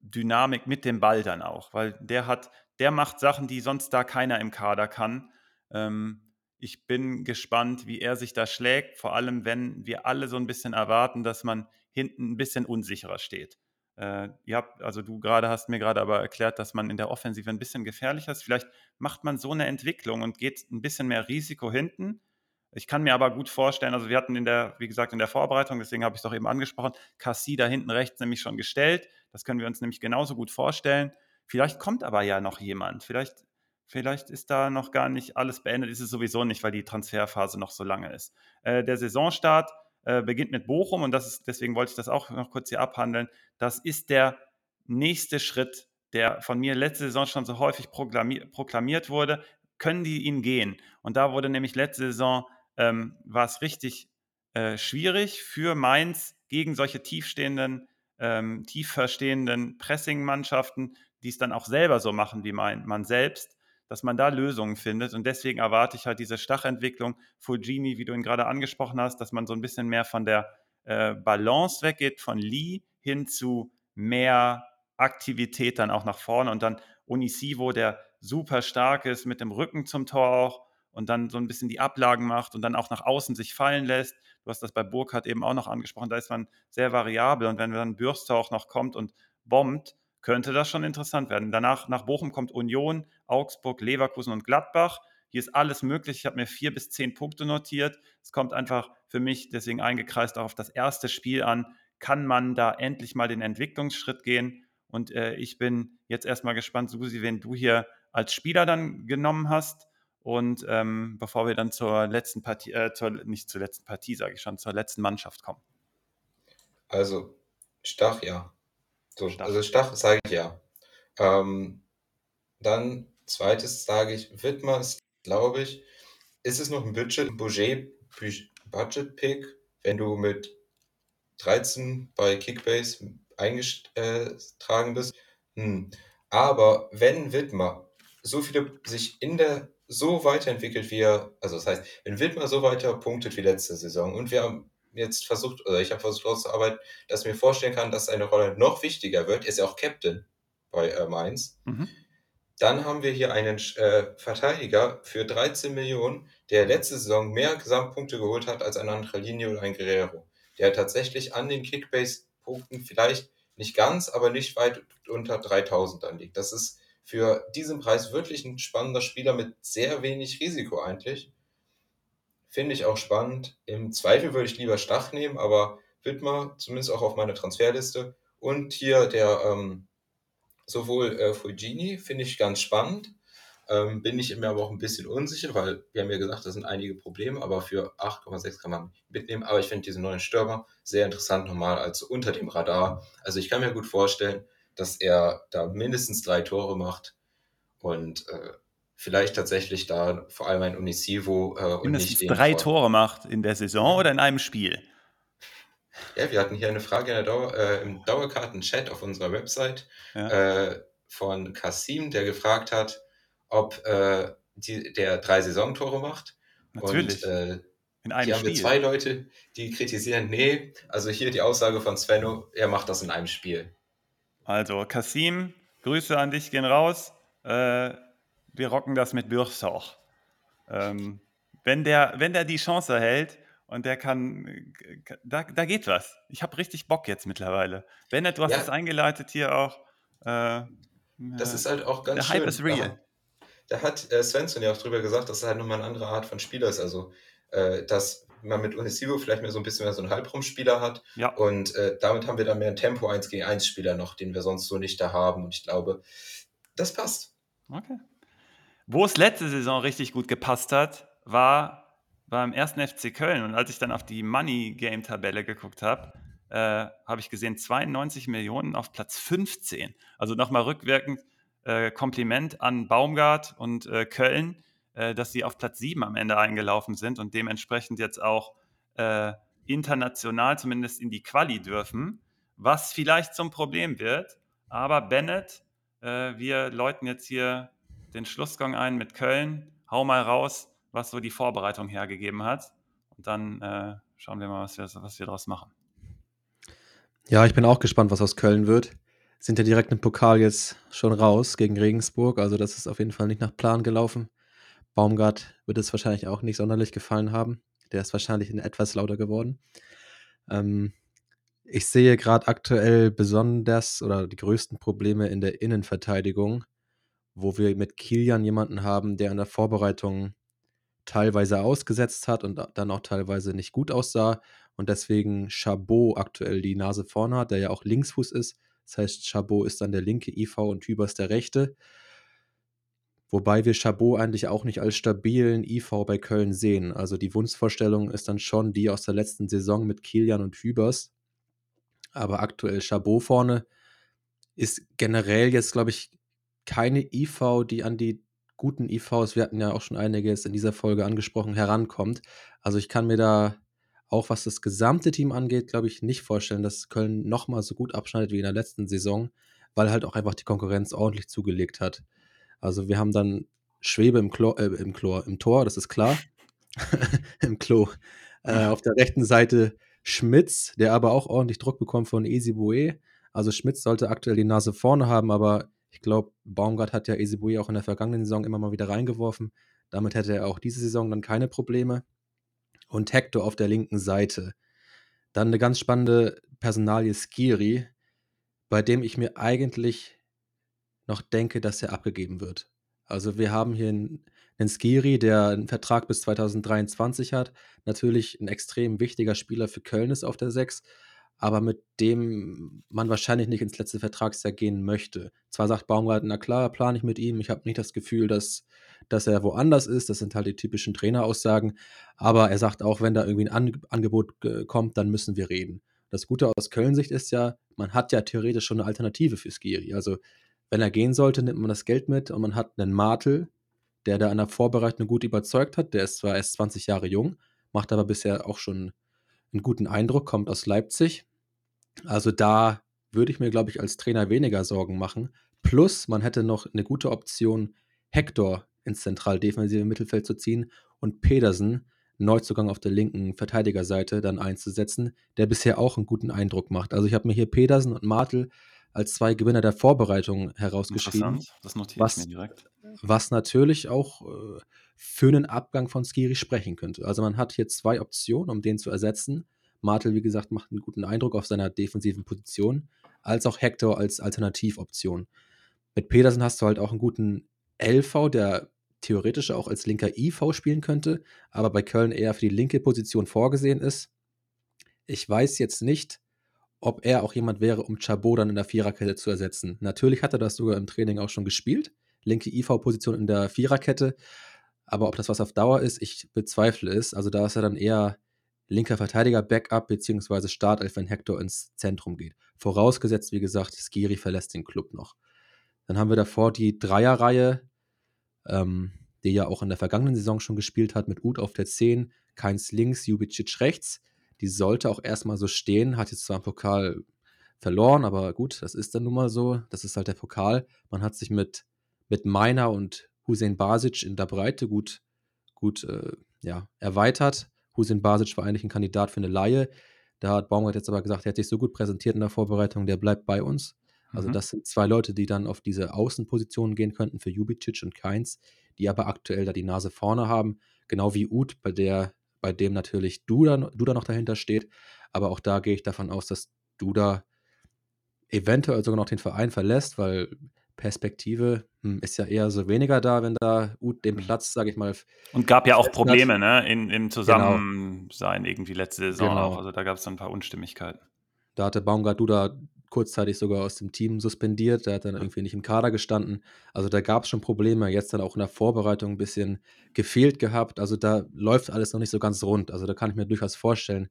Speaker 1: Dynamik mit dem Ball dann auch, weil der hat, der macht Sachen, die sonst da keiner im Kader kann. Ähm, ich bin gespannt, wie er sich da schlägt, vor allem wenn wir alle so ein bisschen erwarten, dass man hinten ein bisschen unsicherer steht. Äh, ihr also du gerade hast mir gerade aber erklärt, dass man in der Offensive ein bisschen gefährlicher ist. Vielleicht macht man so eine Entwicklung und geht ein bisschen mehr Risiko hinten. Ich kann mir aber gut vorstellen, also wir hatten in der, wie gesagt, in der Vorbereitung, deswegen habe ich es doch eben angesprochen, Cassie da hinten rechts nämlich schon gestellt. Das können wir uns nämlich genauso gut vorstellen. Vielleicht kommt aber ja noch jemand. Vielleicht Vielleicht ist da noch gar nicht alles beendet, ist es sowieso nicht, weil die Transferphase noch so lange ist. Äh, der Saisonstart äh, beginnt mit Bochum und das ist, deswegen wollte ich das auch noch kurz hier abhandeln. Das ist der nächste Schritt, der von mir letzte Saison schon so häufig proklamiert wurde. können die ihn gehen? Und da wurde nämlich letzte Saison, ähm, war es richtig äh, schwierig für Mainz gegen solche tiefstehenden, ähm, tief Pressing-Mannschaften, die es dann auch selber so machen wie mein, man selbst, dass man da Lösungen findet. Und deswegen erwarte ich halt diese Stachentwicklung, Fulgini, wie du ihn gerade angesprochen hast, dass man so ein bisschen mehr von der äh, Balance weggeht, von Lee hin zu mehr Aktivität dann auch nach vorne und dann Unisivo, der super stark ist mit dem Rücken zum Tor auch und dann so ein bisschen die Ablagen macht und dann auch nach außen sich fallen lässt. Du hast das bei Burkhardt eben auch noch angesprochen, da ist man sehr variabel und wenn dann Bürster auch noch kommt und bombt, könnte das schon interessant werden. Danach nach Bochum kommt Union, Augsburg, Leverkusen und Gladbach. Hier ist alles möglich. Ich habe mir vier bis zehn Punkte notiert. Es kommt einfach für mich deswegen eingekreist auch auf das erste Spiel an. Kann man da endlich mal den Entwicklungsschritt gehen? Und äh, ich bin jetzt erstmal gespannt, Susi, wen du hier als Spieler dann genommen hast. Und ähm, bevor wir dann zur letzten Partie, äh, zur, nicht zur letzten Partie, sage ich schon, zur letzten Mannschaft kommen.
Speaker 3: Also, Stach, ja. So, Stach. Also Stach sage ich ja. Ähm, dann zweites sage ich, Wittmer ist, glaube ich, ist es noch ein Budget, Budget, Budget Pick, wenn du mit 13 bei Kickbase eingetragen bist. Hm. Aber wenn Wittmer so viele sich in der so weiterentwickelt, wie er, also das heißt, wenn Wittmer so weiter punktet wie letzte Saison und wir haben jetzt versucht, oder ich habe versucht auszuarbeiten, dass ich mir vorstellen kann, dass seine Rolle noch wichtiger wird, ist ja auch Captain bei äh, Mainz. Mhm. Dann haben wir hier einen äh, Verteidiger für 13 Millionen, der letzte Saison mehr Gesamtpunkte geholt hat als ein anderer Linie oder ein Guerrero. Der tatsächlich an den Kickbase-Punkten vielleicht nicht ganz, aber nicht weit unter 3000 dann liegt. Das ist für diesen Preis wirklich ein spannender Spieler mit sehr wenig Risiko eigentlich. Finde ich auch spannend. Im Zweifel würde ich lieber Stach nehmen, aber Wittmer zumindest auch auf meiner Transferliste. Und hier der ähm, sowohl äh, Fujini finde ich ganz spannend. Ähm, bin ich mir aber auch ein bisschen unsicher, weil wir haben ja gesagt, da sind einige Probleme, aber für 8,6 kann man mitnehmen. Aber ich finde diesen neuen Stürmer sehr interessant nochmal als unter dem Radar. Also ich kann mir gut vorstellen, dass er da mindestens drei Tore macht und äh, vielleicht tatsächlich da vor allem ein Unisivo
Speaker 1: äh, und mindestens nicht drei Tore macht in der Saison oder in einem Spiel.
Speaker 3: Ja, wir hatten hier eine Frage Dauer, äh, im Dauerkarten-Chat auf unserer Website ja. äh, von Kasim, der gefragt hat, ob äh, die, der drei Saisontore macht.
Speaker 1: Natürlich. Und,
Speaker 3: äh, in einem hier Spiel. haben wir zwei Leute, die kritisieren, nee, also hier die Aussage von Svenno, er macht das in einem Spiel.
Speaker 1: Also, Kasim, Grüße an dich gehen raus. Äh, wir rocken das mit Bürchsauch. Ähm, wenn, der, wenn der die Chance erhält und der kann, da, da geht was. Ich habe richtig Bock jetzt mittlerweile. Bennett, du hast es eingeleitet hier auch.
Speaker 3: Äh, das ist halt auch ganz
Speaker 1: der
Speaker 3: schön.
Speaker 1: Hype ist real.
Speaker 3: Da, da hat äh, Svensson ja auch drüber gesagt, dass es halt nochmal eine andere Art von Spieler ist. Also, äh, dass man mit Unisivo vielleicht mehr so ein bisschen mehr so einen Halbrumspieler hat.
Speaker 1: Ja.
Speaker 3: Und äh, damit haben wir dann mehr einen Tempo 1 gegen 1 Spieler noch, den wir sonst so nicht da haben. Und ich glaube, das passt.
Speaker 1: Okay. Wo es letzte Saison richtig gut gepasst hat, war beim ersten FC Köln. Und als ich dann auf die Money Game Tabelle geguckt habe, äh, habe ich gesehen 92 Millionen auf Platz 15. Also nochmal rückwirkend äh, Kompliment an Baumgart und äh, Köln äh, dass sie auf Platz 7 am Ende eingelaufen sind und dementsprechend jetzt auch äh, international zumindest in die Quali dürfen, was vielleicht zum Problem wird. Aber Bennett, äh, wir läuten jetzt hier den Schlussgang ein mit Köln. Hau mal raus, was so die Vorbereitung hergegeben hat. Und dann äh, schauen wir mal, was wir, was wir daraus machen.
Speaker 2: Ja, ich bin auch gespannt, was aus Köln wird. Sind ja direkt im Pokal jetzt schon raus gegen Regensburg. Also das ist auf jeden Fall nicht nach Plan gelaufen. Baumgart wird es wahrscheinlich auch nicht sonderlich gefallen haben. Der ist wahrscheinlich etwas lauter geworden. Ähm, ich sehe gerade aktuell besonders oder die größten Probleme in der Innenverteidigung, wo wir mit Kilian jemanden haben, der in der Vorbereitung teilweise ausgesetzt hat und dann auch teilweise nicht gut aussah und deswegen Chabot aktuell die Nase vorne hat, der ja auch Linksfuß ist. Das heißt, Chabot ist dann der linke IV und Hübers der rechte. Wobei wir Chabot eigentlich auch nicht als stabilen IV bei Köln sehen. Also die Wunschvorstellung ist dann schon die aus der letzten Saison mit Kilian und Hübers. Aber aktuell Chabot vorne ist generell jetzt, glaube ich, keine IV, die an die guten IVs, wir hatten ja auch schon einiges in dieser Folge angesprochen, herankommt. Also ich kann mir da auch was das gesamte Team angeht, glaube ich, nicht vorstellen, dass Köln nochmal so gut abschneidet wie in der letzten Saison, weil halt auch einfach die Konkurrenz ordentlich zugelegt hat. Also wir haben dann Schwebe im, Klo, äh, im, Chlor, im Tor, das ist klar. [LAUGHS] Im Klo. Äh, auf der rechten Seite Schmitz, der aber auch ordentlich Druck bekommt von Easy Also Schmitz sollte aktuell die Nase vorne haben, aber ich glaube, Baumgart hat ja Easy auch in der vergangenen Saison immer mal wieder reingeworfen. Damit hätte er auch diese Saison dann keine Probleme. Und Hector auf der linken Seite. Dann eine ganz spannende Personalie Skiri, bei dem ich mir eigentlich noch denke, dass er abgegeben wird. Also wir haben hier einen, einen Skiri, der einen Vertrag bis 2023 hat. Natürlich ein extrem wichtiger Spieler für Köln ist auf der 6, aber mit dem man wahrscheinlich nicht ins letzte Vertragsjahr gehen möchte. Zwar sagt Baumgart, na klar, plane ich mit ihm. Ich habe nicht das Gefühl, dass, dass er woanders ist. Das sind halt die typischen Traineraussagen. Aber er sagt auch, wenn da irgendwie ein An Angebot kommt, dann müssen wir reden. Das Gute aus Köln-Sicht ist ja, man hat ja theoretisch schon eine Alternative für Skiri. Also wenn er gehen sollte, nimmt man das Geld mit und man hat einen Martel, der da an der Vorbereitung gut überzeugt hat. Der ist zwar erst 20 Jahre jung, macht aber bisher auch schon einen guten Eindruck, kommt aus Leipzig. Also da würde ich mir, glaube ich, als Trainer weniger Sorgen machen. Plus, man hätte noch eine gute Option, Hector ins zentral-defensive Mittelfeld zu ziehen und Pedersen, Neuzugang auf der linken Verteidigerseite, dann einzusetzen, der bisher auch einen guten Eindruck macht. Also ich habe mir hier Pedersen und Martel als zwei Gewinner der Vorbereitung herausgeschrieben.
Speaker 1: Das notiere
Speaker 2: was,
Speaker 1: ich mir direkt.
Speaker 2: Was natürlich auch äh, für einen Abgang von Skiri sprechen könnte. Also man hat hier zwei Optionen, um den zu ersetzen. Martel, wie gesagt, macht einen guten Eindruck auf seiner defensiven Position, als auch Hector als Alternativoption. Mit Pedersen hast du halt auch einen guten LV, der theoretisch auch als linker IV spielen könnte, aber bei Köln eher für die linke Position vorgesehen ist. Ich weiß jetzt nicht, ob er auch jemand wäre, um Chabot dann in der Viererkette zu ersetzen. Natürlich hat er das sogar im Training auch schon gespielt. Linke IV-Position in der Viererkette. Aber ob das was auf Dauer ist, ich bezweifle es. Also da ist er dann eher linker Verteidiger, Backup beziehungsweise Startelf, wenn Hector ins Zentrum geht. Vorausgesetzt, wie gesagt, Skiri verlässt den Club noch. Dann haben wir davor die Dreierreihe, ähm, die ja auch in der vergangenen Saison schon gespielt hat, mit Uth auf der 10, Keins links, Jubicic rechts. Die sollte auch erstmal so stehen, hat jetzt zwar im Pokal verloren, aber gut, das ist dann nun mal so. Das ist halt der Pokal. Man hat sich mit, mit Meiner und Hussein Basic in der Breite gut, gut äh, ja, erweitert. Hussein Basic war eigentlich ein Kandidat für eine Laie. Da hat Baumgart jetzt aber gesagt, er hat sich so gut präsentiert in der Vorbereitung, der bleibt bei uns. Also mhm. das sind zwei Leute, die dann auf diese Außenpositionen gehen könnten für Jubicic und Keins, die aber aktuell da die Nase vorne haben. Genau wie Uth, bei der bei dem natürlich Duda, Duda noch dahinter steht. Aber auch da gehe ich davon aus, dass Duda eventuell sogar noch den Verein verlässt, weil Perspektive hm, ist ja eher so weniger da, wenn da Ut den mhm. Platz, sage ich mal.
Speaker 1: Und gab ja auch Probleme, ne, in, im genau. Zusammensein genau. irgendwie letzte Saison genau. auch. Also da gab es dann ein paar Unstimmigkeiten.
Speaker 2: Da hatte Baumgart Duda kurzzeitig sogar aus dem Team suspendiert. Der hat dann irgendwie nicht im Kader gestanden. Also da gab es schon Probleme. Jetzt dann auch in der Vorbereitung ein bisschen gefehlt gehabt. Also da läuft alles noch nicht so ganz rund. Also da kann ich mir durchaus vorstellen,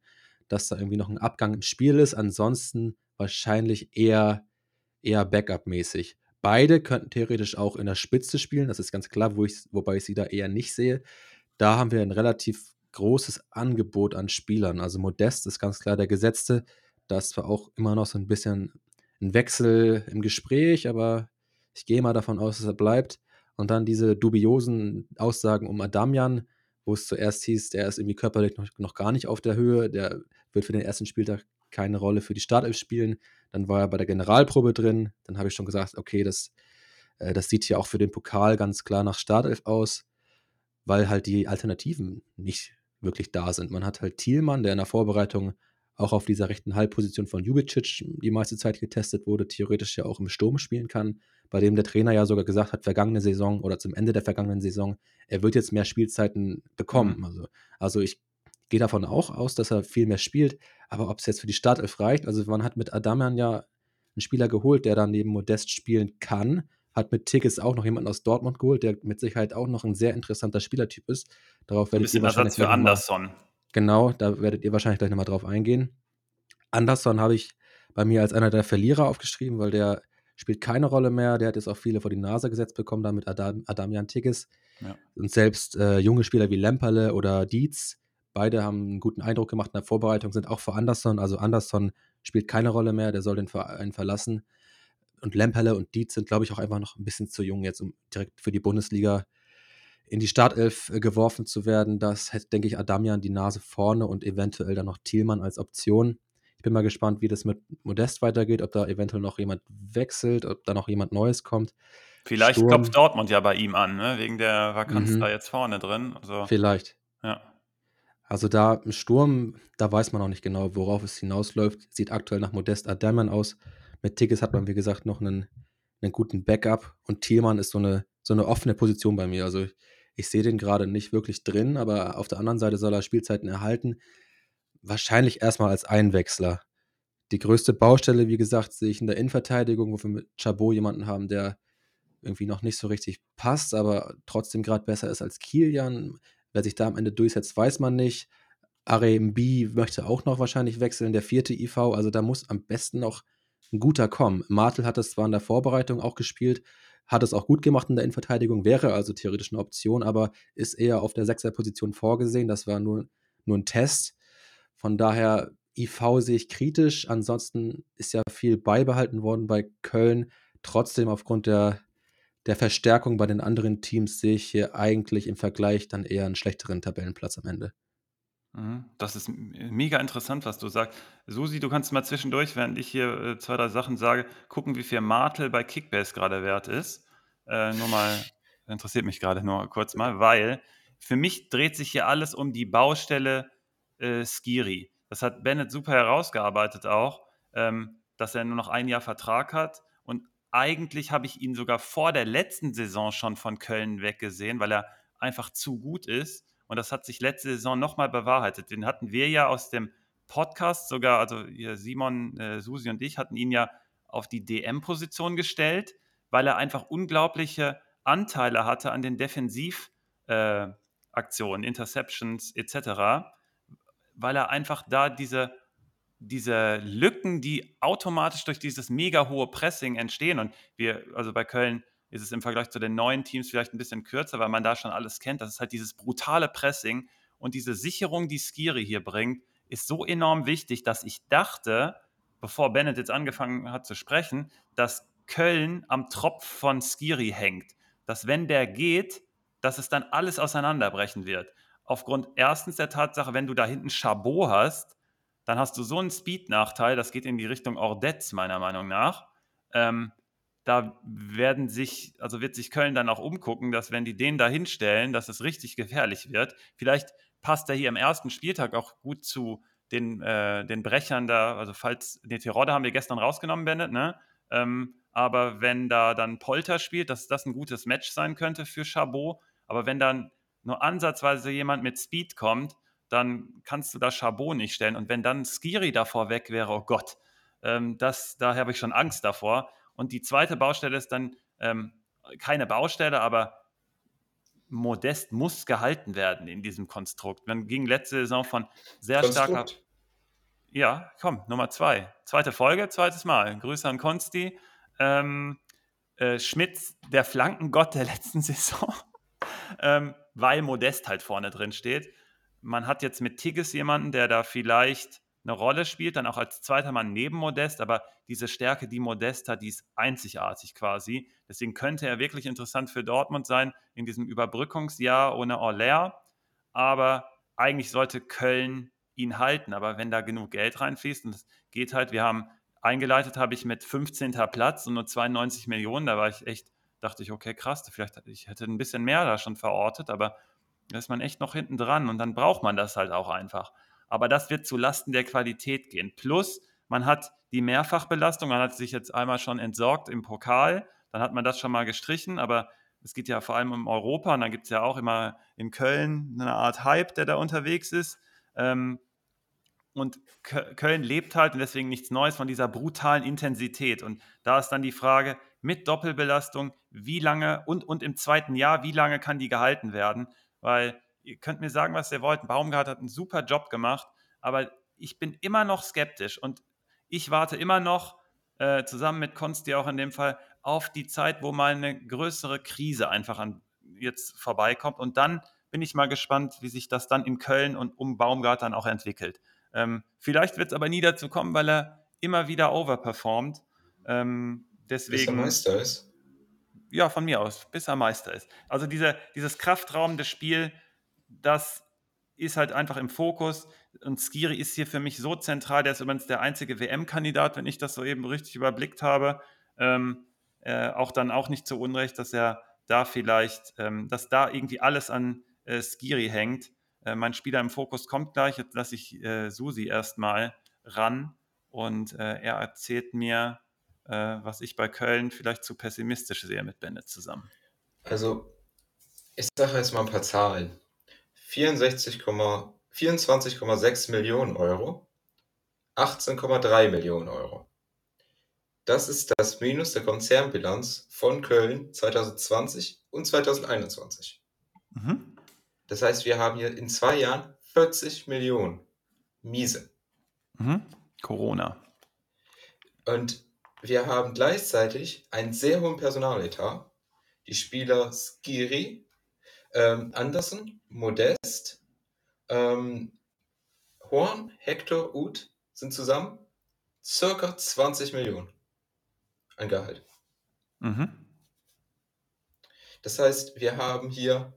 Speaker 2: dass da irgendwie noch ein Abgang im Spiel ist. Ansonsten wahrscheinlich eher, eher Backup-mäßig. Beide könnten theoretisch auch in der Spitze spielen. Das ist ganz klar, wo ich, wobei ich sie da eher nicht sehe. Da haben wir ein relativ großes Angebot an Spielern. Also Modest ist ganz klar der Gesetzte. Da ist zwar auch immer noch so ein bisschen ein Wechsel im Gespräch, aber ich gehe mal davon aus, dass er bleibt. Und dann diese dubiosen Aussagen um Adamian, wo es zuerst hieß, der ist irgendwie körperlich noch, noch gar nicht auf der Höhe, der wird für den ersten Spieltag keine Rolle für die Startelf spielen. Dann war er bei der Generalprobe drin. Dann habe ich schon gesagt, okay, das, äh, das sieht hier auch für den Pokal ganz klar nach Startelf aus, weil halt die Alternativen nicht wirklich da sind. Man hat halt Thielmann, der in der Vorbereitung auch auf dieser rechten Halbposition von Jubicic die meiste Zeit getestet wurde, theoretisch ja auch im Sturm spielen kann, bei dem der Trainer ja sogar gesagt hat, vergangene Saison oder zum Ende der vergangenen Saison, er wird jetzt mehr Spielzeiten bekommen. Mhm. Also, also ich gehe davon auch aus, dass er viel mehr spielt, aber ob es jetzt für die Startelf reicht, also man hat mit Adamian ja einen Spieler geholt, der dann neben Modest spielen kann, hat mit Tickets auch noch jemanden aus Dortmund geholt, der mit Sicherheit auch noch ein sehr interessanter Spielertyp ist. Darauf werde ich
Speaker 1: Ein bisschen Ersatz für Anderson.
Speaker 2: Genau, da werdet ihr wahrscheinlich gleich nochmal drauf eingehen. Anderson habe ich bei mir als einer der Verlierer aufgeschrieben, weil der spielt keine Rolle mehr. Der hat jetzt auch viele vor die Nase gesetzt bekommen, damit Adam, Adamian Tigges. Ja. Und selbst äh, junge Spieler wie Lemperle oder Dietz, beide haben einen guten Eindruck gemacht in der Vorbereitung, sind auch für Anderson. Also Anderson spielt keine Rolle mehr, der soll den Verein verlassen. Und Lemperle und Dietz sind, glaube ich, auch einfach noch ein bisschen zu jung jetzt, um direkt für die Bundesliga in die Startelf äh, geworfen zu werden. Das hätte, denke ich, Adamian die Nase vorne und eventuell dann noch Thielmann als Option. Ich bin mal gespannt, wie das mit Modest weitergeht, ob da eventuell noch jemand wechselt, ob da noch jemand Neues kommt.
Speaker 1: Vielleicht Sturm. klopft Dortmund ja bei ihm an, ne? wegen der Vakanz mhm. da jetzt vorne drin. Also,
Speaker 2: Vielleicht.
Speaker 1: Ja.
Speaker 2: Also da im Sturm, da weiß man noch nicht genau, worauf es hinausläuft. Sieht aktuell nach Modest Adamian aus. Mit Tickets hat man, wie gesagt, noch einen, einen guten Backup und Thielmann ist so eine, so eine offene Position bei mir. Also ich sehe den gerade nicht wirklich drin, aber auf der anderen Seite soll er Spielzeiten erhalten. Wahrscheinlich erstmal als Einwechsler. Die größte Baustelle, wie gesagt, sehe ich in der Innenverteidigung, wo wir mit Chabot jemanden haben, der irgendwie noch nicht so richtig passt, aber trotzdem gerade besser ist als Kilian. Wer sich da am Ende durchsetzt, weiß man nicht. RMB möchte auch noch wahrscheinlich wechseln, der vierte IV. Also da muss am besten noch ein guter kommen. Martel hat es zwar in der Vorbereitung auch gespielt, hat es auch gut gemacht in der Innenverteidigung, wäre also theoretisch eine Option, aber ist eher auf der Sechserposition vorgesehen. Das war nur, nur ein Test. Von daher, IV sehe ich kritisch. Ansonsten ist ja viel beibehalten worden bei Köln. Trotzdem aufgrund der, der Verstärkung bei den anderen Teams sehe ich hier eigentlich im Vergleich dann eher einen schlechteren Tabellenplatz am Ende.
Speaker 1: Mhm. Das ist mega interessant, was du sagst. Susi, du kannst mal zwischendurch, während ich hier äh, zwei, drei Sachen sage, gucken, wie viel Martel bei Kickbase gerade wert ist. Äh, nur mal, interessiert mich gerade nur kurz mal, weil für mich dreht sich hier alles um die Baustelle äh, Skiri. Das hat Bennett super herausgearbeitet auch, ähm, dass er nur noch ein Jahr Vertrag hat. Eigentlich habe ich ihn sogar vor der letzten Saison schon von Köln weggesehen, weil er einfach zu gut ist. Und das hat sich letzte Saison nochmal bewahrheitet. Den hatten wir ja aus dem Podcast sogar, also Simon, äh, Susi und ich hatten ihn ja auf die DM-Position gestellt, weil er einfach unglaubliche Anteile hatte an den Defensivaktionen, äh, Interceptions etc., weil er einfach da diese, diese Lücken, die automatisch durch dieses mega hohe Pressing entstehen und wir, also bei Köln ist es im Vergleich zu den neuen Teams vielleicht ein bisschen kürzer, weil man da schon alles kennt. Das ist halt dieses brutale Pressing und diese Sicherung, die Skiri hier bringt, ist so enorm wichtig, dass ich dachte, bevor Bennett jetzt angefangen hat zu sprechen, dass Köln am Tropf von Skiri hängt. Dass wenn der geht, dass es dann alles auseinanderbrechen wird. Aufgrund erstens der Tatsache, wenn du da hinten Chabot hast, dann hast du so einen Speed-Nachteil, das geht in die Richtung Ordetz, meiner Meinung nach. Ähm, da werden sich, also wird sich Köln dann auch umgucken, dass wenn die den da hinstellen, dass es richtig gefährlich wird. Vielleicht passt er hier im ersten Spieltag auch gut zu den, äh, den Brechern da, also falls, den Tirode haben wir gestern rausgenommen, Bennett, ne? Ähm, aber wenn da dann Polter spielt, dass das ein gutes Match sein könnte für Chabot. Aber wenn dann nur ansatzweise jemand mit Speed kommt, dann kannst du da Chabot nicht stellen. Und wenn dann Skiri davor weg wäre, oh Gott, ähm, das, da habe ich schon Angst davor. Und die zweite Baustelle ist dann ähm, keine Baustelle, aber Modest muss gehalten werden in diesem Konstrukt. Man ging letzte Saison von sehr Konstrukt. starker. Ja, komm, Nummer zwei. Zweite Folge, zweites Mal. Grüße an Konsti. Ähm, äh, Schmitz, der Flankengott der letzten [LAUGHS] Saison, ähm, weil Modest halt vorne drin steht. Man hat jetzt mit Tigges jemanden, der da vielleicht eine Rolle spielt, dann auch als zweiter Mann neben Modest, aber diese Stärke, die Modest hat, die ist einzigartig quasi. Deswegen könnte er wirklich interessant für Dortmund sein in diesem Überbrückungsjahr ohne Orler. Aber eigentlich sollte Köln ihn halten. Aber wenn da genug Geld reinfließt, und es geht halt, wir haben eingeleitet, habe ich mit 15. Platz und nur 92 Millionen, da war ich echt, dachte ich, okay, krass, vielleicht ich hätte ein bisschen mehr da schon verortet, aber da ist man echt noch hinten dran und dann braucht man das halt auch einfach aber das wird zu Lasten der Qualität gehen. Plus, man hat die Mehrfachbelastung, man hat sich jetzt einmal schon entsorgt im Pokal, dann hat man das schon mal gestrichen, aber es geht ja vor allem um Europa und dann gibt es ja auch immer in Köln eine Art Hype, der da unterwegs ist. Ähm, und Köln lebt halt und deswegen nichts Neues von dieser brutalen Intensität. Und da ist dann die Frage mit Doppelbelastung, wie lange und, und im zweiten Jahr, wie lange kann die gehalten werden? Weil ihr könnt mir sagen, was ihr wollt. Baumgart hat einen super Job gemacht, aber ich bin immer noch skeptisch und ich warte immer noch äh, zusammen mit Konsti auch in dem Fall auf die Zeit, wo mal eine größere Krise einfach an, jetzt vorbeikommt. Und dann bin ich mal gespannt, wie sich das dann in Köln und um Baumgartern auch entwickelt. Ähm, vielleicht wird es aber nie dazu kommen, weil er immer wieder overperformt. Ähm, deswegen, er
Speaker 3: Meister ist?
Speaker 1: Ja, von mir aus, bis er Meister ist. Also diese, dieses kraftraumende Spiel, das ist halt einfach im Fokus. Und Skiri ist hier für mich so zentral. Der ist übrigens der einzige WM-Kandidat, wenn ich das so eben richtig überblickt habe. Ähm, äh, auch dann auch nicht zu Unrecht, dass er da vielleicht, ähm, dass da irgendwie alles an äh, Skiri hängt. Äh, mein Spieler im Fokus kommt gleich. Jetzt lasse ich äh, Susi erstmal ran und äh, er erzählt mir, äh, was ich bei Köln vielleicht zu pessimistisch sehe mit Bennett zusammen.
Speaker 3: Also, ich sage jetzt mal ein paar Zahlen. 24,6 Millionen Euro, 18,3 Millionen Euro. Das ist das Minus der Konzernbilanz von Köln 2020 und 2021. Mhm. Das heißt, wir haben hier in zwei Jahren 40 Millionen Miese.
Speaker 1: Mhm. Corona.
Speaker 3: Und wir haben gleichzeitig einen sehr hohen Personaletat. Die Spieler Skiri ähm, Andersen, Modest, ähm, Horn, Hector, Uth sind zusammen circa 20 Millionen an Gehalt. Mhm. Das heißt, wir haben hier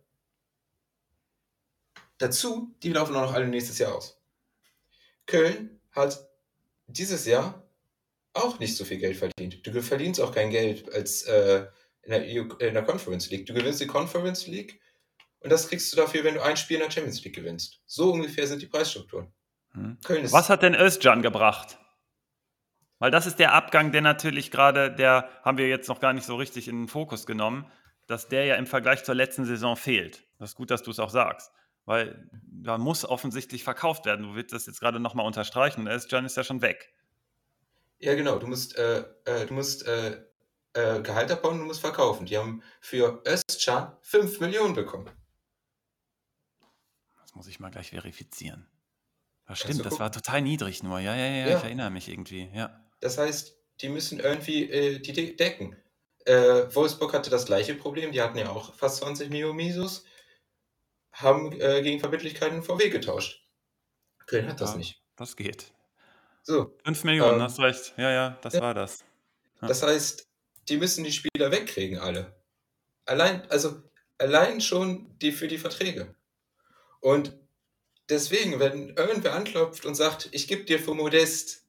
Speaker 3: dazu, die laufen auch noch alle nächstes Jahr aus. Köln hat dieses Jahr auch nicht so viel Geld verdient. Du verdienst auch kein Geld als äh, in, der, in der Conference League. Du gewinnst die Conference League und das kriegst du dafür, wenn du ein Spiel in der Champions League gewinnst. So ungefähr sind die Preisstrukturen.
Speaker 1: Hm. Was hat denn Özcan gebracht? Weil das ist der Abgang, der natürlich gerade, der haben wir jetzt noch gar nicht so richtig in den Fokus genommen, dass der ja im Vergleich zur letzten Saison fehlt. Das ist gut, dass du es auch sagst. Weil da muss offensichtlich verkauft werden. Du willst das jetzt gerade nochmal unterstreichen. Özcan ist ja schon weg.
Speaker 3: Ja, genau. Du musst, äh, äh, du musst äh, äh Gehalt abbauen und du musst verkaufen. Die haben für Özcan 5 Millionen bekommen.
Speaker 1: Das muss ich mal gleich verifizieren. Das stimmt, das war total niedrig nur. Ja, ja, ja, ja, ich erinnere mich irgendwie. Ja.
Speaker 3: Das heißt, die müssen irgendwie äh, die de decken. Äh, Wolfsburg hatte das gleiche Problem. Die hatten ja auch fast 20 Mio Misos, haben gegen Verbindlichkeiten VW getauscht. Köln hat das ja, nicht.
Speaker 1: Das geht. So. 5 Millionen, ähm, hast recht. Ja, ja, das ja. war das.
Speaker 3: Ja. Das heißt, die müssen die Spieler wegkriegen, alle. Allein, also allein schon die für die Verträge. Und deswegen, wenn irgendwer anklopft und sagt, ich gebe dir für Modest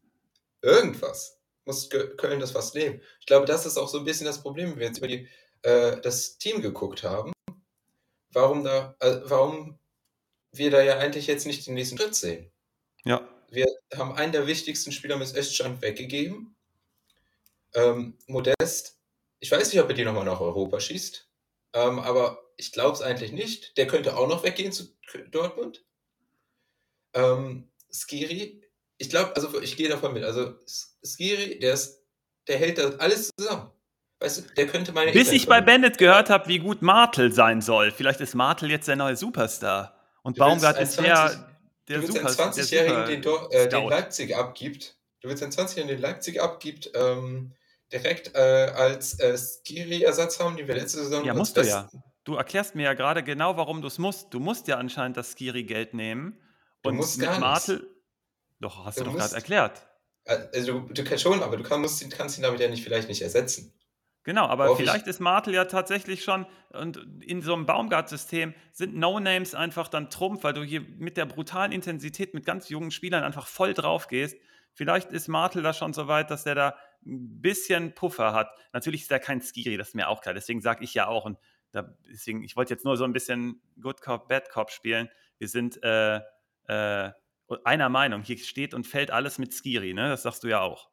Speaker 3: irgendwas, muss Köln das was nehmen. Ich glaube, das ist auch so ein bisschen das Problem, wenn wir jetzt über die, äh, das Team geguckt haben. Warum, da, äh, warum wir da ja eigentlich jetzt nicht den nächsten Schritt sehen.
Speaker 1: Ja.
Speaker 3: Wir haben einen der wichtigsten Spieler mit Öststand weggegeben. Ähm, Modest, ich weiß nicht, ob er die nochmal nach Europa schießt, ähm, aber ich glaube es eigentlich nicht. Der könnte auch noch weggehen zu Dortmund. Ähm, Skiri, ich glaube, also ich gehe davon mit. Also Skiri, der ist, der hält das alles zusammen. Weißt du, der könnte meine.
Speaker 1: Bis ich bei Bennett gehört habe, wie gut Martel sein soll. Vielleicht ist Martel jetzt der neue Superstar. Und Baumgart ist der,
Speaker 3: der du willst einen 20-Jährigen, den, äh, den, Leipzig abgibt. Du willst einen 20-Jährigen, den Leipzig abgibt, ähm, direkt äh, als äh, Skiri-Ersatz haben, die wir letzte Saison
Speaker 1: Ja, musst du ja. Du erklärst mir ja gerade genau, warum du es musst. Du musst ja anscheinend das Skiri-Geld nehmen.
Speaker 3: Du und musst gar Martel. Nichts.
Speaker 1: Doch, hast du, du doch gerade erklärt.
Speaker 3: Also du, du, kannst schon, aber du kannst, kannst ihn damit ja nicht, vielleicht nicht ersetzen.
Speaker 1: Genau, aber Worauf vielleicht ist Martel ja tatsächlich schon, und in so einem Baumgart-System sind No-Names einfach dann Trumpf, weil du hier mit der brutalen Intensität mit ganz jungen Spielern einfach voll drauf gehst. Vielleicht ist Martel da schon so weit, dass der da ein bisschen Puffer hat. Natürlich ist er kein Skiri, das ist mir auch klar. Deswegen sage ich ja auch, und da, deswegen, ich wollte jetzt nur so ein bisschen Good Cop, Bad Cop spielen. Wir sind äh, äh, einer Meinung. Hier steht und fällt alles mit Skiri, ne? Das sagst du ja auch.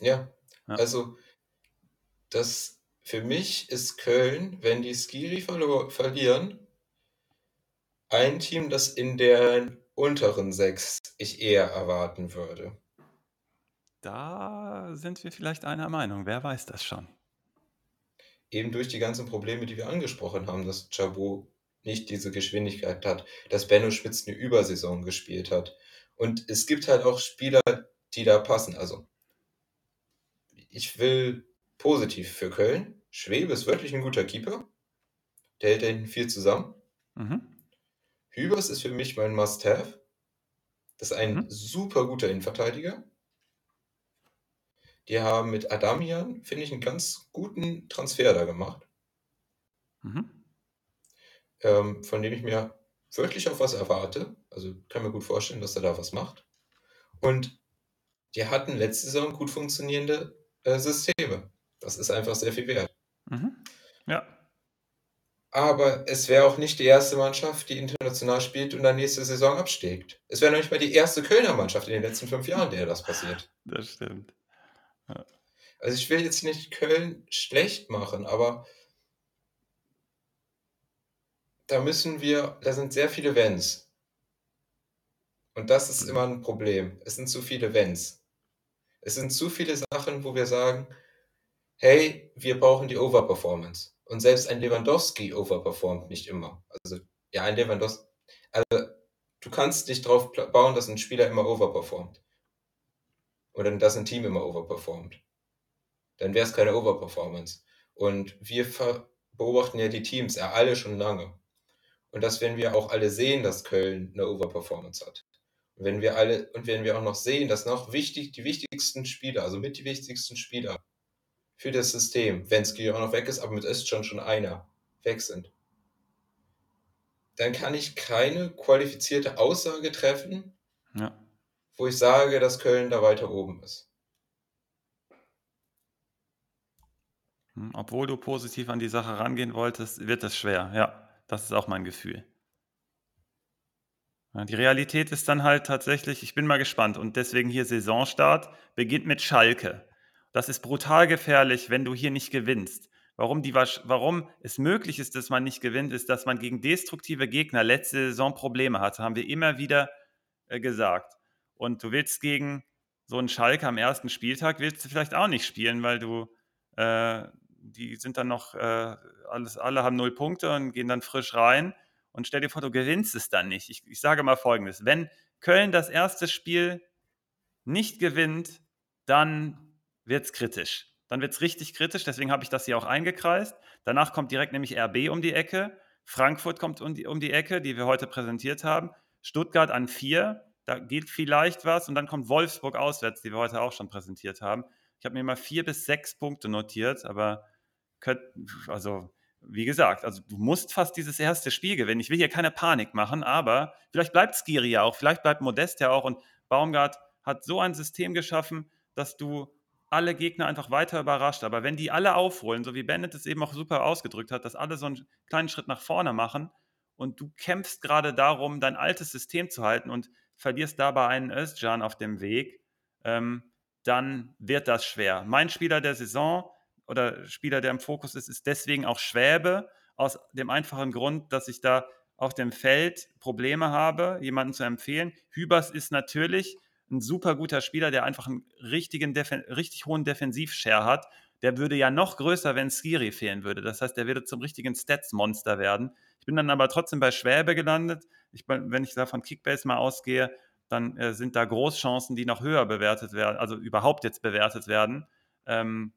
Speaker 3: Ja, ja. also das für mich ist Köln, wenn die Skiri verlieren, ein Team, das in der unteren sechs ich eher erwarten würde.
Speaker 1: Da sind wir vielleicht einer Meinung. Wer weiß das schon?
Speaker 3: eben durch die ganzen Probleme, die wir angesprochen haben, dass Chabot nicht diese Geschwindigkeit hat, dass Benno Spitz eine Übersaison gespielt hat. Und es gibt halt auch Spieler, die da passen. Also ich will positiv für Köln. Schwebe ist wirklich ein guter Keeper. Der hält da hinten viel zusammen. Mhm. Hübers ist für mich mein Must-Have. Das ist ein mhm. super guter Innenverteidiger. Die haben mit Adamian, finde ich, einen ganz guten Transfer da gemacht. Mhm. Ähm, von dem ich mir wirklich auch was erwarte. Also kann mir gut vorstellen, dass er da was macht. Und die hatten letzte Saison gut funktionierende äh, Systeme. Das ist einfach sehr viel wert.
Speaker 1: Mhm. Ja.
Speaker 3: Aber es wäre auch nicht die erste Mannschaft, die international spielt und dann nächste Saison absteigt. Es wäre noch nicht mal die erste Kölner Mannschaft in den letzten fünf Jahren, der das passiert.
Speaker 1: Das stimmt.
Speaker 3: Ja. Also ich will jetzt nicht Köln schlecht machen, aber da müssen wir, da sind sehr viele Wenns. Und das ist immer ein Problem. Es sind zu viele Wenns. Es sind zu viele Sachen, wo wir sagen, hey, wir brauchen die Overperformance. Und selbst ein Lewandowski overperformt nicht immer. Also, ja, ein Lewandowski. Also, du kannst nicht darauf bauen, dass ein Spieler immer overperformt. Oder dass ein Team immer overperformt. Dann wäre es keine Overperformance. Und wir beobachten ja die Teams, ja alle schon lange. Und dass, wenn wir auch alle sehen, dass Köln eine Overperformance hat. Und wenn wir alle, und wenn wir auch noch sehen, dass noch wichtig, die wichtigsten Spieler, also mit die wichtigsten Spieler für das System, wenn Ski auch noch weg ist, aber mit ist schon schon einer weg sind, dann kann ich keine qualifizierte Aussage treffen,
Speaker 1: ja.
Speaker 3: wo ich sage, dass Köln da weiter oben ist.
Speaker 1: Hm, obwohl du positiv an die Sache rangehen wolltest, wird es schwer. Ja. Das ist auch mein Gefühl. Die Realität ist dann halt tatsächlich, ich bin mal gespannt und deswegen hier Saisonstart beginnt mit Schalke. Das ist brutal gefährlich, wenn du hier nicht gewinnst. Warum, die, warum es möglich ist, dass man nicht gewinnt, ist, dass man gegen destruktive Gegner letzte Saison Probleme hatte, haben wir immer wieder äh, gesagt. Und du willst gegen so einen Schalke am ersten Spieltag, willst du vielleicht auch nicht spielen, weil du äh, die sind dann noch, äh, alles, alle haben null Punkte und gehen dann frisch rein. Und stell dir vor, du gewinnst es dann nicht. Ich, ich sage mal folgendes: Wenn Köln das erste Spiel nicht gewinnt, dann wird es kritisch. Dann wird es richtig kritisch, deswegen habe ich das hier auch eingekreist. Danach kommt direkt nämlich RB um die Ecke. Frankfurt kommt um die, um die Ecke, die wir heute präsentiert haben. Stuttgart an vier, da geht vielleicht was. Und dann kommt Wolfsburg auswärts, die wir heute auch schon präsentiert haben. Ich habe mir mal vier bis sechs Punkte notiert, aber könnt, also wie gesagt, also du musst fast dieses erste Spiel gewinnen. Ich will hier keine Panik machen, aber vielleicht bleibt Skiri ja auch, vielleicht bleibt Modest ja auch und Baumgart hat so ein System geschaffen, dass du alle Gegner einfach weiter überrascht. Aber wenn die alle aufholen, so wie Bennett es eben auch super ausgedrückt hat, dass alle so einen kleinen Schritt nach vorne machen und du kämpfst gerade darum, dein altes System zu halten und verlierst dabei einen Özcan auf dem Weg, ähm, dann wird das schwer. Mein Spieler der Saison oder Spieler, der im Fokus ist, ist deswegen auch Schwäbe, aus dem einfachen Grund, dass ich da auf dem Feld Probleme habe, jemanden zu empfehlen. Hübers ist natürlich ein super guter Spieler, der einfach einen richtigen, richtig hohen Defensivshare hat. Der würde ja noch größer, wenn Skiri fehlen würde. Das heißt, der würde zum richtigen Stats-Monster werden. Ich bin dann aber trotzdem bei Schwäbe gelandet. Ich, wenn ich da von Kickbase mal ausgehe, dann äh, sind da Großchancen, die noch höher bewertet werden, also überhaupt jetzt bewertet werden. Ähm,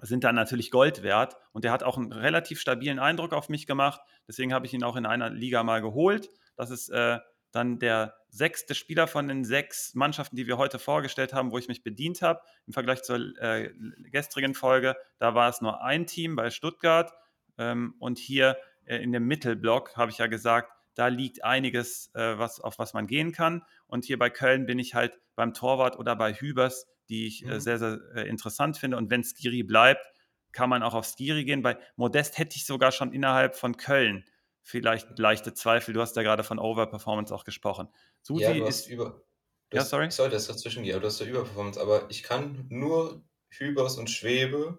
Speaker 1: sind dann natürlich Gold wert. Und der hat auch einen relativ stabilen Eindruck auf mich gemacht. Deswegen habe ich ihn auch in einer Liga mal geholt. Das ist äh, dann der sechste Spieler von den sechs Mannschaften, die wir heute vorgestellt haben, wo ich mich bedient habe. Im Vergleich zur äh, gestrigen Folge, da war es nur ein Team bei Stuttgart. Ähm, und hier äh, in dem Mittelblock habe ich ja gesagt, da liegt einiges, äh, was, auf was man gehen kann. Und hier bei Köln bin ich halt beim Torwart oder bei Hübers die ich äh, mhm. sehr, sehr äh, interessant finde. Und wenn Skiri bleibt, kann man auch auf Skiri gehen. Bei Modest hätte ich sogar schon innerhalb von Köln vielleicht leichte Zweifel. Du hast ja gerade von Overperformance auch gesprochen.
Speaker 3: Susi ja, du hast ist, über. Du ja, sorry. Sorry, das dazwischen gehen, aber du hast ja Überperformance. Aber ich kann nur Hübers und Schwebe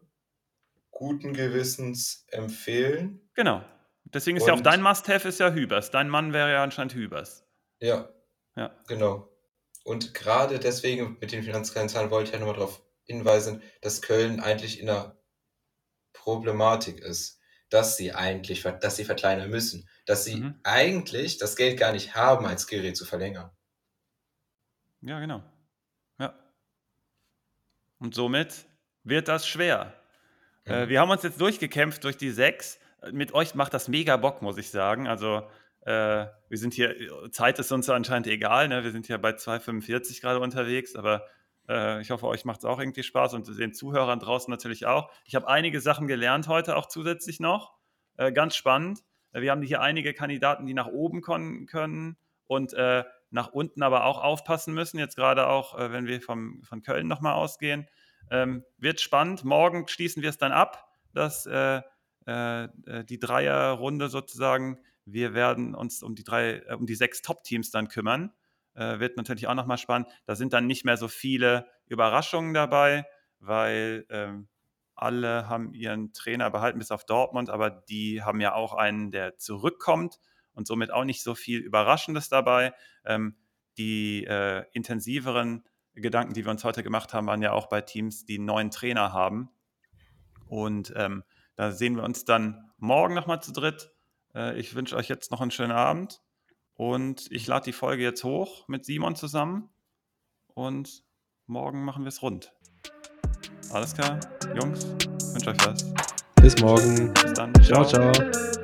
Speaker 3: guten Gewissens empfehlen.
Speaker 1: Genau. Deswegen ist und, ja auch dein Must-Have ist ja Hübers. Dein Mann wäre ja anscheinend Hübers.
Speaker 3: Ja. Ja. Genau. Und gerade deswegen mit den Finanzkennzahlen wollte ich ja nochmal darauf hinweisen, dass Köln eigentlich in einer Problematik ist, dass sie eigentlich, dass sie verkleinern müssen, dass sie mhm. eigentlich das Geld gar nicht haben, als Gerät zu verlängern.
Speaker 1: Ja, genau. Ja. Und somit wird das schwer. Äh, mhm. wir haben uns jetzt durchgekämpft durch die sechs. Mit euch macht das mega Bock, muss ich sagen. Also äh, wir sind hier, Zeit ist uns anscheinend egal, ne? wir sind hier bei 2,45 gerade unterwegs, aber äh, ich hoffe, euch macht es auch irgendwie Spaß und den Zuhörern draußen natürlich auch. Ich habe einige Sachen gelernt heute auch zusätzlich noch. Äh, ganz spannend. Äh, wir haben hier einige Kandidaten, die nach oben kommen können und nach unten aber auch aufpassen müssen. Jetzt gerade auch, wenn wir vom, von Köln nochmal ausgehen. Ähm, wird spannend. Morgen schließen wir es dann ab, dass die Dreierrunde sozusagen wir werden uns um die drei, um die sechs Top-Teams dann kümmern. Äh, wird natürlich auch nochmal spannend. Da sind dann nicht mehr so viele Überraschungen dabei, weil ähm, alle haben ihren Trainer behalten bis auf Dortmund, aber die haben ja auch einen, der zurückkommt und somit auch nicht so viel Überraschendes dabei. Ähm, die äh, intensiveren Gedanken, die wir uns heute gemacht haben, waren ja auch bei Teams, die einen neuen Trainer haben. Und ähm, da sehen wir uns dann morgen nochmal zu dritt äh, ich wünsche euch jetzt noch einen schönen Abend und ich lade die Folge jetzt hoch mit Simon zusammen und morgen machen wir es rund. Alles klar, Jungs, wünsche euch was.
Speaker 2: Bis morgen.
Speaker 1: Bis dann. ciao. ciao. ciao.